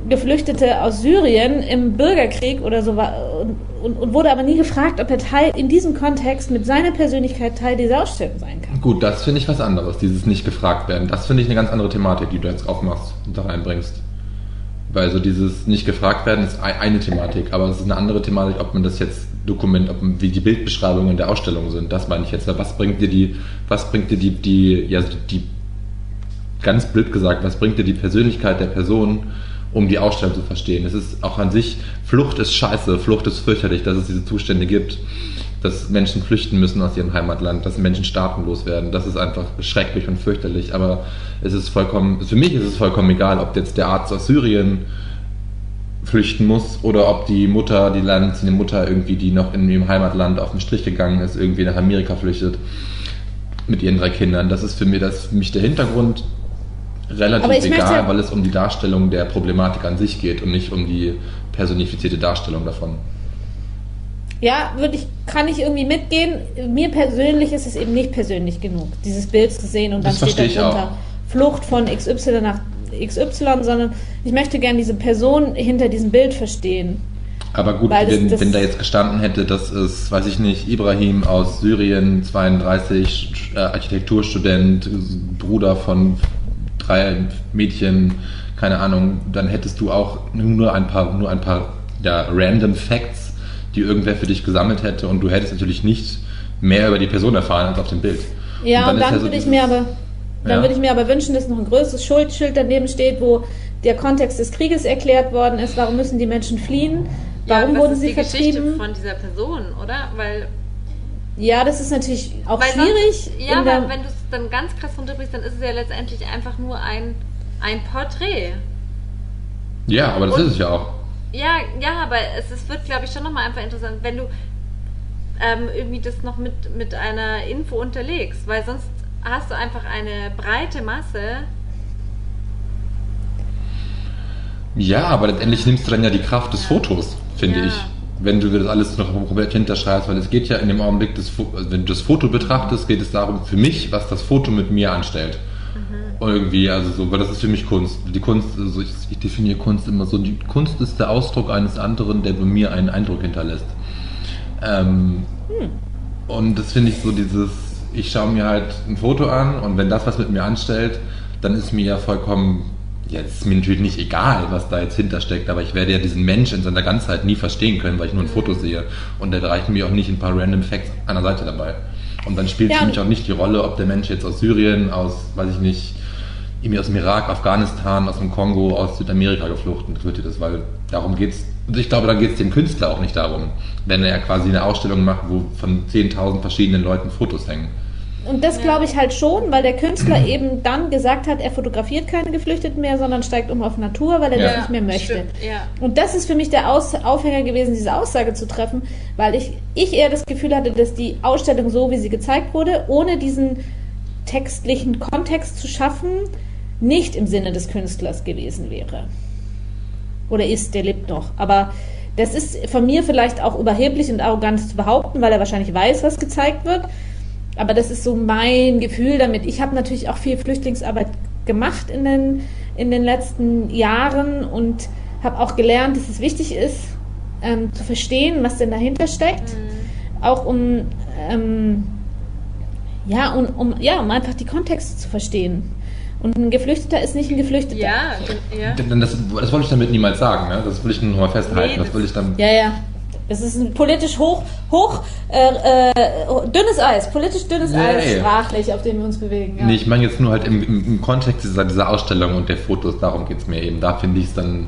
S4: Geflüchtete aus Syrien im Bürgerkrieg oder so und, und, und, wurde aber nie gefragt, ob er Teil in diesem Kontext mit seiner Persönlichkeit Teil dieser Ausstellung sein kann.
S3: Gut, das finde ich was anderes, dieses nicht gefragt werden. Das finde ich eine ganz andere Thematik, die du jetzt aufmachst und da reinbringst. Weil so dieses nicht gefragt werden ist eine Thematik, aber es ist eine andere Thematik, ob man das jetzt Dokument, ob, wie die Bildbeschreibungen der Ausstellung sind. Das meine ich jetzt. Was bringt dir die, was bringt dir die, die, ja, die, ganz blöd gesagt, was bringt dir die Persönlichkeit der Person, um die Ausstellung zu verstehen. Es ist auch an sich, Flucht ist scheiße, Flucht ist fürchterlich, dass es diese Zustände gibt, dass Menschen flüchten müssen aus ihrem Heimatland, dass Menschen staatenlos werden. Das ist einfach schrecklich und fürchterlich. Aber es ist vollkommen, für mich ist es vollkommen egal, ob jetzt der Arzt aus Syrien flüchten muss oder ob die Mutter, die landziehende Mutter irgendwie, die noch in ihrem Heimatland auf den Strich gegangen ist, irgendwie nach Amerika flüchtet mit ihren drei Kindern. Das ist für mich, das für mich der Hintergrund relativ egal, weil es um die Darstellung der Problematik an sich geht und nicht um die personifizierte Darstellung davon.
S4: Ja, würde ich, kann ich irgendwie mitgehen. Mir persönlich ist es eben nicht persönlich genug, dieses Bild zu sehen und dann das steht da drunter Flucht von XY nach XY, sondern ich möchte gerne diese Person hinter diesem Bild verstehen.
S3: Aber gut, wenn, das, wenn, da jetzt gestanden hätte, dass es, weiß ich nicht, Ibrahim aus Syrien, 32, äh, Architekturstudent, Bruder von drei Mädchen, keine Ahnung, dann hättest du auch nur ein paar, nur ein paar ja, random Facts, die irgendwer für dich gesammelt hätte und du hättest natürlich nicht mehr über die Person erfahren als auf dem Bild.
S4: Ja, und dann, und dann ja so würde ich mir aber dann ja. würde ich mir aber wünschen, dass noch ein größeres Schuldschild daneben steht, wo der Kontext des Krieges erklärt worden ist. Warum müssen die Menschen fliehen? Warum ja, wurden sie die vertrieben? Geschichte
S2: von dieser Person, oder? Weil
S4: ja, das ist natürlich auch schwierig.
S2: Sonst, ja, aber wenn du es dann ganz krass runterbrichst, dann ist es ja letztendlich einfach nur ein, ein Porträt.
S3: Ja, aber das Und, ist es ja auch.
S2: Ja, ja, aber es, es wird, glaube ich, schon nochmal einfach interessant, wenn du ähm, irgendwie das noch mit, mit einer Info unterlegst, weil sonst hast du einfach eine breite Masse.
S3: Ja, aber letztendlich nimmst du dann ja die Kraft des Fotos, finde ja. ich wenn du das alles noch komplett hinterschreibst, weil es geht ja in dem Augenblick, des, also wenn du das Foto betrachtest, geht es darum, für mich, was das Foto mit mir anstellt. Irgendwie, also so, weil das ist für mich Kunst. Die Kunst, also ich, ich, definiere Kunst immer so, die Kunst ist der Ausdruck eines anderen, der bei mir einen Eindruck hinterlässt. Ähm, hm. Und das finde ich so dieses, ich schaue mir halt ein Foto an und wenn das was mit mir anstellt, dann ist mir ja vollkommen ja, es ist mir natürlich nicht egal, was da jetzt hintersteckt, aber ich werde ja diesen Mensch in seiner Ganzheit nie verstehen können, weil ich nur ein Foto sehe. Und da reichen mir auch nicht ein paar random Facts an der Seite dabei. Und dann spielt ja, für mich auch nicht die Rolle, ob der Mensch jetzt aus Syrien, aus, weiß ich nicht, irgendwie aus dem Irak, Afghanistan, aus dem Kongo, aus Südamerika geflochten wird, das, weil darum geht's. Und ich glaube, da geht es dem Künstler auch nicht darum, wenn er quasi eine Ausstellung macht, wo von 10.000 verschiedenen Leuten Fotos hängen.
S4: Und das glaube ich halt schon, weil der Künstler eben dann gesagt hat, er fotografiert keine Geflüchteten mehr, sondern steigt um auf Natur, weil er ja, das nicht mehr möchte. ja. Und das ist für mich der Aus Aufhänger gewesen, diese Aussage zu treffen, weil ich, ich eher das Gefühl hatte, dass die Ausstellung so, wie sie gezeigt wurde, ohne diesen textlichen Kontext zu schaffen, nicht im Sinne des Künstlers gewesen wäre. Oder ist, der lebt noch. Aber das ist von mir vielleicht auch überheblich und arrogant zu behaupten, weil er wahrscheinlich weiß, was gezeigt wird. Aber das ist so mein Gefühl damit. Ich habe natürlich auch viel Flüchtlingsarbeit gemacht in den, in den letzten Jahren und habe auch gelernt, dass es wichtig ist, ähm, zu verstehen, was denn dahinter steckt. Mhm. Auch um, ähm, ja, um, um, ja, um einfach die Kontexte zu verstehen. Und ein Geflüchteter ist nicht ein Geflüchteter.
S2: Ja, ja.
S3: Das, das wollte ich damit niemals sagen. Ne? Das will ich nur mal festhalten. Nee, das, das will ich dann.
S4: Ja, ja. Es ist ein politisch hoch, hoch äh, äh, dünnes Eis, politisch dünnes nee. Eis, sprachlich, auf dem wir uns bewegen.
S3: Ja. Nee, ich meine jetzt nur halt im, im, Kontext dieser, dieser Ausstellung und der Fotos, darum geht es mir eben. Da finde ich es dann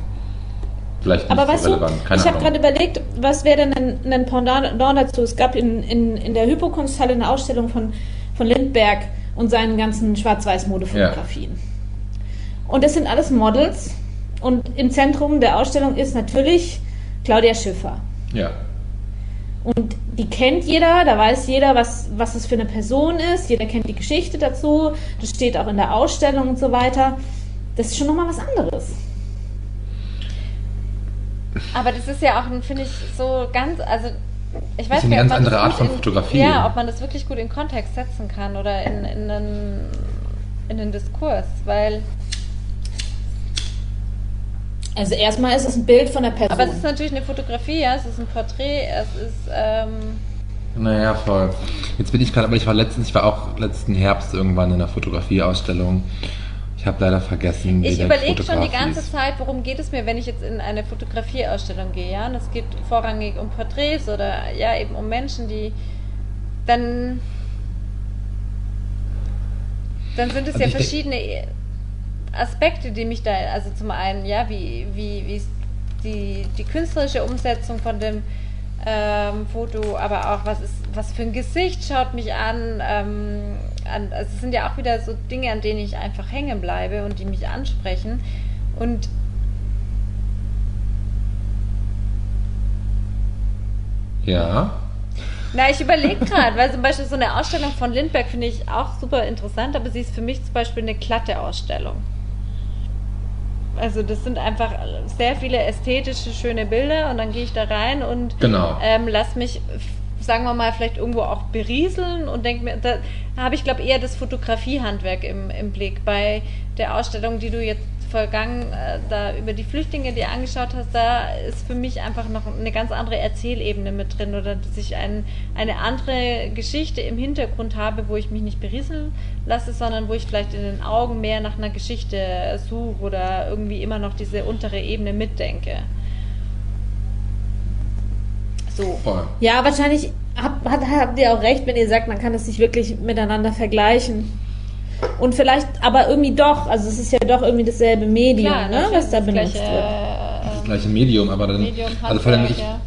S3: vielleicht nicht
S4: Aber so weißt relevant. Du, Keine ich habe gerade überlegt, was wäre denn ein, ein Pendant dazu? Es gab in, in, in der Hypokunsthalle eine Ausstellung von, von Lindberg und seinen ganzen Schwarz-Weiß-Modefotografien. Ja. Und das sind alles Models und im Zentrum der Ausstellung ist natürlich Claudia Schiffer.
S3: Ja.
S4: Und die kennt jeder, da weiß jeder, was, was es für eine Person ist. Jeder kennt die Geschichte dazu. Das steht auch in der Ausstellung und so weiter. Das ist schon nochmal was anderes.
S2: Aber das ist ja auch, finde ich, so ganz, also ich weiß
S3: eine
S2: nicht, ob
S3: ganz
S2: man
S3: andere
S2: das
S3: Art von
S2: in,
S3: Fotografie.
S2: Ja, ob man das wirklich gut in Kontext setzen kann oder in, in, einen, in einen Diskurs, weil,
S4: Also erstmal ist es ein Bild von der Person.
S2: aber es ist natürlich eine Fotografie, ja, es ist ein Porträt, es ist, ähm,
S3: Naja, voll. Jetzt bin ich gerade, aber ich war letztens, ich war auch letzten Herbst irgendwann in einer Fotografieausstellung. Ich habe leider vergessen, wie
S2: ich überlege schon die ganze
S3: hieß.
S2: Zeit, worum geht es mir, wenn ich jetzt in eine Fotografieausstellung gehe, ja, und es geht vorrangig um Porträts oder, ja, eben um Menschen, die, dann, dann sind es
S3: Also
S2: ja verschiedene Aspekte, die mich da, also zum einen, ja, wie, wie, wie ist die, die künstlerische Umsetzung von dem ähm, Foto, aber auch was ist, was für ein Gesicht schaut mich an, ähm, an, also es sind ja auch wieder so Dinge, an denen ich einfach hängen bleibe und die mich ansprechen und
S3: Ja.
S2: Na, ich überlege gerade, weil zum Beispiel so eine Ausstellung von Lindbergh finde ich auch super interessant, aber sie ist für mich zum Beispiel eine glatte Ausstellung. Also das sind einfach sehr viele ästhetische, schöne Bilder und dann gehe ich da rein und
S3: Genau.
S2: ähm, lass mich, sagen wir mal, vielleicht irgendwo auch berieseln und denke mir, da habe ich glaube eher das Fotografiehandwerk im, im Blick. Bei der Ausstellung, die du jetzt vergangen, äh, da über die Flüchtlinge dir angeschaut hast, da ist für mich einfach noch eine ganz andere Erzählebene mit drin oder dass ich ein, eine andere Geschichte im Hintergrund habe, wo ich mich nicht berieseln lasse, sondern wo ich vielleicht in den Augen mehr nach einer Geschichte suche oder irgendwie immer noch diese untere Ebene mitdenke. So.
S3: Voll.
S4: Ja, wahrscheinlich habt, habt ihr auch recht, wenn ihr sagt, man kann es nicht wirklich miteinander vergleichen. Und vielleicht, aber irgendwie doch, also es ist ja doch irgendwie dasselbe Medium, ne,
S2: natürlich
S4: was da
S2: das
S4: benutzt
S2: gleiche,
S4: wird.
S3: Das
S2: äh,
S3: gleiche Medium, aber dann.
S2: Medium,
S3: also vor allem ich,
S2: ja.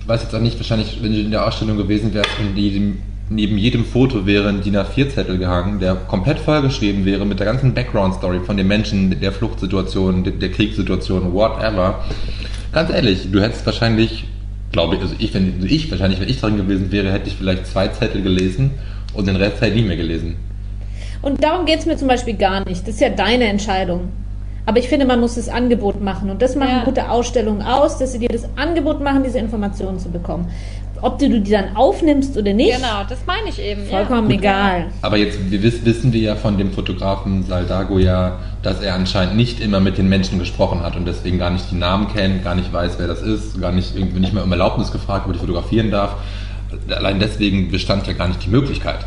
S3: ich weiß jetzt auch nicht, wahrscheinlich, wenn du in der Ausstellung gewesen wärst und jedem, neben jedem Foto wäre ein DIN A4-Zettel gehangen, der komplett vollgeschrieben wäre mit der ganzen Background-Story von den Menschen, der Fluchtsituation, der, der Kriegssituation, whatever. Ganz ehrlich, du hättest wahrscheinlich, glaube ich, also ich, wenn also ich wahrscheinlich, wenn ich drin gewesen wäre, hätte ich vielleicht zwei Zettel gelesen und den Rest hätte ich nie mehr gelesen.
S4: Und darum geht es mir zum Beispiel gar nicht. Das ist ja deine Entscheidung. Aber ich finde, man muss das Angebot machen. Und das machen
S2: Ja.
S4: gute Ausstellungen aus, dass sie dir das Angebot machen, diese Informationen zu bekommen. Ob du die dann aufnimmst oder nicht,
S2: Genau, das meine ich eben.
S4: vollkommen
S2: ja.
S4: egal.
S3: Aber jetzt wir wiss, wissen wir ja von dem Fotografen Saldago ja, dass er anscheinend nicht immer mit den Menschen gesprochen hat und deswegen gar nicht die Namen kennt, gar nicht weiß, wer das ist, gar nicht irgendwie nicht mehr um Erlaubnis gefragt, ob er die fotografieren darf. Allein deswegen bestand ja gar nicht die Möglichkeit.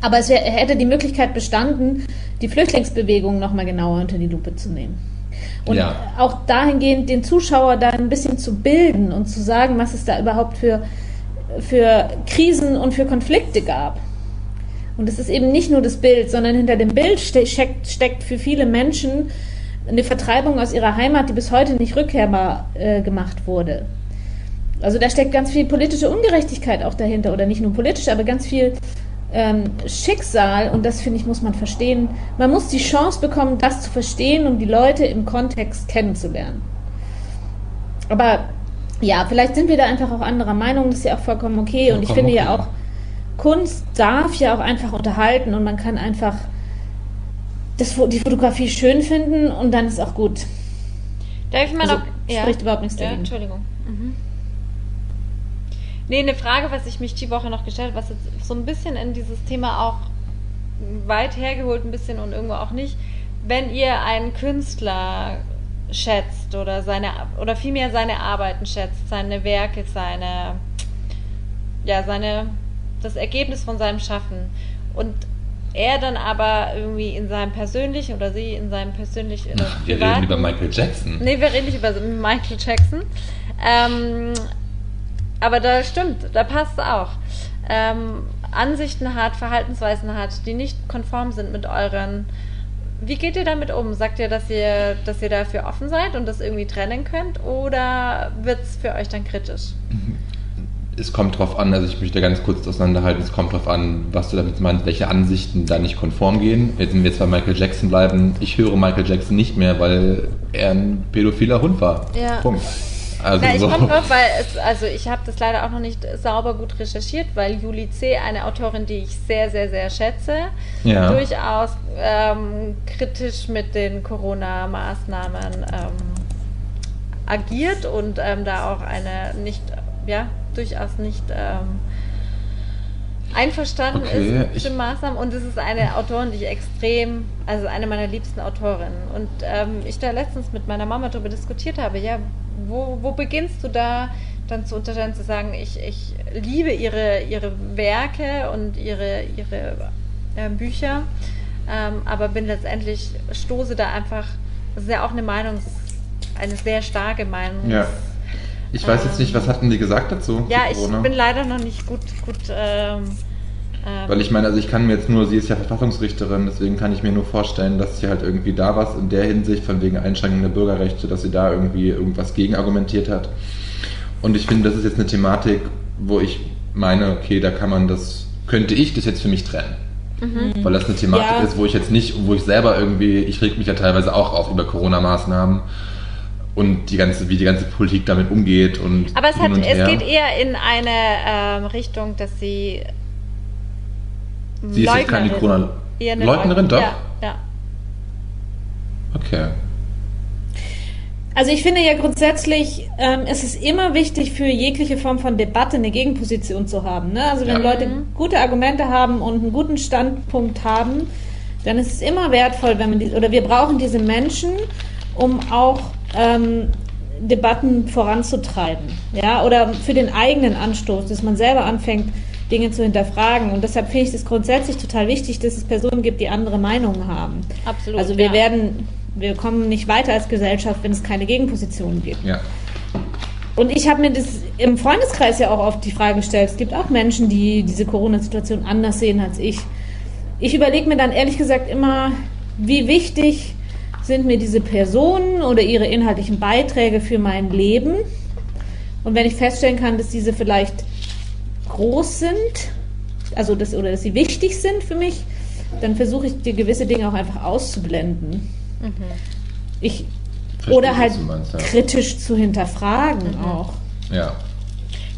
S4: Aber es wär, hätte die Möglichkeit bestanden, die Flüchtlingsbewegung nochmal genauer unter die Lupe zu nehmen. Und
S3: Ja.
S4: auch dahingehend den Zuschauer da ein bisschen zu bilden und zu sagen, was es da überhaupt für, für Krisen und für Konflikte gab. Und es ist eben nicht nur das Bild, sondern hinter dem Bild ste steckt, für viele Menschen eine Vertreibung aus ihrer Heimat, die bis heute nicht rückkehrbar äh, gemacht wurde. Also da steckt ganz viel politische Ungerechtigkeit auch dahinter. Oder nicht nur politisch, aber ganz viel ähm, Schicksal. Und das, finde ich, muss man verstehen. Man muss die Chance bekommen, das zu verstehen, um die Leute im Kontext kennenzulernen. Aber ja, vielleicht sind wir da einfach auch anderer Meinung. Das ist ja auch vollkommen okay. Und ich finde ja auch, Kunst darf ja auch einfach unterhalten und man kann einfach das, die Fotografie schön finden und dann ist auch gut.
S2: Darf ich mal
S4: Also,
S2: noch.
S4: spricht überhaupt nichts
S2: ja,
S4: dagegen.
S2: Entschuldigung. Mhm. Nee, eine Frage, was ich mich die Woche noch gestellt habe, was jetzt so ein bisschen in dieses Thema auch weit hergeholt ein bisschen und irgendwo auch nicht. Wenn ihr einen Künstler schätzt oder seine oder vielmehr seine Arbeiten schätzt, seine Werke, seine ja, seine das Ergebnis von seinem Schaffen und er dann aber irgendwie in seinem persönlichen oder sie in seinem persönlichen oder
S3: Wir reden über Michael Jackson.
S2: Nee, wir reden nicht über Michael Jackson. Ähm, aber da stimmt, da passt auch. Ähm, Ansichten hat, Verhaltensweisen hat, die nicht konform sind mit euren. Wie geht ihr damit um? Sagt ihr, dass ihr, dass ihr dafür offen seid und das irgendwie trennen könnt? Oder wird es für euch dann kritisch?
S3: Es kommt drauf an, also ich möchte ganz kurz auseinanderhalten, es kommt drauf an, was du damit meinst, welche Ansichten da nicht konform gehen. Jetzt, wenn wir jetzt bei Michael Jackson bleiben, ich höre Michael Jackson nicht mehr, weil er ein pädophiler Hund war.
S2: Ja.
S3: Punkt. Also
S2: Na, ich
S3: so.
S2: komme drauf, weil es, also ich habe das leider auch noch nicht sauber gut recherchiert, weil Julie C., eine Autorin, die ich sehr, sehr, sehr schätze,
S3: Ja.
S2: durchaus ähm, kritisch mit den Corona-Maßnahmen ähm, agiert und ähm, da auch eine nicht, ja, durchaus nicht ähm, einverstanden
S3: Okay,
S2: ist mit den Maßnahmen und es ist eine Autorin, die ich extrem, also eine meiner liebsten Autorinnen und ähm, ich da letztens mit meiner Mama darüber diskutiert habe, ja, wo, wo beginnst du da dann zu unterscheiden, zu sagen, ich, ich liebe ihre, ihre Werke und ihre, ihre äh, Bücher, ähm, aber bin letztendlich, stoße da einfach, das ist ja auch eine Meinung, eine sehr starke Meinung.
S3: Ja. Ich weiß jetzt nicht, was hatten die gesagt dazu?
S2: Ja, ich bin leider noch nicht gut, gut ähm, ähm,
S3: Weil ich meine, also ich kann mir jetzt nur, sie ist ja Verfassungsrichterin, deswegen kann ich mir nur vorstellen, dass sie halt irgendwie da was in der Hinsicht von wegen Einschränkung der Bürgerrechte, dass sie da irgendwie irgendwas gegen argumentiert hat. Und ich finde, das ist jetzt eine Thematik, wo ich meine, okay, da kann man das, könnte ich das jetzt für mich trennen.
S2: Mhm.
S3: Weil das eine Thematik
S4: Ja.
S3: ist, wo ich jetzt nicht, wo ich selber irgendwie, ich reg mich ja teilweise auch auf über Corona-Maßnahmen und die ganze, wie die ganze Politik damit umgeht und
S2: Aber es, hat,
S3: und
S2: es geht eher in eine ähm, Richtung, dass sie.
S3: Sie ist jetzt keine Corona- Leugnerin,
S2: Leugn-
S3: doch?
S2: Ja, ja.
S3: Okay.
S4: Also ich finde ja grundsätzlich, ähm, es ist immer wichtig für jegliche Form von Debatte eine Gegenposition zu haben. Ne? Also wenn
S3: Ja.
S4: Leute gute Argumente haben und einen guten Standpunkt haben, dann ist es immer wertvoll, wenn man die, oder wir brauchen diese Menschen, um auch ähm, Debatten voranzutreiben, ja, oder für den eigenen Anstoß, dass man selber anfängt, Dinge zu hinterfragen. Und deshalb finde ich es grundsätzlich total wichtig, dass es Personen gibt, die andere Meinungen haben.
S2: Absolut,
S4: Also wir
S2: ja.
S4: werden, wir kommen nicht weiter als Gesellschaft, wenn es keine Gegenpositionen gibt.
S3: Ja.
S4: Und ich habe mir das im Freundeskreis ja auch oft die Frage gestellt. Es gibt auch Menschen, die diese Corona-Situation anders sehen als ich. Ich überlege mir dann ehrlich gesagt immer, wie wichtig sind mir diese Personen oder ihre inhaltlichen Beiträge für mein Leben. Und wenn ich feststellen kann, dass diese vielleicht groß sind, also das, oder dass sie wichtig sind für mich, dann versuche ich die gewisse Dinge auch einfach auszublenden. Ich,
S3: Verstehe,
S4: oder halt
S3: du meinst, ja.
S4: kritisch zu hinterfragen auch.
S3: Ja.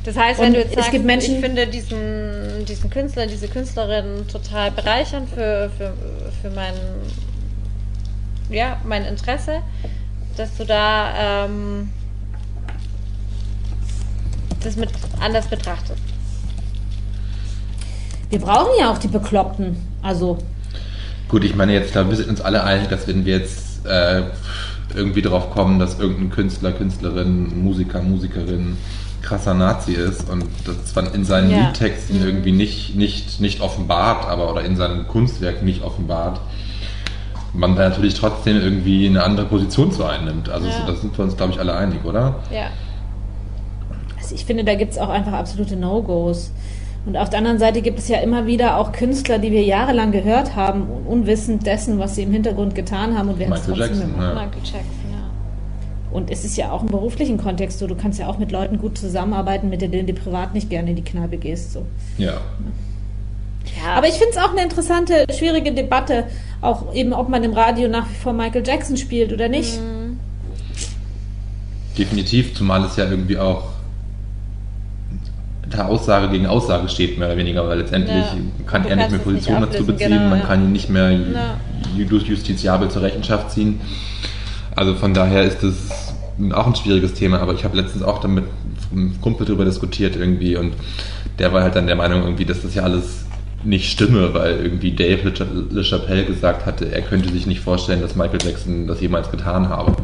S2: Das heißt,
S4: Und
S2: wenn du jetzt
S4: es
S2: sagst,
S4: gibt Menschen-
S2: ich finde diesen, diesen Künstler, diese Künstlerin total bereichernd für, für, für mein, ja, mein Interesse, dass du da ähm, das mit anders betrachtest.
S4: Wir brauchen ja auch die Bekloppten. Also,
S3: Gut, ich meine, jetzt, da wir sind uns alle einig, dass wenn wir jetzt äh, irgendwie drauf kommen, dass irgendein Künstler, Künstlerin, Musiker, Musikerin krasser Nazi ist und das zwar in seinen
S2: Ja.
S3: Liedtexten irgendwie nicht, nicht, nicht offenbart, aber oder in seinem Kunstwerk nicht offenbart, man da natürlich trotzdem irgendwie eine andere Position zu einnimmt. Also
S2: Ja.
S3: so, da sind wir uns, glaube ich, alle einig, oder?
S2: Ja.
S4: also ich finde, da gibt es auch einfach absolute No-Gos. Und auf der anderen Seite gibt es ja immer wieder auch Künstler, die wir jahrelang gehört haben, unwissend dessen, was sie im Hintergrund getan haben und wir haben es
S3: Michael
S4: trotzdem
S3: Jackson,
S4: gemacht.
S3: Ja.
S2: Michael Jackson, ja.
S4: Und es ist ja auch im beruflichen Kontext so, du kannst ja auch mit Leuten gut zusammenarbeiten, mit denen du privat nicht gerne in die Kneipe gehst. So.
S3: Ja.
S2: ja.
S4: Aber ich finde es auch eine interessante, schwierige Debatte, auch eben, ob man im Radio nach wie vor Michael Jackson spielt oder nicht.
S3: Definitiv, zumal es ja irgendwie auch da Aussage gegen Aussage steht, mehr oder weniger, weil letztendlich
S2: Ja.
S3: kann er nicht mehr Position
S2: nicht
S3: dazu beziehen,
S2: genau,
S3: man
S2: ja.
S3: kann ihn nicht mehr durch justiziabel zur Rechenschaft ziehen. Also von daher ist das auch ein schwieriges Thema, aber ich habe letztens auch damit mit einem Kumpel darüber diskutiert irgendwie und der war halt dann der Meinung irgendwie, dass das ja alles nicht stimme, weil irgendwie Dave Le- LeChapelle gesagt hatte, er könnte sich nicht vorstellen, dass Michael Jackson das jemals getan habe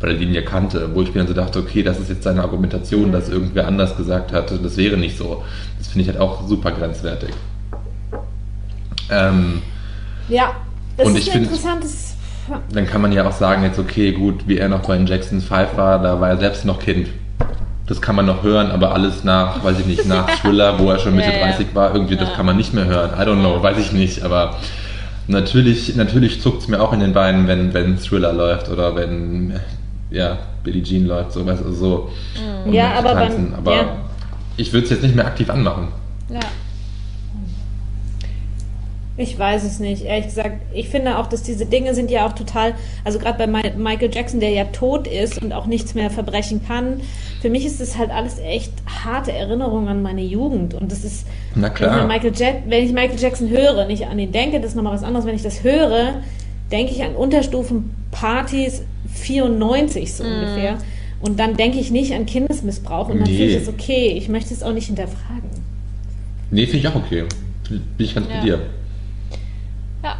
S3: weil er ihn ja kannte, wo ich mir dann so dachte, okay, das ist jetzt seine Argumentation, dass irgendwer anders gesagt hatte, das wäre nicht so. Das finde ich halt auch super grenzwertig. Ähm,
S4: Ja, das
S3: Und
S4: ist
S3: ich
S4: ein
S3: find-
S4: interessantes.
S3: dann kann man ja auch sagen, jetzt okay, gut, wie er noch bei den Jackson 5 war, da war er selbst noch Kind. Das kann man noch hören, aber alles nach, weiß ich nicht, nach Thriller, wo er schon Mitte
S2: Ja, ja.
S3: 30 war, irgendwie, das
S2: Ja.
S3: kann man nicht mehr hören. I don't know, weiß ich nicht, aber natürlich, natürlich zuckt es mir auch in den Beinen, wenn, wenn Thriller läuft oder wenn, ja, Billie Jean läuft, so, weißt du, so. Und
S4: Ja, aber beim-
S3: tanzen. aber
S4: ja.
S3: ich würde es jetzt nicht mehr aktiv anmachen.
S2: ja.
S4: Ich weiß es nicht, ehrlich gesagt. Ich finde auch, dass diese Dinge sind ja auch total, also gerade bei Mi- Michael Jackson, der ja tot ist und auch nichts mehr verbrechen kann. Für mich ist das halt alles echt harte Erinnerungen an meine Jugend. Und das ist,
S3: Na klar.
S4: Wenn, ich wenn ich Michael Jackson höre, nicht an ihn denke, das ist nochmal was anderes. Wenn ich das höre, denke ich an Unterstufenpartys 94 so ungefähr. Und dann denke ich nicht an Kindesmissbrauch. Und dann
S3: Nee.
S4: finde ich es okay. Ich möchte es auch nicht hinterfragen.
S3: Nee, finde ich auch okay. Bin ich ganz
S2: Ja.
S3: bei dir.
S2: Ja.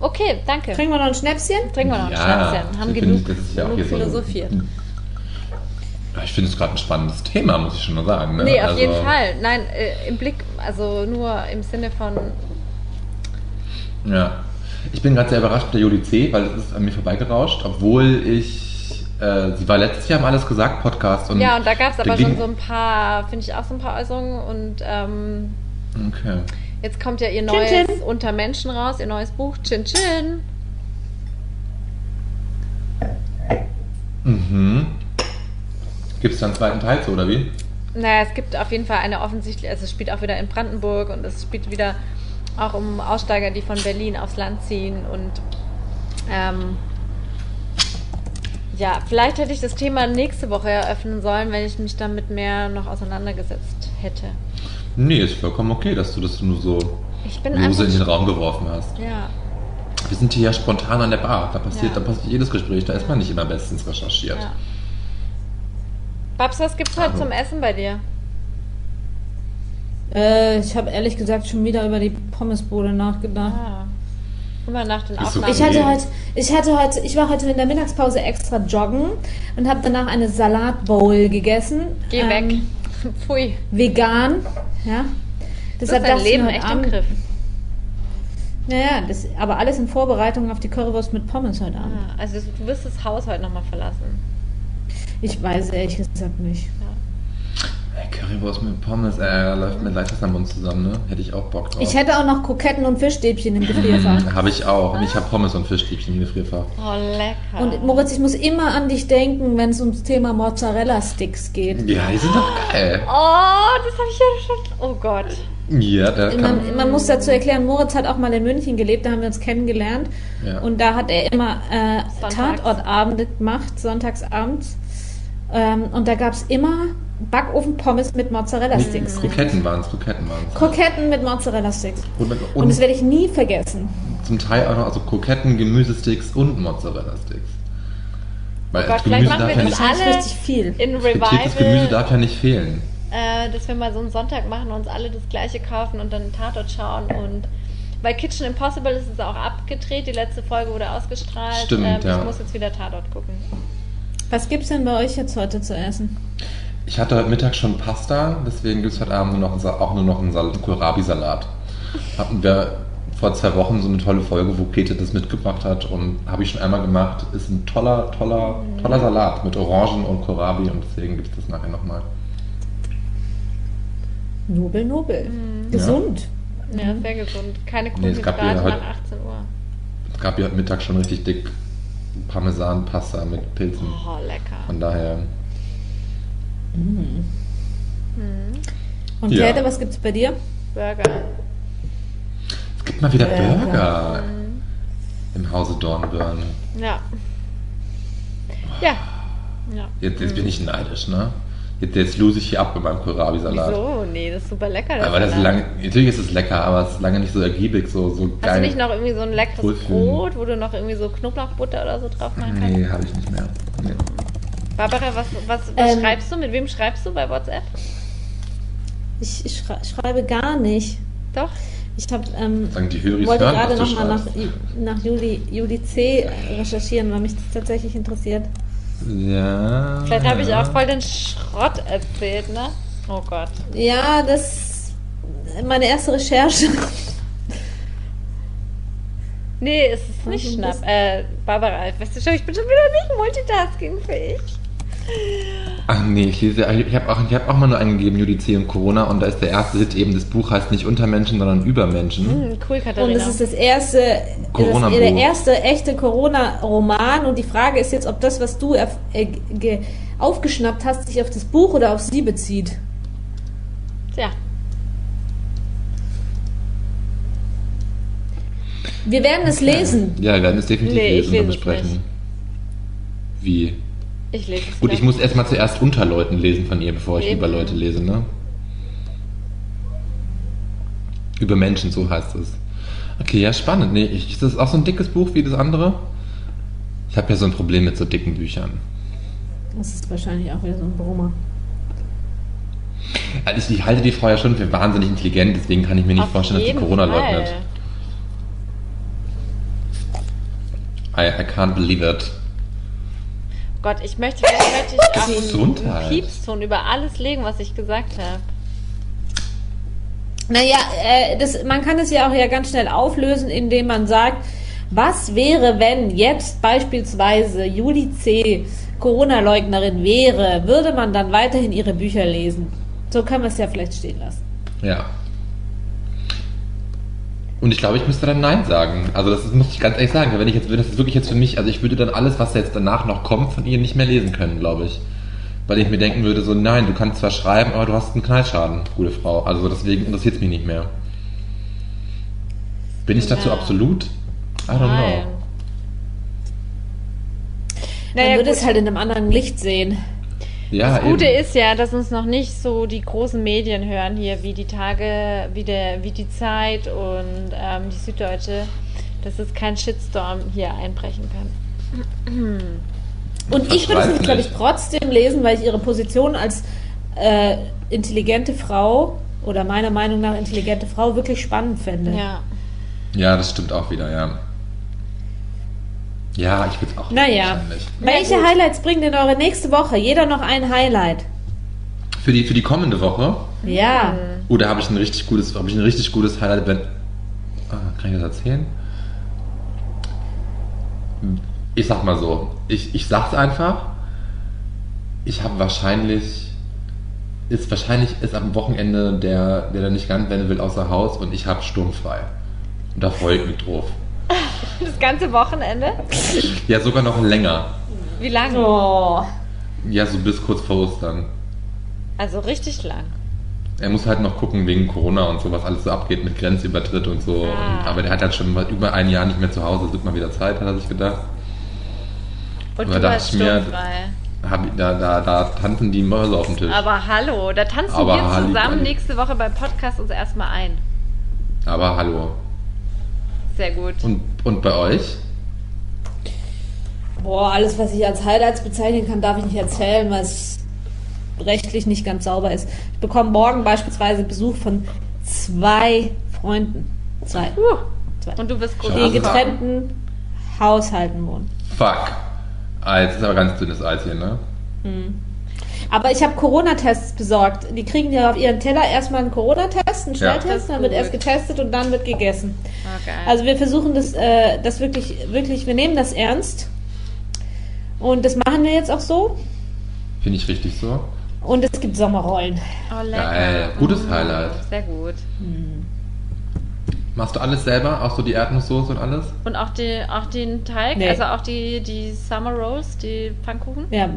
S2: Okay, danke.
S4: Trinken wir noch ein Schnäpschen?
S2: Trinken wir noch ein Schnäpschen. Haben
S3: ich
S2: genug,
S3: ist ja
S2: genug
S3: hier so-
S2: philosophiert.
S3: Ja, Ich finde es gerade ein spannendes Thema, muss ich schon mal sagen. Ne?
S2: Nee, auf
S3: Also,
S2: jeden Fall. Nein, äh, im Blick, also nur im Sinne von,
S3: Ja. Ich bin gerade sehr überrascht mit der Juli C., weil es ist an mir vorbeigerauscht, obwohl ich, äh, sie war letztes Jahr im Alles gesagt Podcast und.
S2: ja, und da gab es aber schon so ein paar, finde ich auch so ein paar Äußerungen und ähm,
S3: Okay.
S2: jetzt kommt ja ihr
S4: Chin,
S2: neues
S4: chin.
S2: Unter Menschen raus, ihr neues Buch, Chin Chin.
S3: Mhm. Gibt es da einen zweiten Teil zu, oder wie?
S2: Naja, es gibt auf jeden Fall eine offensichtliche, also es spielt auch wieder in Brandenburg und es spielt wieder auch um Aussteiger, die von Berlin aufs Land ziehen und ähm, ja, vielleicht hätte ich das Thema nächste Woche eröffnen sollen, wenn ich mich damit mehr noch auseinandergesetzt hätte.
S3: Nee, ist vollkommen okay, dass du das nur so lose in den Raum geworfen hast.
S2: Ja,
S3: Wir sind hier ja spontan an der Bar. Da passiert,
S2: Ja.
S3: da passiert jedes Gespräch, da ist man nicht immer bestens recherchiert.
S2: ja. Babs, was gibt's heute
S3: Also.
S2: zum Essen bei dir?
S4: Äh, ich habe ehrlich gesagt schon wieder über die Pommesbude nachgedacht.
S2: Ah. Immer nach den
S3: Ist
S2: Aufnahmen.
S4: Ich hatte heute, ich hatte heute, ich war heute in der Mittagspause extra joggen und habe danach eine Salatbowl gegessen.
S2: Geh
S4: Ähm,
S2: weg. Pfui.
S4: Vegan, ja. Deshalb
S2: dein
S4: dachte ich
S2: Leben echt im
S4: Abend-
S2: Griff.
S4: Naja, das, aber alles in Vorbereitung auf die Currywurst mit Pommes heute Abend.
S2: Ah, also du wirst das Haus heute nochmal verlassen.
S4: Ich weiß ehrlich gesagt nicht.
S3: Currywurst mit Pommes, äh, da läuft mir leicht was am Mund zusammen, ne? Hätte ich auch Bock drauf.
S4: Ich hätte auch noch Kroketten und Fischstäbchen im Gefrierfach.
S3: Habe ich auch. Und ich habe Pommes und Fischstäbchen im Gefrierfach.
S2: Oh, lecker.
S4: Und Moritz, ich muss immer an dich denken, wenn es ums Thema Mozzarella-Sticks geht.
S3: Ja, die sind doch geil.
S2: Oh, das habe ich ja schon. Oh Gott.
S3: Ja, da kann
S4: Man, man muss dazu erklären, Moritz hat auch mal in München gelebt, da haben wir uns kennengelernt.
S3: Ja.
S4: Und da hat er immer äh. Tatortabende gemacht, sonntagsabends. Ähm, und da gab es immer Backofen-Pommes mit Mozzarella-Sticks.
S3: Kroketten waren es, Kroketten waren es.
S4: Kroketten mit Mozzarella-Sticks.
S3: Und,
S4: Und das werde ich nie vergessen.
S3: zum Teil auch noch also Kroketten, Gemüsesticks und Mozzarella-Sticks. Weil
S2: Gott,
S3: Gemüse
S2: machen
S3: darf
S2: wir
S3: ja
S2: das
S3: nicht,
S4: Das ist
S2: alle
S4: richtig viel.
S2: in
S3: frittiertes Gemüse
S2: Revival,
S3: darf ja nicht fehlen.
S2: äh, dass wir mal so einen Sonntag machen und uns alle das gleiche kaufen und dann einen Tatort schauen und bei Kitchen Impossible ist es auch abgedreht, die letzte Folge wurde ausgestrahlt.
S3: Stimmt,
S2: ähm,
S3: ja.
S2: Ich muss jetzt wieder Tatort gucken.
S4: Was gibt's denn bei euch jetzt heute zu essen?
S3: Ich hatte heute Mittag schon Pasta, deswegen gibt es heute Abend nur noch, auch nur noch einen Sal- Kohlrabi-Salat. Hatten wir vor zwei Wochen so eine tolle Folge, wo Käthe das mitgebracht hat und habe ich schon einmal gemacht. Ist ein toller, toller, toller Salat mit Orangen und Kohlrabi und deswegen gibt es das nachher nochmal.
S4: Nobel, nobel.
S2: Mhm.
S4: Gesund.
S2: Ja, sehr gesund. Keine
S3: Nee,
S2: Kohlenhydrate
S3: ja heute-
S2: nach 18 Uhr.
S3: Es gab ja heute Mittag schon richtig dick Parmesan-Pasta mit Pilzen.
S2: Oh, lecker.
S3: Von daher,
S4: Und
S3: Ja.
S4: Käthe, was gibt's bei dir?
S2: Burger.
S3: es gibt mal wieder
S4: Burger.
S3: Burger im Hause Dornbirn.
S2: Ja. Ja. Ja.
S3: Jetzt, jetzt bin ich neidisch, ne? Jetzt, jetzt lose ich hier ab mit meinem Kohlrabi-Salat.
S2: Wieso? Nee, das ist super lecker. der
S3: Aber das ist lange, natürlich ist es lecker, aber es ist lange nicht so ergiebig, so, so geil.
S2: Hast du nicht noch irgendwie so ein leckeres. Brot, wo du noch irgendwie so Knoblauchbutter oder so drauf machen kannst?
S3: Nee, habe ich nicht mehr. Nee.
S2: Barbara, was, was, was
S4: Ähm.
S2: schreibst du? Mit wem schreibst du bei WhatsApp?
S4: Ich, ich schrei- schreibe gar nicht.
S2: Doch?
S4: Ich habe ähm, wollte
S3: hören,
S4: gerade nochmal nach, nach Juli, Juli C. recherchieren, weil mich das tatsächlich interessiert.
S3: Ja.
S2: Vielleicht habe ich auch voll den Schrott erzählt, ne? Oh Gott.
S4: Ja, das meine erste Recherche.
S2: Nee, es ist nicht
S4: Also,
S2: Schnapp. Äh, Barbara, weißt du schon, ich bin schon wieder nicht multitaskingfähig.
S3: Ach nee, ich lese, ich habe auch, ich hab auch mal nur eingegeben, Judice und Corona und da ist der erste Hit eben, das Buch heißt nicht Untermenschen, sondern Übermenschen.
S2: Hm, cool, Katharina.
S4: Und es ist das erste,
S3: Corona-Buch.
S4: das, der erste echte Corona-Roman. Und die Frage ist jetzt, ob das, was du erf- äh, ge- aufgeschnappt hast, sich auf das Buch oder auf sie bezieht.
S2: Tja.
S4: Wir werden es lesen.
S3: Ja, wir werden es definitiv
S2: Nee,
S3: lesen und besprechen.
S2: nicht.
S3: Wie?
S2: Ich lese es
S3: Gut, ich muss erstmal zuerst unter Leuten lesen von ihr, bevor ich
S2: Eben.
S3: über Leute lese, ne? Über Menschen, so heißt es. Okay, ja, spannend. Nee, ich, ist das auch so ein dickes Buch wie das andere? Ich habe ja so ein Problem mit so dicken Büchern.
S4: Das ist wahrscheinlich auch wieder so ein Brummer.
S3: Also ich, ich halte die Frau ja schon für wahnsinnig intelligent, deswegen kann ich mir nicht
S2: Auf
S3: vorstellen, dass sie Corona
S2: Fall.
S3: leugnet. I, I can't believe it.
S2: Gott, ich möchte, vielleicht möchte ich auch
S3: Gesundheit.
S2: einen Piepston über alles legen, was ich gesagt habe.
S4: Naja, äh, das, man kann es ja auch ja ganz schnell auflösen, indem man sagt, was wäre, wenn jetzt beispielsweise Juli C. Corona-Leugnerin wäre, würde man dann weiterhin ihre Bücher lesen? So können wir es ja vielleicht stehen lassen.
S3: Ja. Und ich glaube, ich müsste dann Nein sagen. Also das muss ich ganz ehrlich sagen. Wenn ich jetzt, wenn das ist wirklich jetzt für mich, also ich würde dann alles, was jetzt danach noch kommt, von ihr nicht mehr lesen können, glaube ich. Weil ich mir denken würde, so nein, du kannst zwar schreiben, aber du hast einen Knallschaden, gute Frau. Also deswegen interessiert es mich nicht mehr. Bin ich dazu
S2: Ja.
S3: absolut? I don't know.
S2: Nein.
S4: Man
S2: Naja,
S4: würde
S2: gut.
S4: es halt in einem anderen Licht sehen.
S3: Ja,
S2: Das Gute
S3: eben.
S2: ist ja, dass uns noch nicht so die großen Medien hören hier, wie die Tage, wie, der, wie die Zeit und ähm, die Süddeutsche, dass es kein Shitstorm hier einbrechen kann.
S4: Und
S3: Das
S4: ich würde es glaube ich, trotzdem lesen, weil ich ihre Position als äh, intelligente Frau oder meiner Meinung nach intelligente Frau wirklich spannend fände.
S2: Ja.
S3: Ja, das stimmt auch wieder, ja. Ja, ich würde es auch
S4: Naja.
S3: wahrscheinlich.
S4: Welche
S2: gut.
S4: Highlights bringt denn eure nächste Woche? Jeder noch ein Highlight.
S3: Für die, für die kommende Woche
S4: Ja.
S3: Oh, da habe ich ein richtig gutes, habe ich ein richtig gutes Highlight. Wenn, ah, kann ich das erzählen? Ich sag mal so, ich, ich sag's einfach. Ich habe wahrscheinlich, ist wahrscheinlich ist am Wochenende der, der da nicht ganz wenden will, außer Haus und ich habe sturmfrei. Und da freue ich mich drauf.
S2: Das ganze Wochenende?
S3: Ja, sogar noch länger.
S2: Wie lange?
S4: Oh.
S3: Ja, so bis kurz vor Ostern.
S2: Also richtig lang.
S3: Er muss halt noch gucken wegen Corona und so, was alles so abgeht mit Grenzübertritt und so.
S2: Ah.
S3: Und, aber der hat halt schon über ein Jahr nicht mehr zu Hause. Es wird mal wieder Zeit, hat er sich gedacht.
S2: Und
S3: Aber
S2: du
S3: dachte
S2: hast
S3: ich mir-. Hab, da, da, da tanzen die Mäuse auf dem Tisch. Aber,
S2: Aber hallo, da tanzen
S3: Aber
S2: wir zusammen
S3: Halli-
S2: nächste Woche beim Podcast uns erstmal ein.
S3: hallo.
S2: Sehr gut.
S3: Und, und bei euch?
S4: Boah, alles, was ich als Highlights bezeichnen kann, darf ich nicht erzählen, weil es rechtlich nicht ganz sauber ist. Ich bekomme morgen beispielsweise Besuch von zwei Freunden. Zwei. Zwei.
S2: Und du bist groß.
S4: Die in getrennten Haushalten wohnen.
S3: Fuck. Ah, jetzt ist aber ganz dünnes Eis hier, ne?
S4: Aber ich habe Corona-Tests besorgt. Die kriegen ja auf ihren Teller erstmal einen Corona-Test, einen
S3: Ja.
S4: Schnelltest,
S2: ist
S4: dann wird
S2: gut.
S4: erst getestet und dann wird gegessen.
S2: Okay.
S4: Also wir versuchen das, äh, das wirklich, wirklich, wir nehmen das ernst. Und das machen wir jetzt auch so.
S3: Finde ich richtig so.
S4: Und es gibt Sommerrollen.
S2: oh, lecker.
S3: Geil. Gutes
S2: Mm,
S3: Highlight.
S2: Sehr gut.
S3: Machst du alles selber? Auch so die Erdnusssoße und alles?
S2: Und auch, die, auch den Teig,
S4: Nee.
S2: also auch die, die Summer Rolls, die Pfannkuchen.
S4: Ja,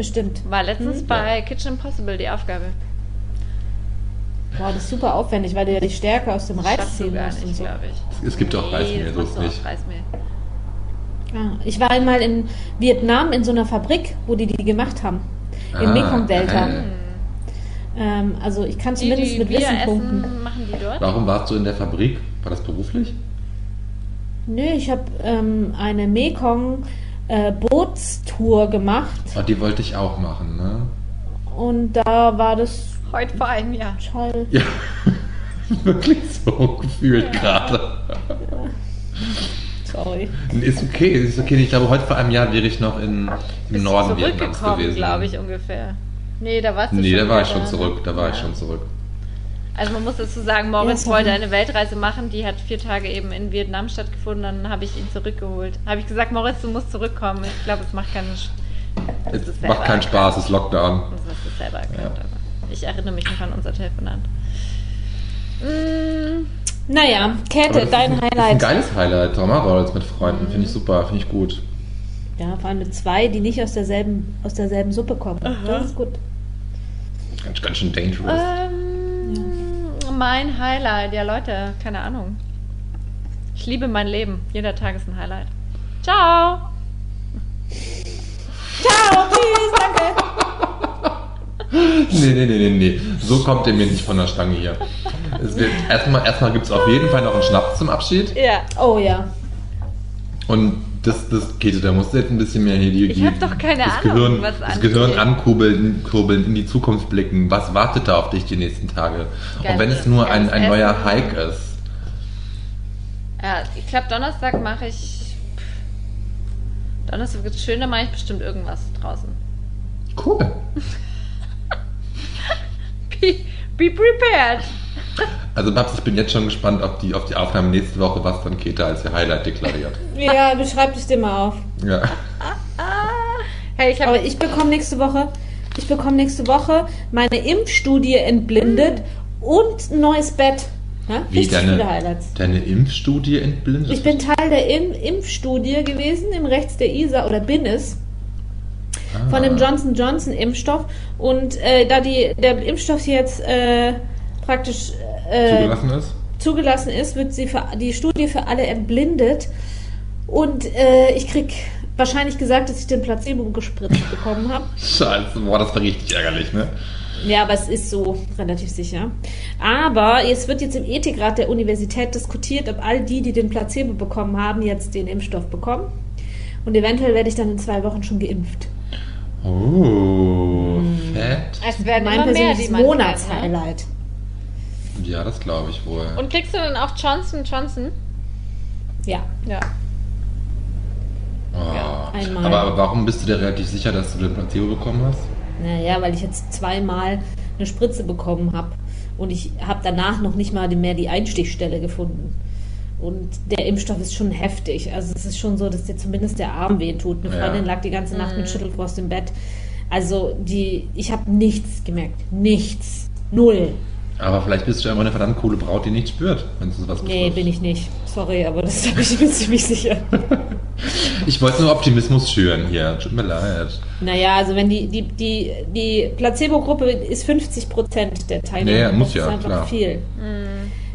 S4: bestimmt.
S2: War letztens
S4: Hm?
S2: bei Kitchen Impossible die Aufgabe.
S4: Boah, das ist super aufwendig, weil du ja die Stärke aus dem Reis ziehen musst und
S2: nicht,
S4: so.
S2: glaube ich.
S3: Es gibt ja auch Reismehl, so ist nicht.
S2: Reismehl.
S4: Ja, ich war einmal in Vietnam in so einer Fabrik, wo die die gemacht haben. Im
S3: Ah,
S4: Mekong-Delta.
S3: geil.
S4: Ähm, also ich kann zumindest
S2: die
S4: mit Wissen
S2: essen,
S4: punkten.
S2: machen die dort?
S3: Warum warst du in der Fabrik? War das beruflich?
S4: Nö, ich habe ähm, eine Mekong-Bootstour gemacht
S3: Oh, die wollte ich auch machen, ne?
S4: und da war das
S2: Heute vor einem Jahr.
S4: toll.
S3: Ja, wirklich so gefühlt gerade.
S4: Sorry.
S3: Ist okay, ist okay. Ich glaube, heute vor einem Jahr wäre ich noch in, im
S2: Bist
S3: Norden
S2: du
S3: Vietnams
S2: zurückgekommen,
S3: gewesen.
S2: glaube ich, ungefähr. Nee, da warst du
S3: Nee,
S2: schon
S3: da war ich schon zurück. Da war ich
S2: Ja.
S3: schon zurück.
S2: Also man muss dazu sagen, Moritz
S4: Ja,
S2: wollte eine Weltreise machen, die hat vier Tage eben in Vietnam stattgefunden, dann habe ich ihn zurückgeholt. Habe ich gesagt, Moritz, du musst zurückkommen. Ich glaube, es macht keinen Sch- Das
S3: Es macht keinen Spaß, es ist Lockdown.
S2: Das hast du selber erkannt,
S3: Ja.
S2: aber ich erinnere mich noch an unser Telefonat. Mm,
S4: Naja, Käthe, dein
S3: ein, Das ist ein
S4: Highlight.
S3: geiles Highlight. Sommerrolls mit Freunden. Finde ich super, finde ich gut.
S4: Ja, vor allem mit zwei, die nicht aus derselben, aus derselben Suppe kommen. Das ist gut.
S3: Ganz, ganz schön dangerous.
S2: ähm, Mein Highlight, ja Leute, keine Ahnung. Ich liebe mein Leben. Jeder Tag ist ein Highlight. Ciao!
S4: Ciao, tschüss, danke.
S3: Nee, nee, nee, nee, nee. So kommt ihr mir nicht von der Stange hier. Es wird, erstmal erstmal gibt es auf jeden Fall noch einen Schnaps zum Abschied.
S2: Ja.
S4: Oh ja.
S3: Und das, das Käthe, da musst du jetzt ein bisschen mehr hier die,
S2: Ich
S3: die
S2: hab doch keine
S3: das
S2: Ahnung,
S3: Gehirn,
S2: was
S3: das
S2: angeht.
S3: Gehirn ankurbeln, kurbeln, in die Zukunft blicken. Was wartet da auf dich die nächsten Tage?
S2: Geil,
S3: Und wenn es nur ein,
S2: geiles
S3: ein neuer
S2: Essen.
S3: Hike ist.
S2: Ja, ich glaube, Donnerstag mache ich. Donnerstag wird schön, da mache ich bestimmt irgendwas draußen.
S3: Cool.
S2: Be, be prepared!
S3: Also Babs, ich bin jetzt schon gespannt auf die, auf die Aufnahme nächste Woche, was dann Käthe als ihr Highlight deklariert.
S4: Ja, beschreib es dir mal auf.
S3: Ja.
S2: Hey, ich
S4: Aber ich bekomme nächste Woche, ich bekomme nächste Woche meine Impfstudie entblindet und ein neues Bett. Ja?
S3: Wie
S4: Richtig
S3: deine,
S4: Highlights.
S3: deine Impfstudie entblindet?
S4: Ich bin Teil der In Impfstudie gewesen im Rechts der ISA oder bin es von dem
S3: Ah.
S4: Johnson Johnson Impfstoff und äh, da die, der Impfstoff jetzt äh, praktisch äh,
S3: zugelassen ist.
S4: zugelassen ist, wird sie für die Studie für alle entblindet und äh, ich krieg wahrscheinlich gesagt, dass ich den Placebo gespritzt bekommen habe.
S3: Scheiße, boah, das war richtig ärgerlich, ne?
S4: Ja, aber es ist so relativ sicher. Aber es wird jetzt im Ethikrat der Universität diskutiert, ob all die, die den Placebo bekommen haben, jetzt den Impfstoff bekommen. Und eventuell werde ich dann in zwei Wochen schon geimpft.
S3: Oh, fett.
S2: Es werden
S4: mein
S2: immer mehr,
S4: persönliches
S2: die ne?
S4: Monatshighlight.
S3: Ja, das glaube ich wohl.
S2: Und kriegst du dann auch Johnson Johnson?
S4: Ja.
S2: Ja.
S3: Oh.
S2: Ja,
S4: einmal.
S3: Aber, aber warum bist du dir relativ sicher, dass du den Placebo bekommen hast?
S4: Naja, weil ich jetzt zweimal eine Spritze bekommen habe. Und ich habe danach noch nicht mal mehr die Einstichstelle gefunden. Und der Impfstoff ist schon heftig. Also es ist schon so, dass dir zumindest der Arm wehtut. Eine
S3: Ja.
S4: Freundin lag die ganze Nacht mit Schüttelfrost im Bett. Also die, ich habe nichts gemerkt. Nichts. Null.
S3: Aber vielleicht bist du einfach eine verdammt coole Braut, die nicht spürt, wenn du sowas
S4: Nee,
S3: betrifft.
S4: bin ich nicht. Sorry, aber das bin ich mir ziemlich sicher.
S3: Ich wollte nur Optimismus schüren hier. Tut mir leid.
S4: Naja, also wenn die, die, die, die Placebo-Gruppe ist 50 Prozent der Teilnehmer.
S3: Ja, ja, muss
S4: das
S3: ja,
S4: ist einfach
S3: klar.
S4: viel.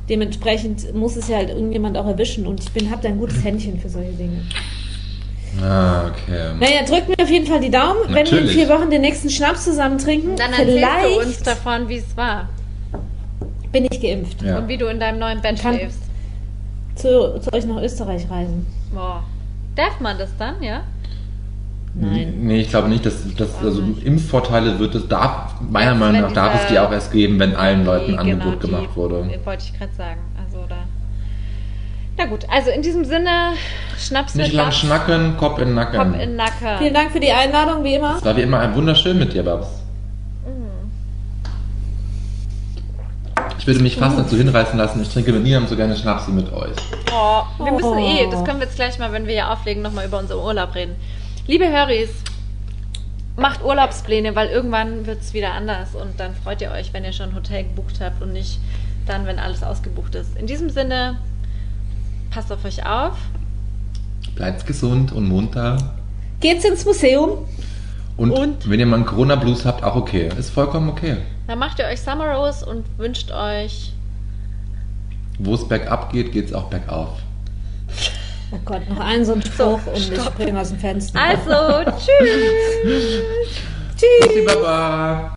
S4: Dementsprechend muss es ja halt irgendjemand auch erwischen und ich bin habe da ein gutes Händchen für solche Dinge.
S3: Ah, okay.
S4: Naja, drückt mir auf jeden Fall die Daumen, wenn wir in
S3: Natürlich.
S4: vier Wochen den nächsten Schnaps zusammen trinken.
S2: Dann erzählst
S4: vielleicht
S2: du uns davon, wie es war.
S4: Bin ich geimpft.
S3: Ja.
S2: Und wie du in deinem neuen Bett
S4: Kann-
S2: schläfst.
S4: Zu, zu euch nach Österreich reisen.
S2: Boah. Darf man das dann, ja?
S4: Nein.
S3: Nee, ich glaube nicht, dass, dass also Impfvorteile wird es, darf, meiner
S2: Jetzt,
S3: Meinung nach darf es die auch erst geben, wenn allen Leuten
S2: Die-
S3: ein Angebot
S2: genau,
S3: gemacht
S2: die-
S3: wurde.
S2: Wollte ich gerade sagen. Also da. Na gut, also in diesem Sinne, Schnaps
S3: Nicht lang
S2: Babs,
S3: schnacken, Kopf in den Nacken.
S2: Kopf in Nacken.
S4: Vielen Dank für die Einladung, wie immer.
S3: Es war wie immer ein wunderschön mit dir, Babs. Ich würde mich fast dazu hinreißen lassen, ich trinke mit niemandem so gerne Schnaps wie mit euch.
S2: Oh, wir müssen eh, das können wir jetzt gleich mal, wenn wir hier auflegen, nochmal über unseren Urlaub reden. Liebe Höris, macht Urlaubspläne, weil irgendwann wird es wieder anders und dann freut ihr euch, wenn ihr schon ein Hotel gebucht habt und nicht dann, wenn alles ausgebucht ist. In diesem Sinne, passt auf euch auf.
S3: Bleibt gesund und munter.
S4: Geht's ins Museum?
S3: Und,
S2: Und?
S3: wenn ihr mal einen Corona-Blues habt, auch okay. Ist vollkommen okay.
S2: Dann macht ihr euch Summer Rose und wünscht euch
S3: Wo es bergab geht, geht es auch bergauf.
S4: Oh Gott, noch einen so einen Spruch und ich
S2: stopp.
S4: springe aus dem Fenster.
S2: also tschüss.
S4: Tschüss.
S3: Tschüssi, Baba.